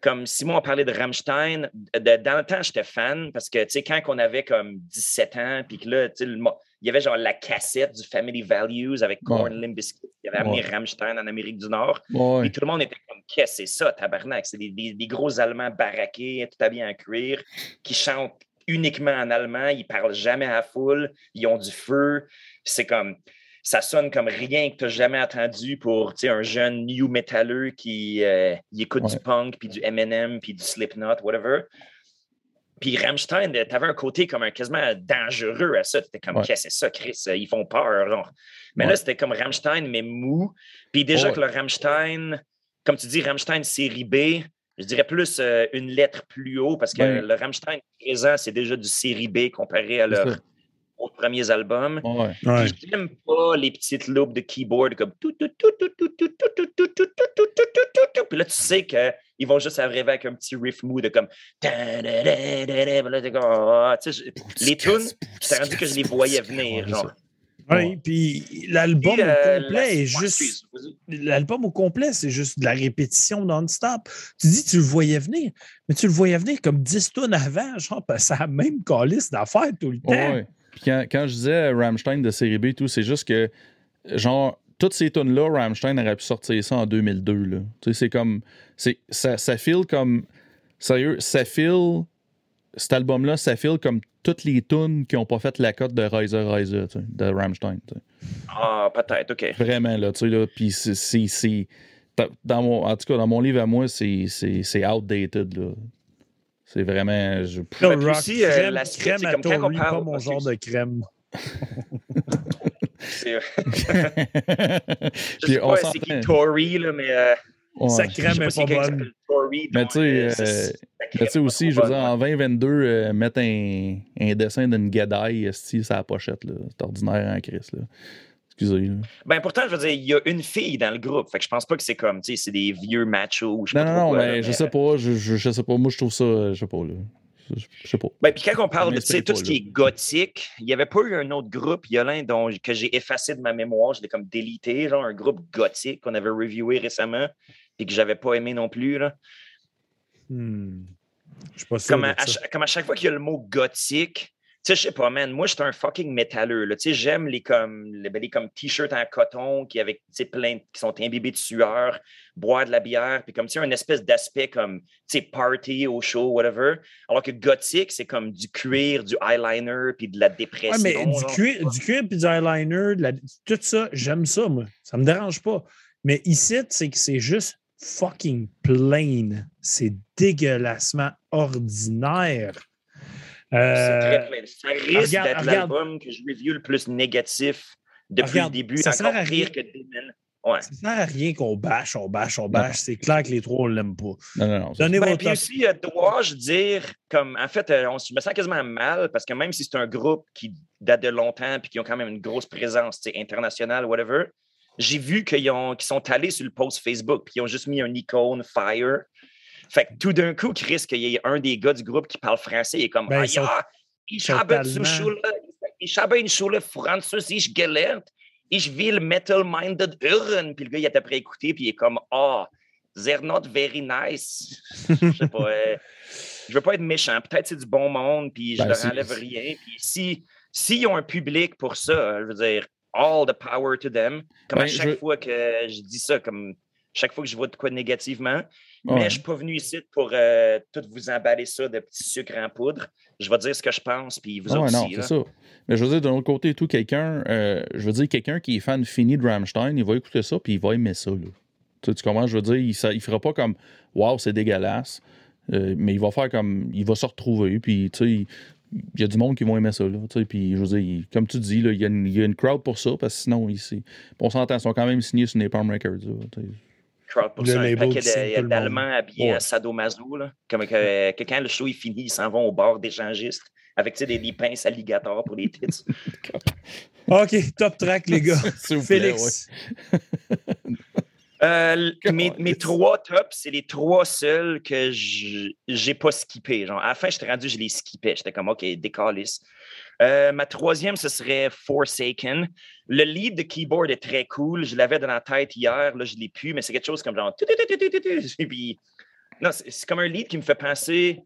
comme Simon a parlé de Rammstein, de- dans le temps, j'étais fan, parce que, tu sais, quand on avait comme 17 ans, puis que là, tu sais, il y avait genre la cassette du Family Values avec Korn Ouais. Limp Bizkit qui avait amené Ouais. Rammstein en Amérique du Nord. Ouais. Puis tout le monde était comme, qu'est-ce que c'est ça, tabarnak? C'est des, des- des gros Allemands baraqués, tout habillés en cuir, qui chantent uniquement en allemand, ils parlent jamais à la foule, ils ont du feu. C'est comme, ça sonne comme rien que tu n'as jamais entendu pour tu sais, un jeune new metalleux qui euh, écoute du punk, puis du Eminem, puis du Slipknot, whatever. Puis Rammstein, tu avais un côté comme un quasiment dangereux à ça. Tu étais comme, Ouais. qu'est-ce que c'est ça, Chris? Ils font peur. Mais Ouais. là, c'était comme Rammstein, mais mou. Puis déjà que le Rammstein, comme tu dis, Rammstein série B, je dirais plus euh, une lettre plus haut parce que Ben- le Rammstein présent, c'est déjà du série B comparé à C'est ça. autres premiers albums. Ouais. Ouais. J'aime pas les petites loupes de keyboard comme tout, tout, tout, tout, tout, tout, tout, tout, tout, tout, tout, tout, tout, tout, tout, tout. Puis là, tu sais qu'ils vont juste arriver avec un petit riff mou de comme. ah, Les tunes, j'étais rendu que je les voyais venir. Ouais, Genre. Oui, puis l'album euh, au la- complet est juste. L'album au complet, c'est juste de la répétition non-stop. Tu dis, tu le voyais venir, mais tu le voyais venir comme 10 tonnes avant, genre, c'est la même calice d'affaires tout le temps. Ouais. Puis quand, quand je disais Rammstein de série B et tout, c'est juste que, genre, toutes ces tunes-là, Rammstein aurait pu sortir ça en 2002. Là. Tu sais, c'est comme. Ça, ça file comme. Sérieux, ça file. Cet album-là, ça file comme toutes les tunes qui n'ont pas fait la cote de Riser Riser, tu sais, de Rammstein. tu sais. Ah, peut-être, OK. Vraiment, là, tu sais, là. Puis c'est- Dans mon, en tout cas, dans mon livre à moi, c'est outdated, là. C'est vraiment. je- puis rock aussi, euh, crème, la crème c'est à comme quand on Tory, parle- pas mon genre de crème. C'est- Je sais pas c'est qui Tory, là, mais. euh, Ouais. Sa crème pas est c'est pas quelqu'un qui bonne. Tory. Mais tu sais, euh, euh, Mais aussi, pas je veux dire, en 2022, euh, mettre un, un dessin d'une guédaille esti, sur la pochette, là. C'est ordinaire en Chris, là. Excusez. Là. Ben pourtant, je veux dire, il y a une fille dans le groupe. Fait que je pense pas que c'est comme, tu sais, c'est des vieux machos. ou Je sais Non, pas non, trop non, quoi, mais je sais pas, je, je, je sais pas. Moi, je trouve ça, euh, je sais pas, là. Je, je sais pas. Ben, puis quand on parle de tu sais, m'inspire tout pas, ce qui est gothique, il n'y avait pas eu un autre groupe, il y a l'un dont, que j'ai effacé de ma mémoire, je l'ai comme délité, genre un groupe gothique qu'on avait reviewé récemment, et que j'avais pas aimé non plus. Là. Hmm. Je suis pas sûr. Comme, à, comme à chaque fois qu'il y a le mot gothique, sais, je sais pas, man, moi, je suis un fucking métalleux. là. Tu sais, j'aime les comme, les, ben, les comme t-shirts en coton qui, avec, tu plein, qui sont imbibés de sueur, boire de la bière, puis comme, tu sais, un espèce d'aspect comme, tu sais, party au show, whatever. Alors que gothique, c'est comme du cuir, du eyeliner, puis de la Ouais, dépression. mais du genre. cuir, du cuir puis du eyeliner, de la- tout ça, j'aime ça, moi. Ça me dérange pas. Mais ici, c'est que c'est juste fucking plain. C'est dégueulassement ordinaire. C'est Euh, très plein. Ça risque regarde- d'être regarde. l'album que je review le plus négatif depuis Regarde, le début. ça sert à encore rien. pire que Demon. Ouais. ça sert à rien qu'on bâche, on bâche, on bâche. C'est clair que les trois, on l'aime pas. Non, non, non. Donnez Ben, puis aussi, euh, dois-je dire, comme, en fait, euh, on, je me sens quasiment mal parce que même si c'est un groupe qui date de longtemps puis qui ont quand même une grosse présence internationale, whatever, j'ai vu qu'ils ont- qu'ils sont allés sur le post Facebook puis ils ont juste mis un icône Fire. Fait que tout d'un coup, Chris, qu'il y ait un des gars du groupe qui parle français, il est comme Ben, Ah, sont- ich habe tellement- Schule, ich habe in Schule Französisch gelernt. Ich will metal-minded hören. Puis le gars, il est après écouté, puis il est comme Ah, they're not very nice. Je sais pas. euh, je veux pas être méchant. Peut-être c'est du bon monde, puis je Ben, leur enlève rien. Puis si s'ils ont un public pour ça, je veux dire, all the power to them. Comme à Ben, chaque je- fois que je dis ça, comme chaque fois que je vois de quoi de Ouais. Mais je suis pas venu ici pour euh, tout vous emballer ça de petits sucres en poudre. Je vais dire ce que je pense, puis vous Ah autres non, aussi. c'est ça. Mais je veux dire, d'un autre côté, tout quelqu'un, euh, je veux dire, quelqu'un qui est fan fini de Rammstein, il va écouter ça, puis il va aimer ça. Là. Tu, sais, tu comprends? Je veux dire, il, il fera pas comme Waouh, c'est dégueulasse. Euh, mais il va faire comme. Il va se retrouver, puis tu sais, il, il y a du monde qui vont aimer ça. Là, puis je veux dire, il- comme tu dis, là, il, y a une, il y a une crowd pour ça, parce que sinon, ici, on s'entend, ils sont quand même signés sur Napalm Records. Là. Crowd pour Le ça, un paquet d'Allemands habillés Ouais. en sadomaso. Là. Comme que, que quand le show est fini, ils s'en vont au bar d'échangistes avec tu sais, des, des pinces alligators pour les tits. OK, top track, les gars. Plaît, Félix. Euh, mes, mes, trois tops, c'est les trois seuls que j'ai pas skippé. Genre, à la fin, j'étais rendu, je les skippais. J'étais comme, OK, décalisse. Euh, ma troisième, ce serait Forsaken. Le lead de keyboard est très cool. Je l'avais dans la tête hier. Là, je ne l'ai plus, mais c'est quelque chose comme genre. Non, c'est comme un lead qui me fait penser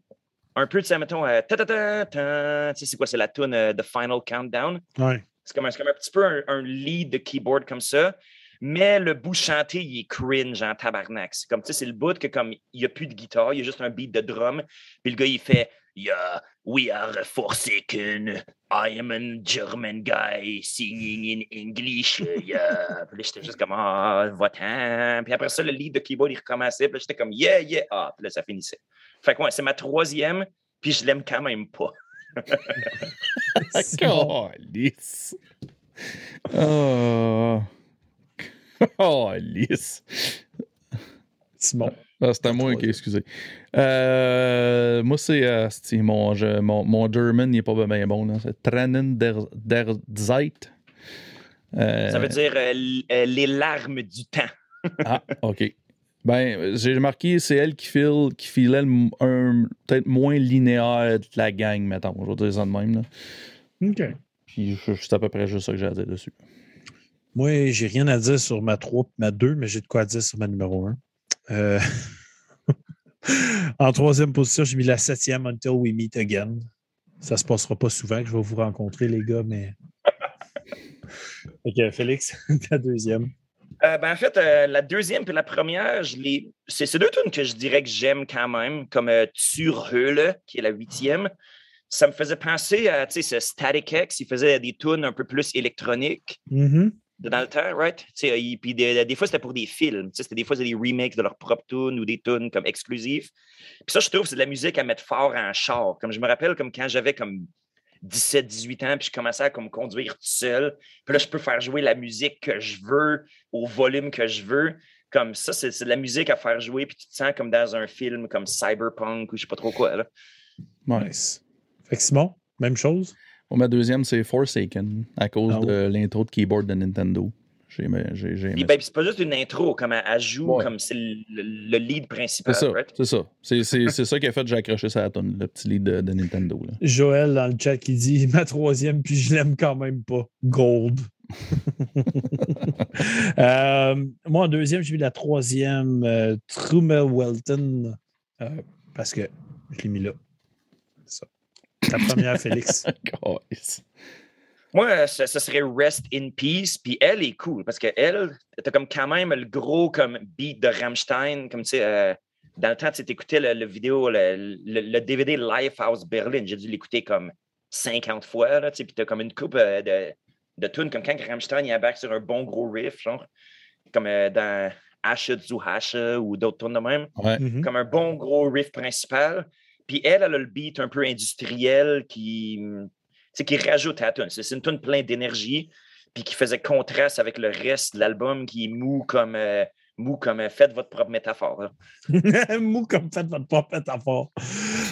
un peu, tu sais, mettons, à tu sais, c'est quoi, c'est la tune The Final Countdown? Ouais. C'est comme, un petit peu un, lead de keyboard comme ça. Mais le bout chanté, il est cringe en tabarnak. C'est comme, tu sais, c'est le bout que comme il n'y a plus de guitare, il y a juste un beat de drum. Puis le gars, il fait Yeah, we are forsaken. I am a German guy singing in English. Yeah. puis là, j'étais juste comme, ah, va-t'en. Puis après ça, le lead de keyboard, il recommençait. Puis là, j'étais comme, yeah, yeah. Ah, puis là, ça finissait. Fait que, ouais, c'est ma troisième. Puis je l'aime quand même pas. Calice. Oh. Oh, lisse. Simon. Ah, c'est à moi, ok, excusez. Euh, moi, c'est euh, mon, mon, mon, German, il n'est pas bien bon. C'est Tranen der, der Zeit. Euh, Ça veut dire euh, les larmes du temps. ah, OK. Ben, j'ai remarqué, c'est elle qui file, qui filait un peut-être moins linéaire de la gang, mettons. Je vais dire ça de même. Là. OK. Puis c'est à peu près juste ça que j'ai à dire dessus. Moi, j'ai rien à dire sur ma 3 et ma 2, mais j'ai de quoi dire sur ma numéro 1. Euh, en troisième position, j'ai mis la septième Until We Meet Again. Ça se passera pas souvent que je vais vous rencontrer, les gars, mais. ok, Félix, ta deuxième. Euh, ben, en fait, euh, la deuxième et la première, je les... c'est deux tunes que je dirais que j'aime quand même, comme euh, Turhule, qui est la huitième. Ça me faisait penser à ce Static X, il faisait des tunes un peu plus électroniques. Mm-hmm dans le temps, right? puis des, fois, c'était pour des films. C'était des fois, c'était des remakes de leurs propres tunes ou des tunes comme exclusives. Puis ça, je trouve, c'est de la musique à mettre fort en char. Comme je me rappelle, comme quand j'avais comme 17, 18 ans, puis je commençais à comme, conduire tout seul. Puis là, je peux faire jouer la musique que je veux, au volume que je veux. Comme ça, c'est de la musique à faire jouer, puis tu te sens comme dans un film comme Cyberpunk ou je sais pas trop quoi. Là. Nice. Fait que Simon, même chose? Ma deuxième, c'est Forsaken, à cause ah de l'intro de keyboard de Nintendo. J'ai ben, c'est pas juste une intro, comme elle, joue, comme c'est le, lead principal. C'est ça. C'est ça. C'est, ça qui a fait que j'ai accroché ça à le petit lead de, Nintendo. Joël dans le chat qui dit ma troisième, puis je l'aime quand même pas. Gold. Euh, moi, en deuxième, j'ai mis la troisième, euh, Trumel Welton, euh, parce que je l'ai mis là. Ta première, Félix. Moi, ce, serait Rest in Peace. Puis elle est cool parce qu'elle, t'as comme quand même le gros comme beat de Rammstein. Comme tu sais, euh, dans le temps, tu écoutais le, vidéo, le, DVD Lifehouse Berlin. J'ai dû l'écouter comme 50 fois. Là, puis t'as comme une coupe euh, de, de tunes, comme quand Rammstein il back sur un bon gros riff, genre, comme euh, dans Asche zu Hasche ou d'autres tunes de même. Mm-hmm. Comme un bon gros riff principal. Puis elle, elle a le beat un peu industriel qui, qui rajoute à la tune. C'est une tune pleine d'énergie, puis qui faisait contraste avec le reste de l'album qui est mou comme, euh, mou comme euh, faites votre propre métaphore. mou comme faites votre propre métaphore.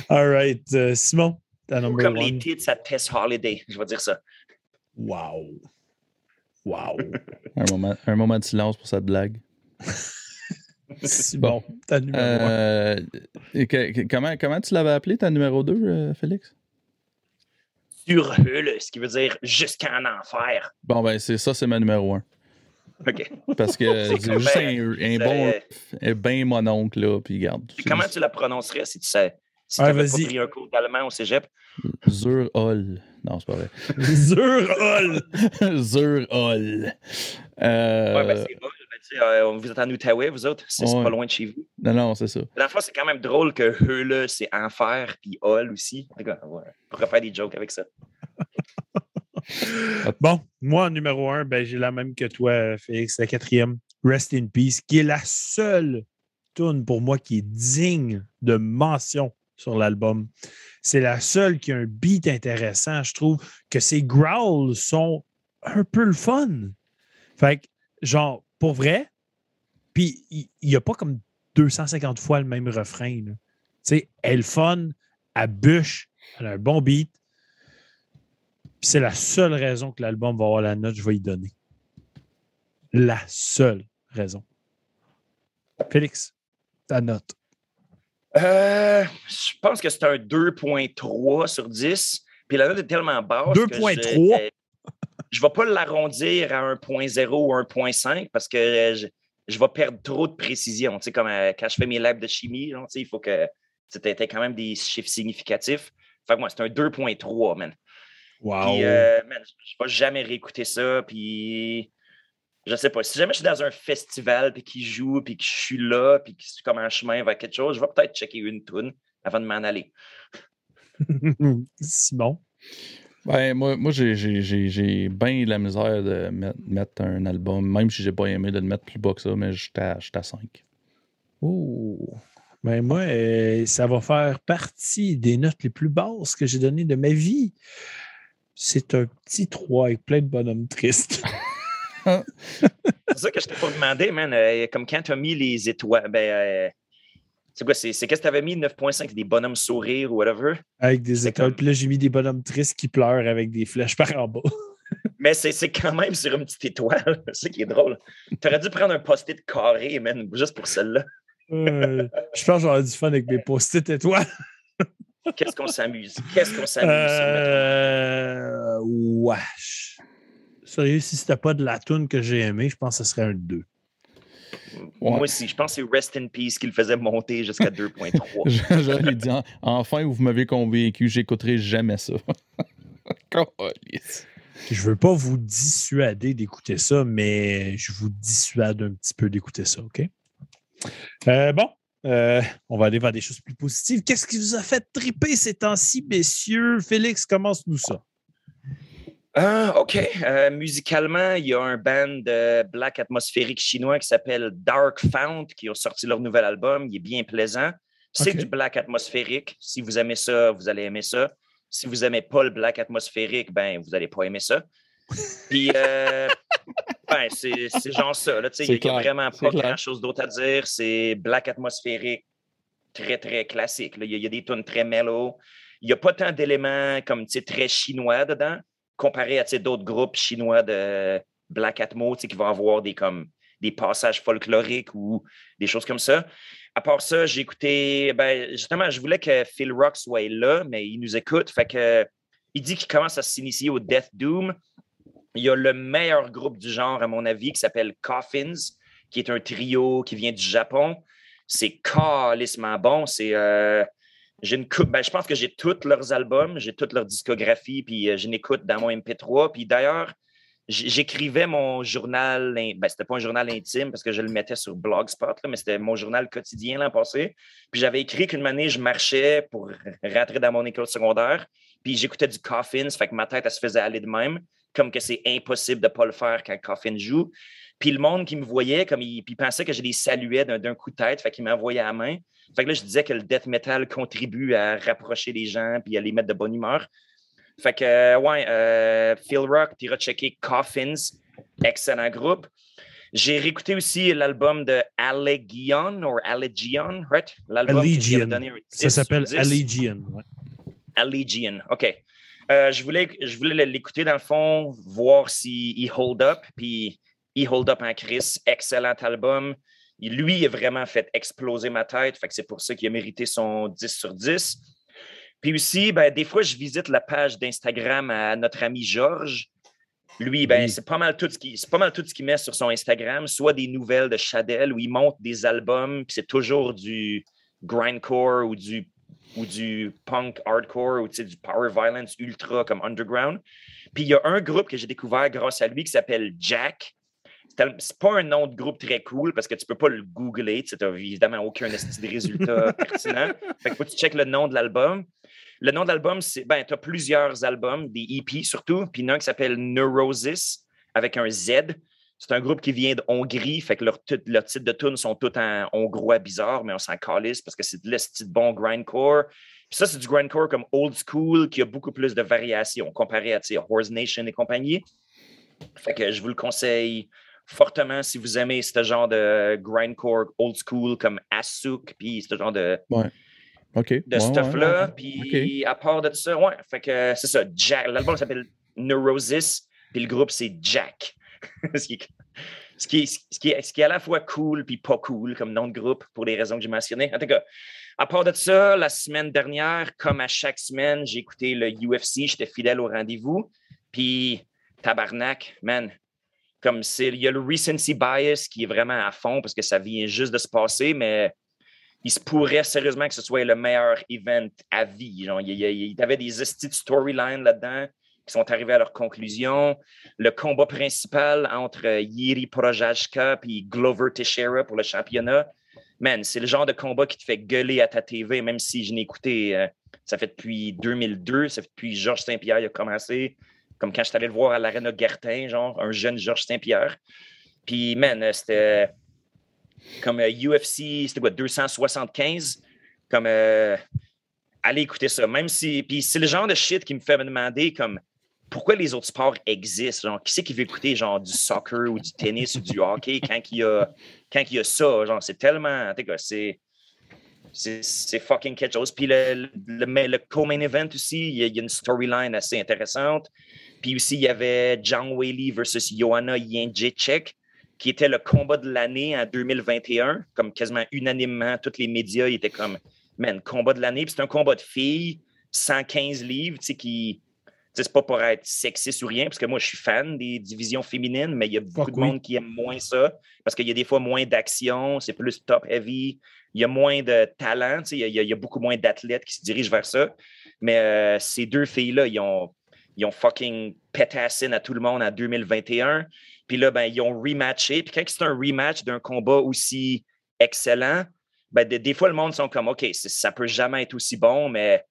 All right. Euh, Simon, ta number Comme les titres à Tess Holiday, je vais dire ça. Wow. Wow. un, moment, un moment de silence pour cette blague. bon, comment, comment tu l'avais appelé ta numéro 2, euh, Félix? Sur ce qui veut dire jusqu'en enfer. Bon, ben, c'est ça, c'est ma numéro 1. OK. Parce que c'est juste un, bon, un bien mon oncle, là, puis garde. comment tu la prononcerais si tu sais? Si tu avais pas pris un cours d'allemand au cégep? Zur-Hol. Non, c'est pas vrai. Zur-Hol! Zur-Hol. Euh... Ouais, ben c'est euh, vous êtes en Outaouais, vous autres? C'est pas loin de chez vous? Non, non, c'est ça. La fois, c'est quand même drôle que Heule, c'est enfer, puis Hall aussi. On pourrait faire des jokes avec ça. bon, moi, numéro un, ben, j'ai la même que toi, Félix, la quatrième, Rest in Peace, qui est la seule tune pour moi qui est digne de mention sur l'album. C'est la seule qui a un beat intéressant. Je trouve que ses growls sont un peu le fun. Fait que, genre, pour vrai, puis il n'y a pas comme 250 fois le même refrain. Tu sais, elle fun, elle bûche, elle a un bon beat. Puis c'est la seule raison que l'album va avoir la note que je vais y donner. La seule raison. Félix, ta note. Euh, je pense que c'est un 2.3 sur 10. Puis la note est tellement basse. 2.3? Je ne vais pas l'arrondir à 1.0 ou 1.5 parce que je, je, vais perdre trop de précision. Tu sais, comme euh, quand je fais mes labs de chimie, tu sais, il faut que c'était quand même des chiffres significatifs. Fait que moi, c'est un 2.3, man. Wow. Puis, euh, man, je ne vais jamais réécouter ça. Puis, je sais pas. Si jamais je suis dans un festival, puis qu'il joue, puis que je suis là, puis que suis comme un chemin vers quelque chose, je vais peut-être checker une tune avant de m'en aller. Simon? Ben, moi, moi j'ai bien la misère de mettre, un album, même si j'ai pas aimé de le mettre plus bas que ça, mais j'étais à, à 5. Oh! Ben moi, euh, ça va faire partie des notes les plus basses que j'ai données de ma vie. C'est un petit 3 avec plein de bonhommes tristes. c'est ça que je t'ai pas demandé, man. Euh, comme quand tu as mis les étoiles, ben, euh, c'est quoi? C'est, qu'est-ce que tu avais mis 9.5? Des bonhommes sourires ou whatever? Avec des étoiles. Puis là, j'ai mis des bonhommes tristes qui pleurent avec des flèches par en bas. Mais c'est, quand même sur une petite étoile. c'est qui est drôle. Tu aurais dû prendre un post-it carré, man, juste pour celle-là. Euh, je pense que j'aurais du fun avec mes post-it étoiles. Qu'est-ce qu'on s'amuse? Qu'est-ce qu'on s'amuse? Euh... Wesh. Sérieux, si c'était pas de la tune que j'ai aimé, je pense que ce serait un 2. Moi aussi, je pense que c'est Rest in Peace qui le faisait monter jusqu'à 2.3. J'allais dire, enfin, vous m'avez convaincu, j'écouterai jamais ça. je veux pas vous dissuader d'écouter ça, mais je vous dissuade un petit peu d'écouter ça, OK? Euh, bon, euh, on va aller vers des choses plus positives. Qu'est-ce qui vous a fait triper ces temps-ci, messieurs? Félix, commence-nous ça. Ah, OK. Euh, musicalement, il y a un band de black atmosphérique chinois qui s'appelle Dark Fount qui ont sorti leur nouvel album. Il est bien plaisant. C'est du black atmosphérique. Si vous aimez ça, vous allez aimer ça. Si vous n'aimez pas le black atmosphérique, ben vous n'allez pas aimer ça. Puis, euh, ben, c'est genre ça. Il n'y a vraiment pas grand-chose d'autre à dire. C'est black atmosphérique, très, très classique. Il y, a des tunes très mellow. Il n'y a pas tant d'éléments comme très chinois dedans comparé à d'autres groupes chinois de Black Atmo qui vont avoir des, comme, des passages folkloriques ou des choses comme ça. À part ça, j'ai écouté, ben, justement, je voulais que Phil Rock soit là, mais il nous écoute. Fait que, il dit qu'il commence à s'initier au Death Doom. Il y a le meilleur groupe du genre, à mon avis, qui s'appelle Coffins, qui est un trio qui vient du Japon. C'est calissement bon. C'est. Euh, j'ai une ben, je pense que j'ai tous leurs albums, j'ai toute leur discographie, puis euh, je n'écoute dans mon MP3. Puis d'ailleurs, j'écrivais mon journal, ben, c'était pas un journal intime parce que je le mettais sur Blogspot, mais c'était mon journal quotidien l'an passé. Puis j'avais écrit qu'une année, je marchais pour rentrer dans mon école secondaire, puis j'écoutais du Coffin, ça fait que ma tête, elle se faisait aller de même, comme que c'est impossible de pas le faire quand Coffin joue. Puis le monde qui me voyait, comme il, puis pensait que je les saluais d'un coup de tête, fait qu'il m'envoyait à la main. Fait que là, je disais que le death metal contribue à rapprocher les gens puis à les mettre de bonne humeur. Fait que, euh, ouais, euh, Phil Rock, tu iras checker Coffins, excellent groupe. J'ai réécouté aussi l'album de Allegion, ou Allegion, right? L'album Ça s'appelle Allegion. Ouais. Allegion, OK. Euh, je voulais, je voulais l'écouter dans le fond, voir s'il hold up, puis il hold up en Chris. Excellent album lui, il a vraiment fait exploser ma tête. Fait que c'est pour ça qu'il a mérité son 10 sur 10. Puis aussi, ben, des fois, je visite la page d'Instagram à notre ami Georges. Lui, ben, c'est pas mal tout ce qui, pas mal tout ce qu'il met sur son Instagram, soit des nouvelles de Chadel où il monte des albums, puis c'est toujours du grindcore ou du ou du punk hardcore ou du power violence ultra comme underground. Puis il y a un groupe que j'ai découvert grâce à lui qui s'appelle Jack c'est pas un nom de groupe très cool parce que tu peux pas le googler. Tu n'as évidemment aucun de résultat pertinent. Fait que faut que tu checkes le nom de l'album. Le nom de l'album, c'est. Ben, tu as plusieurs albums, des EP surtout, puis un qui s'appelle Neurosis avec un Z. C'est un groupe qui vient de Hongrie, fait que leurs leur titres de tunes sont tous en hongrois bizarre, mais on s'en calisse parce que c'est de l'estime bon grindcore. Puis ça, c'est du grindcore comme old school qui a beaucoup plus de variations comparé à Horse Nation et compagnie. Fait que je vous le conseille fortement si vous aimez ce genre de grindcore old school comme Asuk, puis ce genre de, de stuff-là. puis à part de ça, ouais, fait que c'est ça. Jack, l'album s'appelle Neurosis, puis le groupe c'est Jack. ce, qui est, ce, qui est, ce qui est à la fois cool puis pas cool comme nom de groupe pour les raisons que j'ai mentionnées. En tout cas, à part de ça, la semaine dernière, comme à chaque semaine, j'ai écouté le UFC, j'étais fidèle au rendez-vous. Puis, tabarnak, man, comme c'est, il y a le recency bias qui est vraiment à fond parce que ça vient juste de se passer, mais il se pourrait sérieusement que ce soit le meilleur event à vie. Genre, il, y avait des storylines là-dedans qui sont arrivés à leur conclusion. Le combat principal entre Yiri Projajka et Glover Teixeira pour le championnat man, c'est le genre de combat qui te fait gueuler à ta TV, même si je n'ai écouté, euh, ça fait depuis 2002, ça fait depuis Georges Saint-Pierre a commencé, comme quand je suis allé le voir à l'Arena Gertin, genre un jeune Georges Saint-Pierre. Puis, man, euh, c'était comme UFC, euh, c'était quoi, 275? Comme, allez écouter ça, même si, puis c'est le genre de shit qui me fait me demander, comme, pourquoi les autres sports existent? Genre, qui c'est qui veut écouter genre du soccer ou du tennis ou du hockey quand il y a, quand y a ça? Genre, c'est tellement. C'est. C'est fucking quelque chose. Puis le, le, le co-main event aussi, il y, a, une storyline assez intéressante. Puis aussi, il y avait John Whaley versus Johanna Jędrzejczyk, qui était le combat de l'année en 2021. Comme quasiment unanimement, tous les médias étaient comme, man, combat de l'année. Puis c'est un combat de filles, 115 livres, tu sais, qui c'est pas pour être sexiste ou rien, parce que moi, je suis fan des divisions féminines, mais il y a beaucoup de monde qui aime moins ça, parce qu'il y a des fois moins d'action, c'est plus top-heavy, il y a moins de talent, il y, a, il y a beaucoup moins d'athlètes qui se dirigent vers ça. Mais euh, ces deux filles-là, ils ont, ils ont fucking pétassine à tout le monde en 2021. Puis là, ben, ils ont rematché. Puis quand c'est un rematch d'un combat aussi excellent, ben, des, des, fois, le monde sont comme, OK, ça peut jamais être aussi bon, mais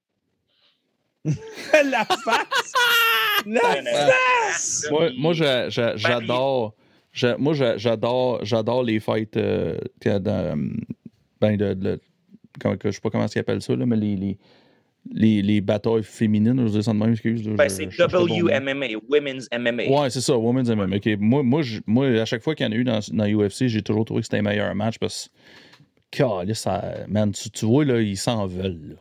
la face! La face! Moi, moi j'adore. Moi, j'adore, j'adore les fights euh, dans, ben de, de, je sais pas comment ils appellent ça, là, mais les, les, les, les, batailles féminines, je dis ça de même, excuse. Ben, c'est WMMA, Women's MMA. Ouais, c'est ça, Women's MMA. Moi, moi, moi, à chaque fois qu'il y en a eu dans, dans UFC, j'ai toujours trouvé que c'était un meilleur match parce que, ça, man, tu, tu vois, là, ils s'en veulent.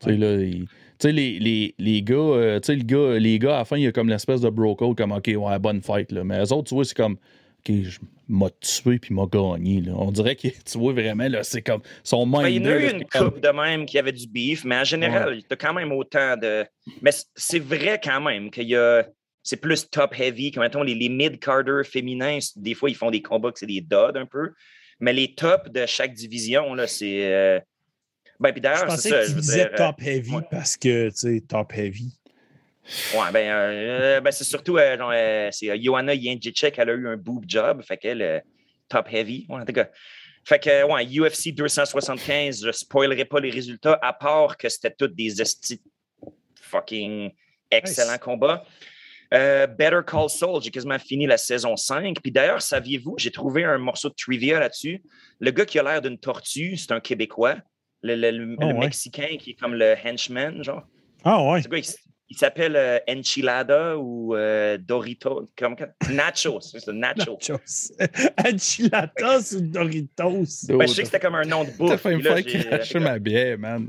Tu sais, là, ils, tu sais, les, les, les, gars, euh, tu sais, le gars, les gars, à la fin, il y a comme l'espèce de bro code, comme, OK, ouais, bonne fight, là. Mais eux autres, tu vois, c'est comme, OK, je m'a tué puis m'a gagné, là. On dirait que, tu vois, vraiment, là, c'est comme, son mind. Ben, il y en a eu une coupe de même qui avait du beef, mais en général, ouais. t'as quand même autant de. Mais c'est vrai quand même qu'il y a. C'est plus top-heavy, comme mettons les, les mid-carders féminins, des fois, ils font des combats que c'est des duds un peu. Mais les tops de chaque division, là, c'est. Euh, ben, puis d'ailleurs, c'est ça. Je disais dire, top heavy parce que, tu sais, top heavy. Ouais, ben, euh, ben c'est surtout, euh, genre, euh, c'est Johanna Jędrzejczyk, elle a eu un boob job, fait qu'elle, top heavy. Ouais, en tout cas. Fait que, ouais, UFC 275, je spoilerai pas les résultats, à part que c'était tous des esti fucking excellents combats. Better Call Saul, j'ai quasiment fini la saison 5. Puis d'ailleurs, saviez-vous, j'ai trouvé un morceau de trivia là-dessus. Le gars qui a l'air d'une tortue, c'est un Québécois. Le, le, oh, Mexicain qui est comme le henchman, genre. Ah ouais. Il, s'appelle euh, Enchilada ou euh, Dorito. Comme, nachos. C'est Nachos. nachos. Enchiladas ou Doritos. Ben, je sais que c'était comme un nom de bouffe. T'as fait me faire cracher ma bière, man.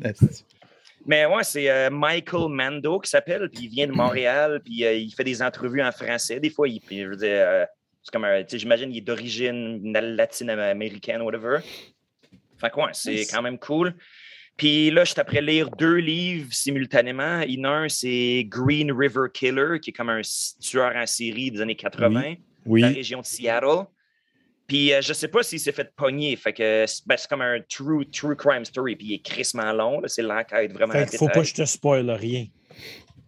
Mais ouais, c'est euh, Michael Mando qui s'appelle, puis il vient de Montréal, puis euh, il fait des entrevues en français. Des fois, il, je veux dire, c'est comme un, j'imagine, il est d'origine latine-américaine, whatever. Fait que c'est quand même cool. Puis là, je suis après lire deux livres simultanément. Il y en a un, c'est Green River Killer, qui est comme un tueur en série des années 80, oui. de la région de Seattle. Puis euh, je sais pas s'il s'est fait pogner. Fait que ben, c'est comme un true, true crime story. Puis il est crissement long. C'est l'enquête vraiment. Fait faut pas que je te spoil rien.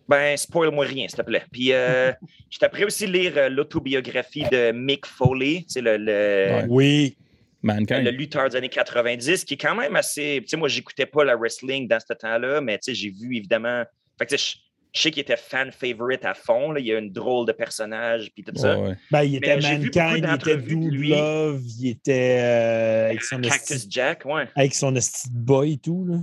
Ben, spoil-moi rien, s'il te plaît. Puis, euh, je t'apprends aussi lire euh, l'autobiographie de Mick Foley, c'est le, le, Oui. Le lutteur des années 90, qui est quand même assez. Tu sais, moi, j'écoutais pas la wrestling dans ce temps-là, mais tu sais, j'ai vu évidemment. Fait que, je, je sais qu'il était fan favorite à fond. Là. Il y a une drôle de personnage, puis tout ça. Ben, il était Mankind, il était Dude Love, il était. Euh, avec son Cactus Jack, ouais. Avec son esti boy et tout, là.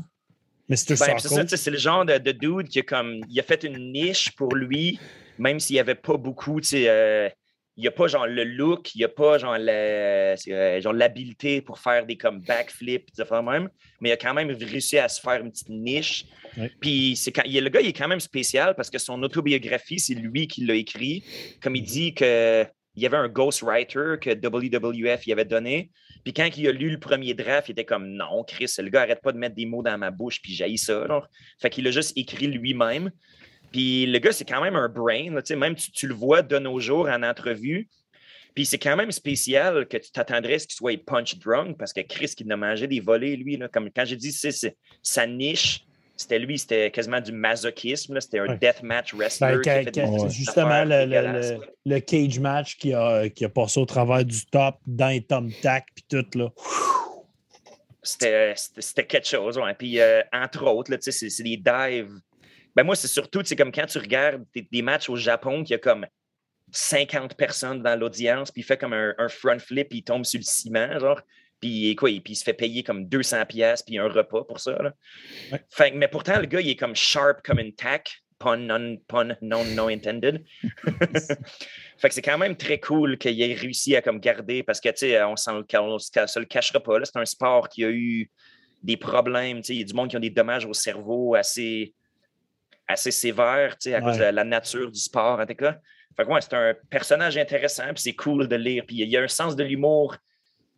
Mr. Ben, c'est ça, c'est le genre de, de, dude qui a comme. Il a fait une niche pour lui, même s'il n'y avait pas beaucoup, tu sais. Euh, il n'y a pas genre le look, il n'y a pas genre euh, l'habileté pour faire des comme backflips, même, mais il a quand même réussi à se faire une petite niche. Puis c'est quand, le gars, il est quand même spécial parce que son autobiographie, c'est lui qui l'a écrit. Comme il dit que il y avait un ghostwriter que WWF y avait donné. Puis quand il a lu le premier draft, il était comme non, Chris, le gars arrête pas de mettre des mots dans ma bouche, puis j'ai ça. Fait qu'il a juste écrit lui-même. Puis le gars, c'est quand même un brain. même tu, tu, le vois de nos jours en entrevue. Puis c'est quand même spécial que tu t'attendrais à ce qu'il soit punch drunk parce que Chris qui a mangé des volets, lui. Là, comme quand j'ai dit c'est sa niche, c'était lui, c'était quasiment du masochisme. C'était un deathmatch wrestler. Ben, justement le, le, cage match qui a, qui a passé au travers du top dans les tac puis tout. là. C'était quelque chose. Ouais. Puis, euh, entre autres, c'est des dives. Ben moi, c'est surtout comme quand tu regardes des, des matchs au Japon, qu'il y a comme 50 personnes dans l'audience, puis il fait comme un, front flip, puis il tombe sur le ciment, genre. Puis quoi, puis il se fait payer comme 200 pièces puis un repas pour ça. Là. mais pourtant, le gars, il est comme sharp comme une tac, pun non, pun non, no intended. fait que c'est quand même très cool qu'il ait réussi à comme garder, parce que, tu sais, on ne se le cachera pas, c'est un sport qui a eu des problèmes, tu sais, il y a du monde qui a des dommages au cerveau assez, assez sévères, tu sais, à cause de la nature du sport, en tout cas. Fait que c'est un personnage intéressant, puis c'est cool de lire, puis il y a un sens de l'humour.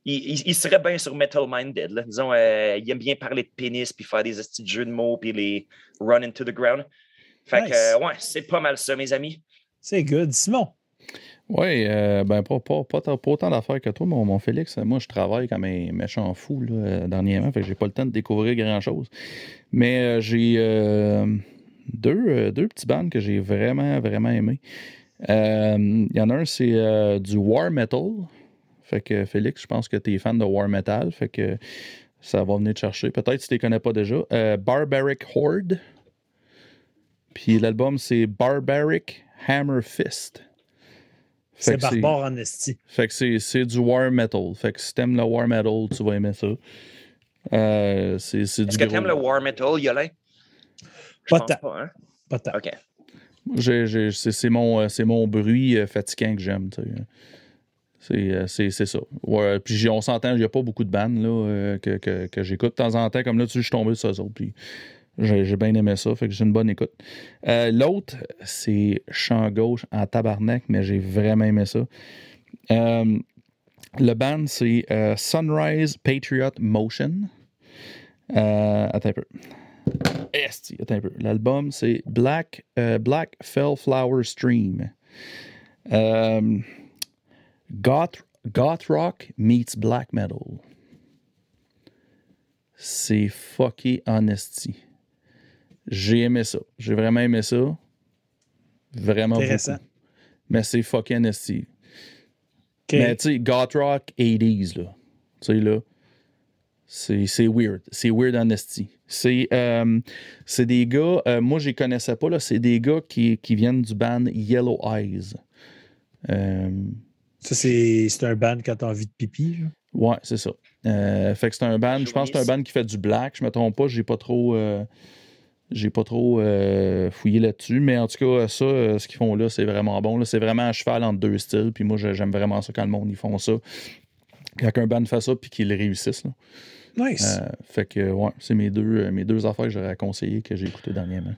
Il, serait bien sur Metal Minded. Disons, euh, il aime bien parler de pénis, puis faire des petits jeux de mots, puis les run into the ground. Fait que, euh, ouais, c'est pas mal ça, mes amis. C'est good. Simon? Oui, euh, ben pas, pas, pas, autant d'affaires que toi, mon, mon, Félix. Moi, je travaille comme un méchant fou là, dernièrement, fait que j'ai pas le temps de découvrir grand-chose. Mais j'ai deux, deux petits bands que j'ai vraiment, vraiment aimés. Euh, il y en a un, c'est euh, du War Metal. Fait que Félix, je pense que tu es fan de War Metal. Fait que ça va venir te chercher. Peut-être si tu ne les connais pas déjà. Euh, Barbaric Horde. Puis l'album, c'est Barbaric Hammer Fist. C'est barbare en esti. Fait que c'est du war metal. Fait que si t'aimes le war metal, tu vas aimer ça. Euh, c'est Est-ce que t'aimes le war metal, Yolin? Pas tant. Pas, hein? Pas tant. OK c'est mon, euh, mon bruit euh, fatigant que j'aime. Euh, c'est ça. puis on s'entend, il n'y a pas beaucoup de bandes là, que, que, j'écoute de temps en temps. Comme là, tu je suis tombé sur ça. Puis j'ai bien aimé ça. Fait que j'ai une bonne écoute. L'autre, c'est Chant gauche en tabarnak, mais j'ai vraiment aimé ça. le band, c'est Sunrise Patriot Motion. attends un peu. Esti, attends un peu. L'album, c'est Black, euh, Black Fell Flower Stream. Euh, goth, goth Rock meets Black Metal. C'est fucky honesty. J'ai aimé ça. J'ai vraiment aimé ça. Vraiment Intéressant. beaucoup. Mais c'est fucking honesty. Mais tu sais, goth rock 80s, là. Tu sais, là. C'est weird. C'est weird honesty. Euh, c'est des gars, euh, moi je les connaissais pas, c'est des gars qui, qui, viennent du band Yellow Eyes. Euh, ça, c'est un band quand t'as envie de pipi? Genre? Ouais, c'est ça. fait que c'est un band, je pense que c'est un band qui fait du black, je me trompe pas, j'ai pas trop. j'ai pas trop fouillé là-dessus, mais en tout cas, ça, ce qu'ils font là, c'est vraiment bon. C'est vraiment un cheval entre deux styles, puis moi, j'aime vraiment ça quand le monde ils font ça. Quand un band fait ça, puis qu'ils réussissent. Là. Nice. Euh, fait que, ouais, c'est mes deux, euh, mes deux affaires que j'aurais conseillé que j'ai écoutées dernièrement.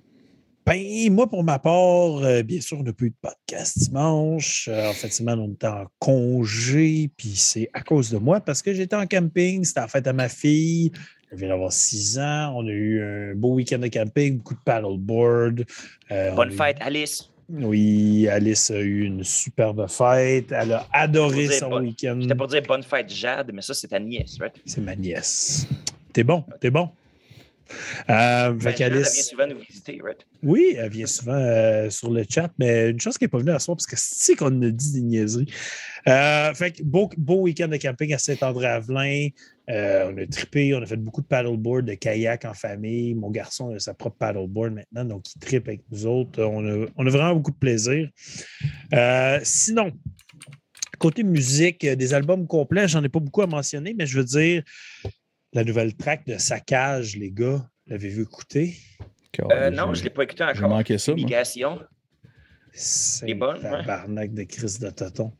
Ben, moi, pour ma part, euh, bien sûr, on n'a plus de podcast dimanche. en fait, semaine, on était en congé, puis c'est à cause de moi parce que j'étais en camping. C'était en fait à ma fille. Elle vient d'avoir six ans. On a eu un beau week-end de camping, beaucoup de paddleboard. Bonne fête, Alice. Oui, Alice a eu une superbe fête. Elle a adoré son week-end. J'étais pour dire bonne fête, Jade, mais ça, c'est ta nièce, right? C'est ma nièce. T'es bon, t'es bon. Euh, elle vient souvent nous visiter, right? Oui, elle vient souvent euh, sur le chat, mais une chose qui n'est pas venue à soir, parce que c'est qu'on a dit des niaiseries. Euh, fait que beau, beau week-end de camping à Saint-André-Avelin. On a trippé, on a fait beaucoup de paddleboard, de kayak en famille. Mon garçon a sa propre paddleboard maintenant, donc il trippe avec nous autres. On a, vraiment beaucoup de plaisir. Sinon, côté musique, des albums complets, j'en ai pas beaucoup à mentionner, mais je veux dire, la nouvelle track de Saccage, les gars, l'avez-vous écouté? Euh, non, je ne l'ai pas écouté encore. J'ai manqué ça. C'est bonne. Tabarnak de crise de tonton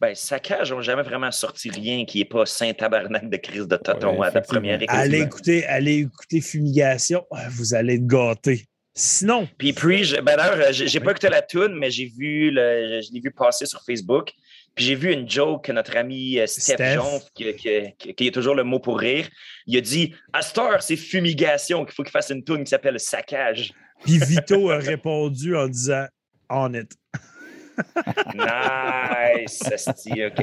ben, Saccage n'ont jamais vraiment sorti rien qui n'est pas Saint-Tabarnak de crise de Toton à la première écoute. Allez écouter, allez écouter Fumigation, ah, vous allez être gâtés. Sinon. Puis, puis ben d'ailleurs, j'ai pas écouté la tune, mais j'ai vu le, je l'ai vu passer sur Facebook. Puis j'ai vu une joke que notre ami euh, Steph, Steph. Jonf, qui, qui- a toujours le mot pour rire, il a dit À cette heure, c'est fumigation qu'il faut qu'il fasse une tune qui s'appelle Saccage. Puis Vito a répondu en disant On it. Nice, asti, OK.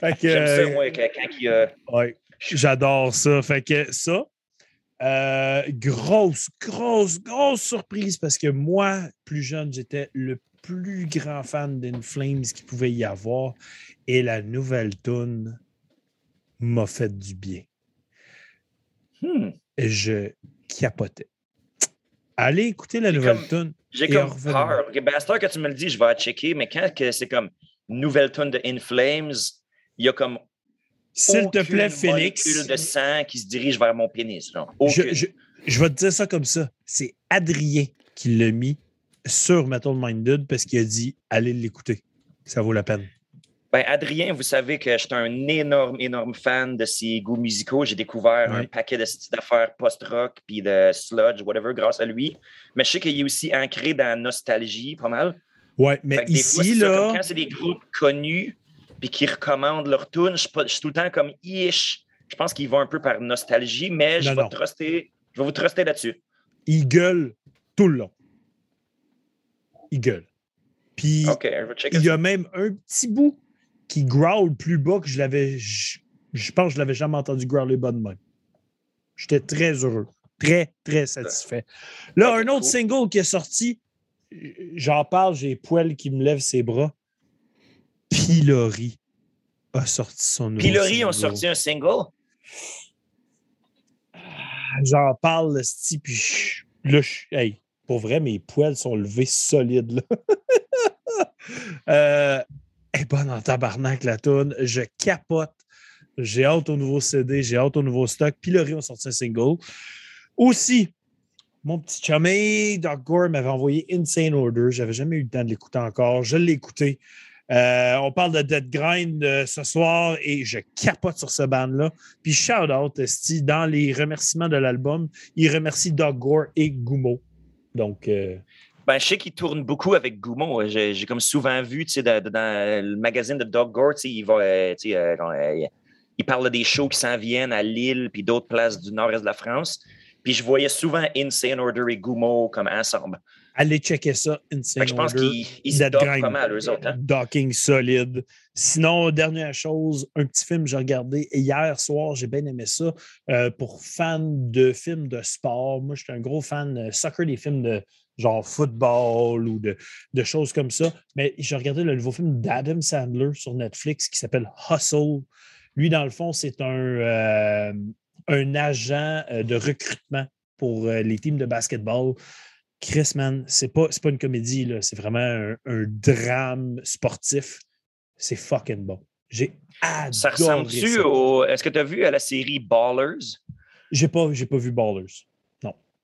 Fait que, J'aime ça, euh, moi, quand il y a. Ouais, j'adore ça. Fait que ça, euh, grosse, grosse, grosse surprise parce que moi, plus jeune, j'étais le plus grand fan d'In Flames qu'il pouvait y avoir. Et la nouvelle tune m'a fait du bien. Hmm. Et je capotais. Allez écouter la nouvelle tune. J'ai comme peur. Ben, à cette heure que tu me le dis, je vais la checker, mais quand que c'est comme nouvelle tune de In Flames, il y a comme S'il te plaît, Félix. de sang qui se dirige vers mon pénis. je vais te dire ça comme ça. C'est Adrien qui l'a mis sur Metal Minded parce qu'il a dit allez l'écouter. Ça vaut la peine. Ben, Adrien, vous savez que je suis un énorme, énorme fan de ses goûts musicaux. J'ai découvert Ouais. un paquet de d'affaires post-rock puis de sludge, whatever, grâce à lui. Mais je sais qu'il est aussi ancré dans la nostalgie, pas mal. Ouais, mais fois, ici, c'est ça, comme là, quand c'est des groupes connus puis qui recommandent leur tune, je suis pas- je suis tout le temps comme ish. Je pense qu'ils vont un peu par nostalgie, mais je Non, vais non. truster- je vais vous truster là-dessus. il gueule tout le long. Il gueule. Puis, il y a même un petit bout qui growl plus bas que je l'avais. Je, je pense que je l'avais jamais entendu growler bas de même. J'étais très heureux. Très, très satisfait. Là, un autre single qui est sorti, j'en parle, j'ai les poils qui me lèvent ses bras. Pilori a sorti son Pilori ont sorti un single? J'en parle, le style, puis je- là, je- hey, pour vrai, mes poils sont levés solides, là. euh, elle est bonne en tabarnak, la toune. Je capote. J'ai hâte au nouveau CD, j'ai hâte au nouveau stock. Pilori ont sorti un single. Aussi, mon petit chumé, Doc Gore m'avait envoyé Insane Order. J'avais jamais eu le temps de l'écouter encore. Je l'ai écouté. Euh, on parle de Dead Grind euh, ce soir et je capote sur ce band-là. Puis shout out, Esti, dans les remerciements de l'album, il remercie Doc Gore et Gumo. Donc, euh, Ben, je sais qu'ils tournent beaucoup avec Goumo. J'ai comme souvent vu, dans, le magazine de Doug Gore, il va, euh, euh, il parle des shows qui s'en viennent à Lille puis d'autres places du nord-est de la France. Puis je voyais souvent Insane Order et Goumo comme ensemble. allez checker ça, Insane que je pense Order. qu'ils ils se dockent pas mal, eux autres. hein. Docking solide. Sinon, dernière chose, un petit film que j'ai regardé hier soir, j'ai bien aimé ça. Euh, pour fans de films de sport, moi, je suis un gros fan de soccer, des films de genre football ou de, de choses comme ça. Mais j'ai regardé le nouveau film d'Adam Sandler sur Netflix qui s'appelle Hustle. Lui, dans le fond, c'est un, euh, un agent euh, de recrutement pour euh, les teams de basketball. Chris, man, c'est pas, pas une comédie, c'est vraiment un, un drame sportif. C'est fucking bon. J'ai adoré Ça ressemble-tu ça. au. Est-ce que tu as vu à la série Ballers? J'ai pas, pas vu Ballers.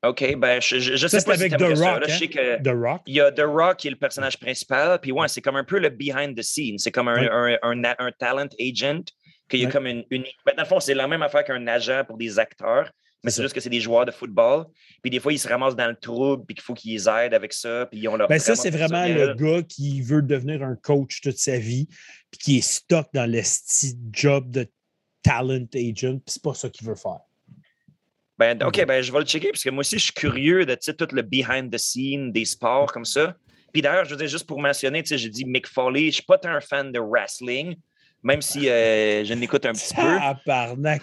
OK, ben, je, je, je Ça, sais pas si avec The ça. Rock, là. Je hein? sais que. The Rock. Il y a The Rock qui est le personnage principal, puis ouais, c'est comme un peu le behind the scenes. C'est comme un, un, un, un talent agent, qu'il y a Ouais. comme une, une. ben, dans le fond, c'est la même affaire qu'un agent pour des acteurs, mais C'est juste que c'est des joueurs de football. Puis des fois, ils se ramassent dans le trouble, puis qu'il faut qu'ils aident avec ça, puis ils ont leur. Ben ça, c'est vraiment le gars qui veut devenir un coach toute sa vie, puis qui est stuck dans le style job de talent agent, puis c'est pas ça qu'il veut faire. Ben, OK, ben, je vais le checker, parce que moi aussi, je suis curieux de tout le behind the scene des sports comme ça. Puis d'ailleurs, je veux dire, juste pour mentionner, j'ai dit Mick Foley, je ne suis pas tant un fan de wrestling, même si euh, je l'écoute un petit peu. Tabarnak,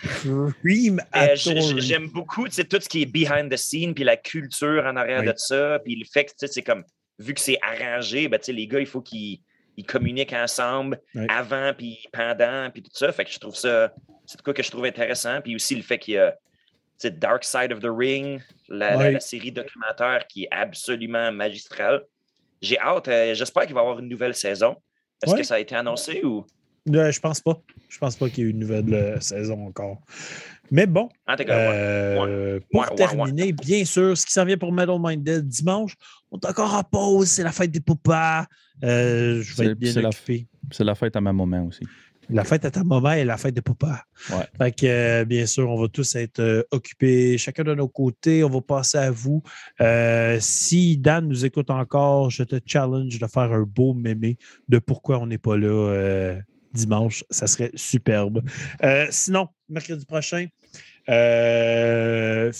cream Euh. J'aime beaucoup tout ce qui est behind the scene, puis la culture en arrière Oui. de ça, puis le fait que c'est comme, vu que c'est arrangé, ben, les gars, il faut qu'ils ils communiquent ensemble Oui. avant, puis pendant, puis tout ça. Fait que je trouve ça, c'est quoi que je trouve intéressant. Puis aussi le fait qu'il y a Dark Side of the Ring, la, la- Oui. la série documentaire qui est absolument magistrale. J'ai hâte, euh, j'espère qu'il va y avoir une nouvelle saison. Est-ce que ça a été annoncé ou? Euh, je pense pas. Je pense pas qu'il y ait eu une nouvelle euh, saison encore. Mais bon, ouais. euh, pour Ouais, ouais, terminer, bien sûr, ce qui s'en vient pour Metal Minded dimanche, on est encore en pause, c'est la fête des papas. Euh, je vais C'est- être bien c'est la- occupé. C'est la fête à ma maman aussi. La fête à ta maman et la fête des papas. Ouais. Fait que, euh, bien sûr, on va tous être euh, occupés, chacun de nos côtés. On va passer à vous. Euh, si Dan nous écoute encore, je te challenge de faire un beau mémé de pourquoi on n'est pas là euh, dimanche. Ça serait superbe. Euh, sinon, mercredi prochain, euh,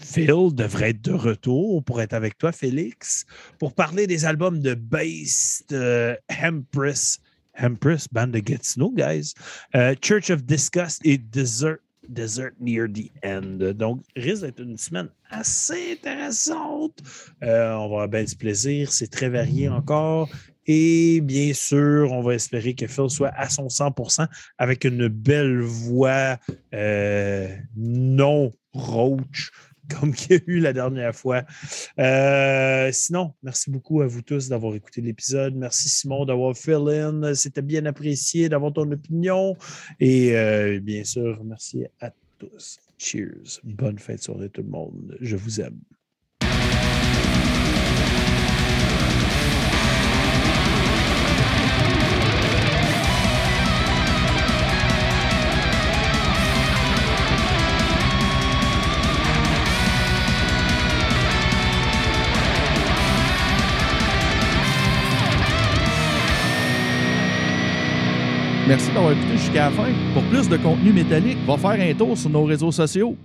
Phil devrait être de retour pour être avec toi, Félix, pour parler des albums de Bass, de Empress, Empress, Band of Gatineau, guys, euh, Church of Disgust et Desert, Desert Near the End. Donc, risque d'être une semaine assez intéressante. Euh, on va avoir bien du plaisir. C'est très varié encore. Et bien sûr, on va espérer que Phil soit à son 100% avec une belle voix euh, non roach comme qu'il y a eu la dernière fois. Euh, sinon, merci beaucoup à vous tous d'avoir écouté l'épisode. Merci Simon d'avoir fill in. C'était bien apprécié d'avoir ton opinion. Et euh, bien sûr, merci à tous. Cheers. Bonne fête sur tout le monde. Je vous aime. Merci d'avoir écouté jusqu'à la fin. Pour plus de contenu métallique, va faire un tour sur nos réseaux sociaux.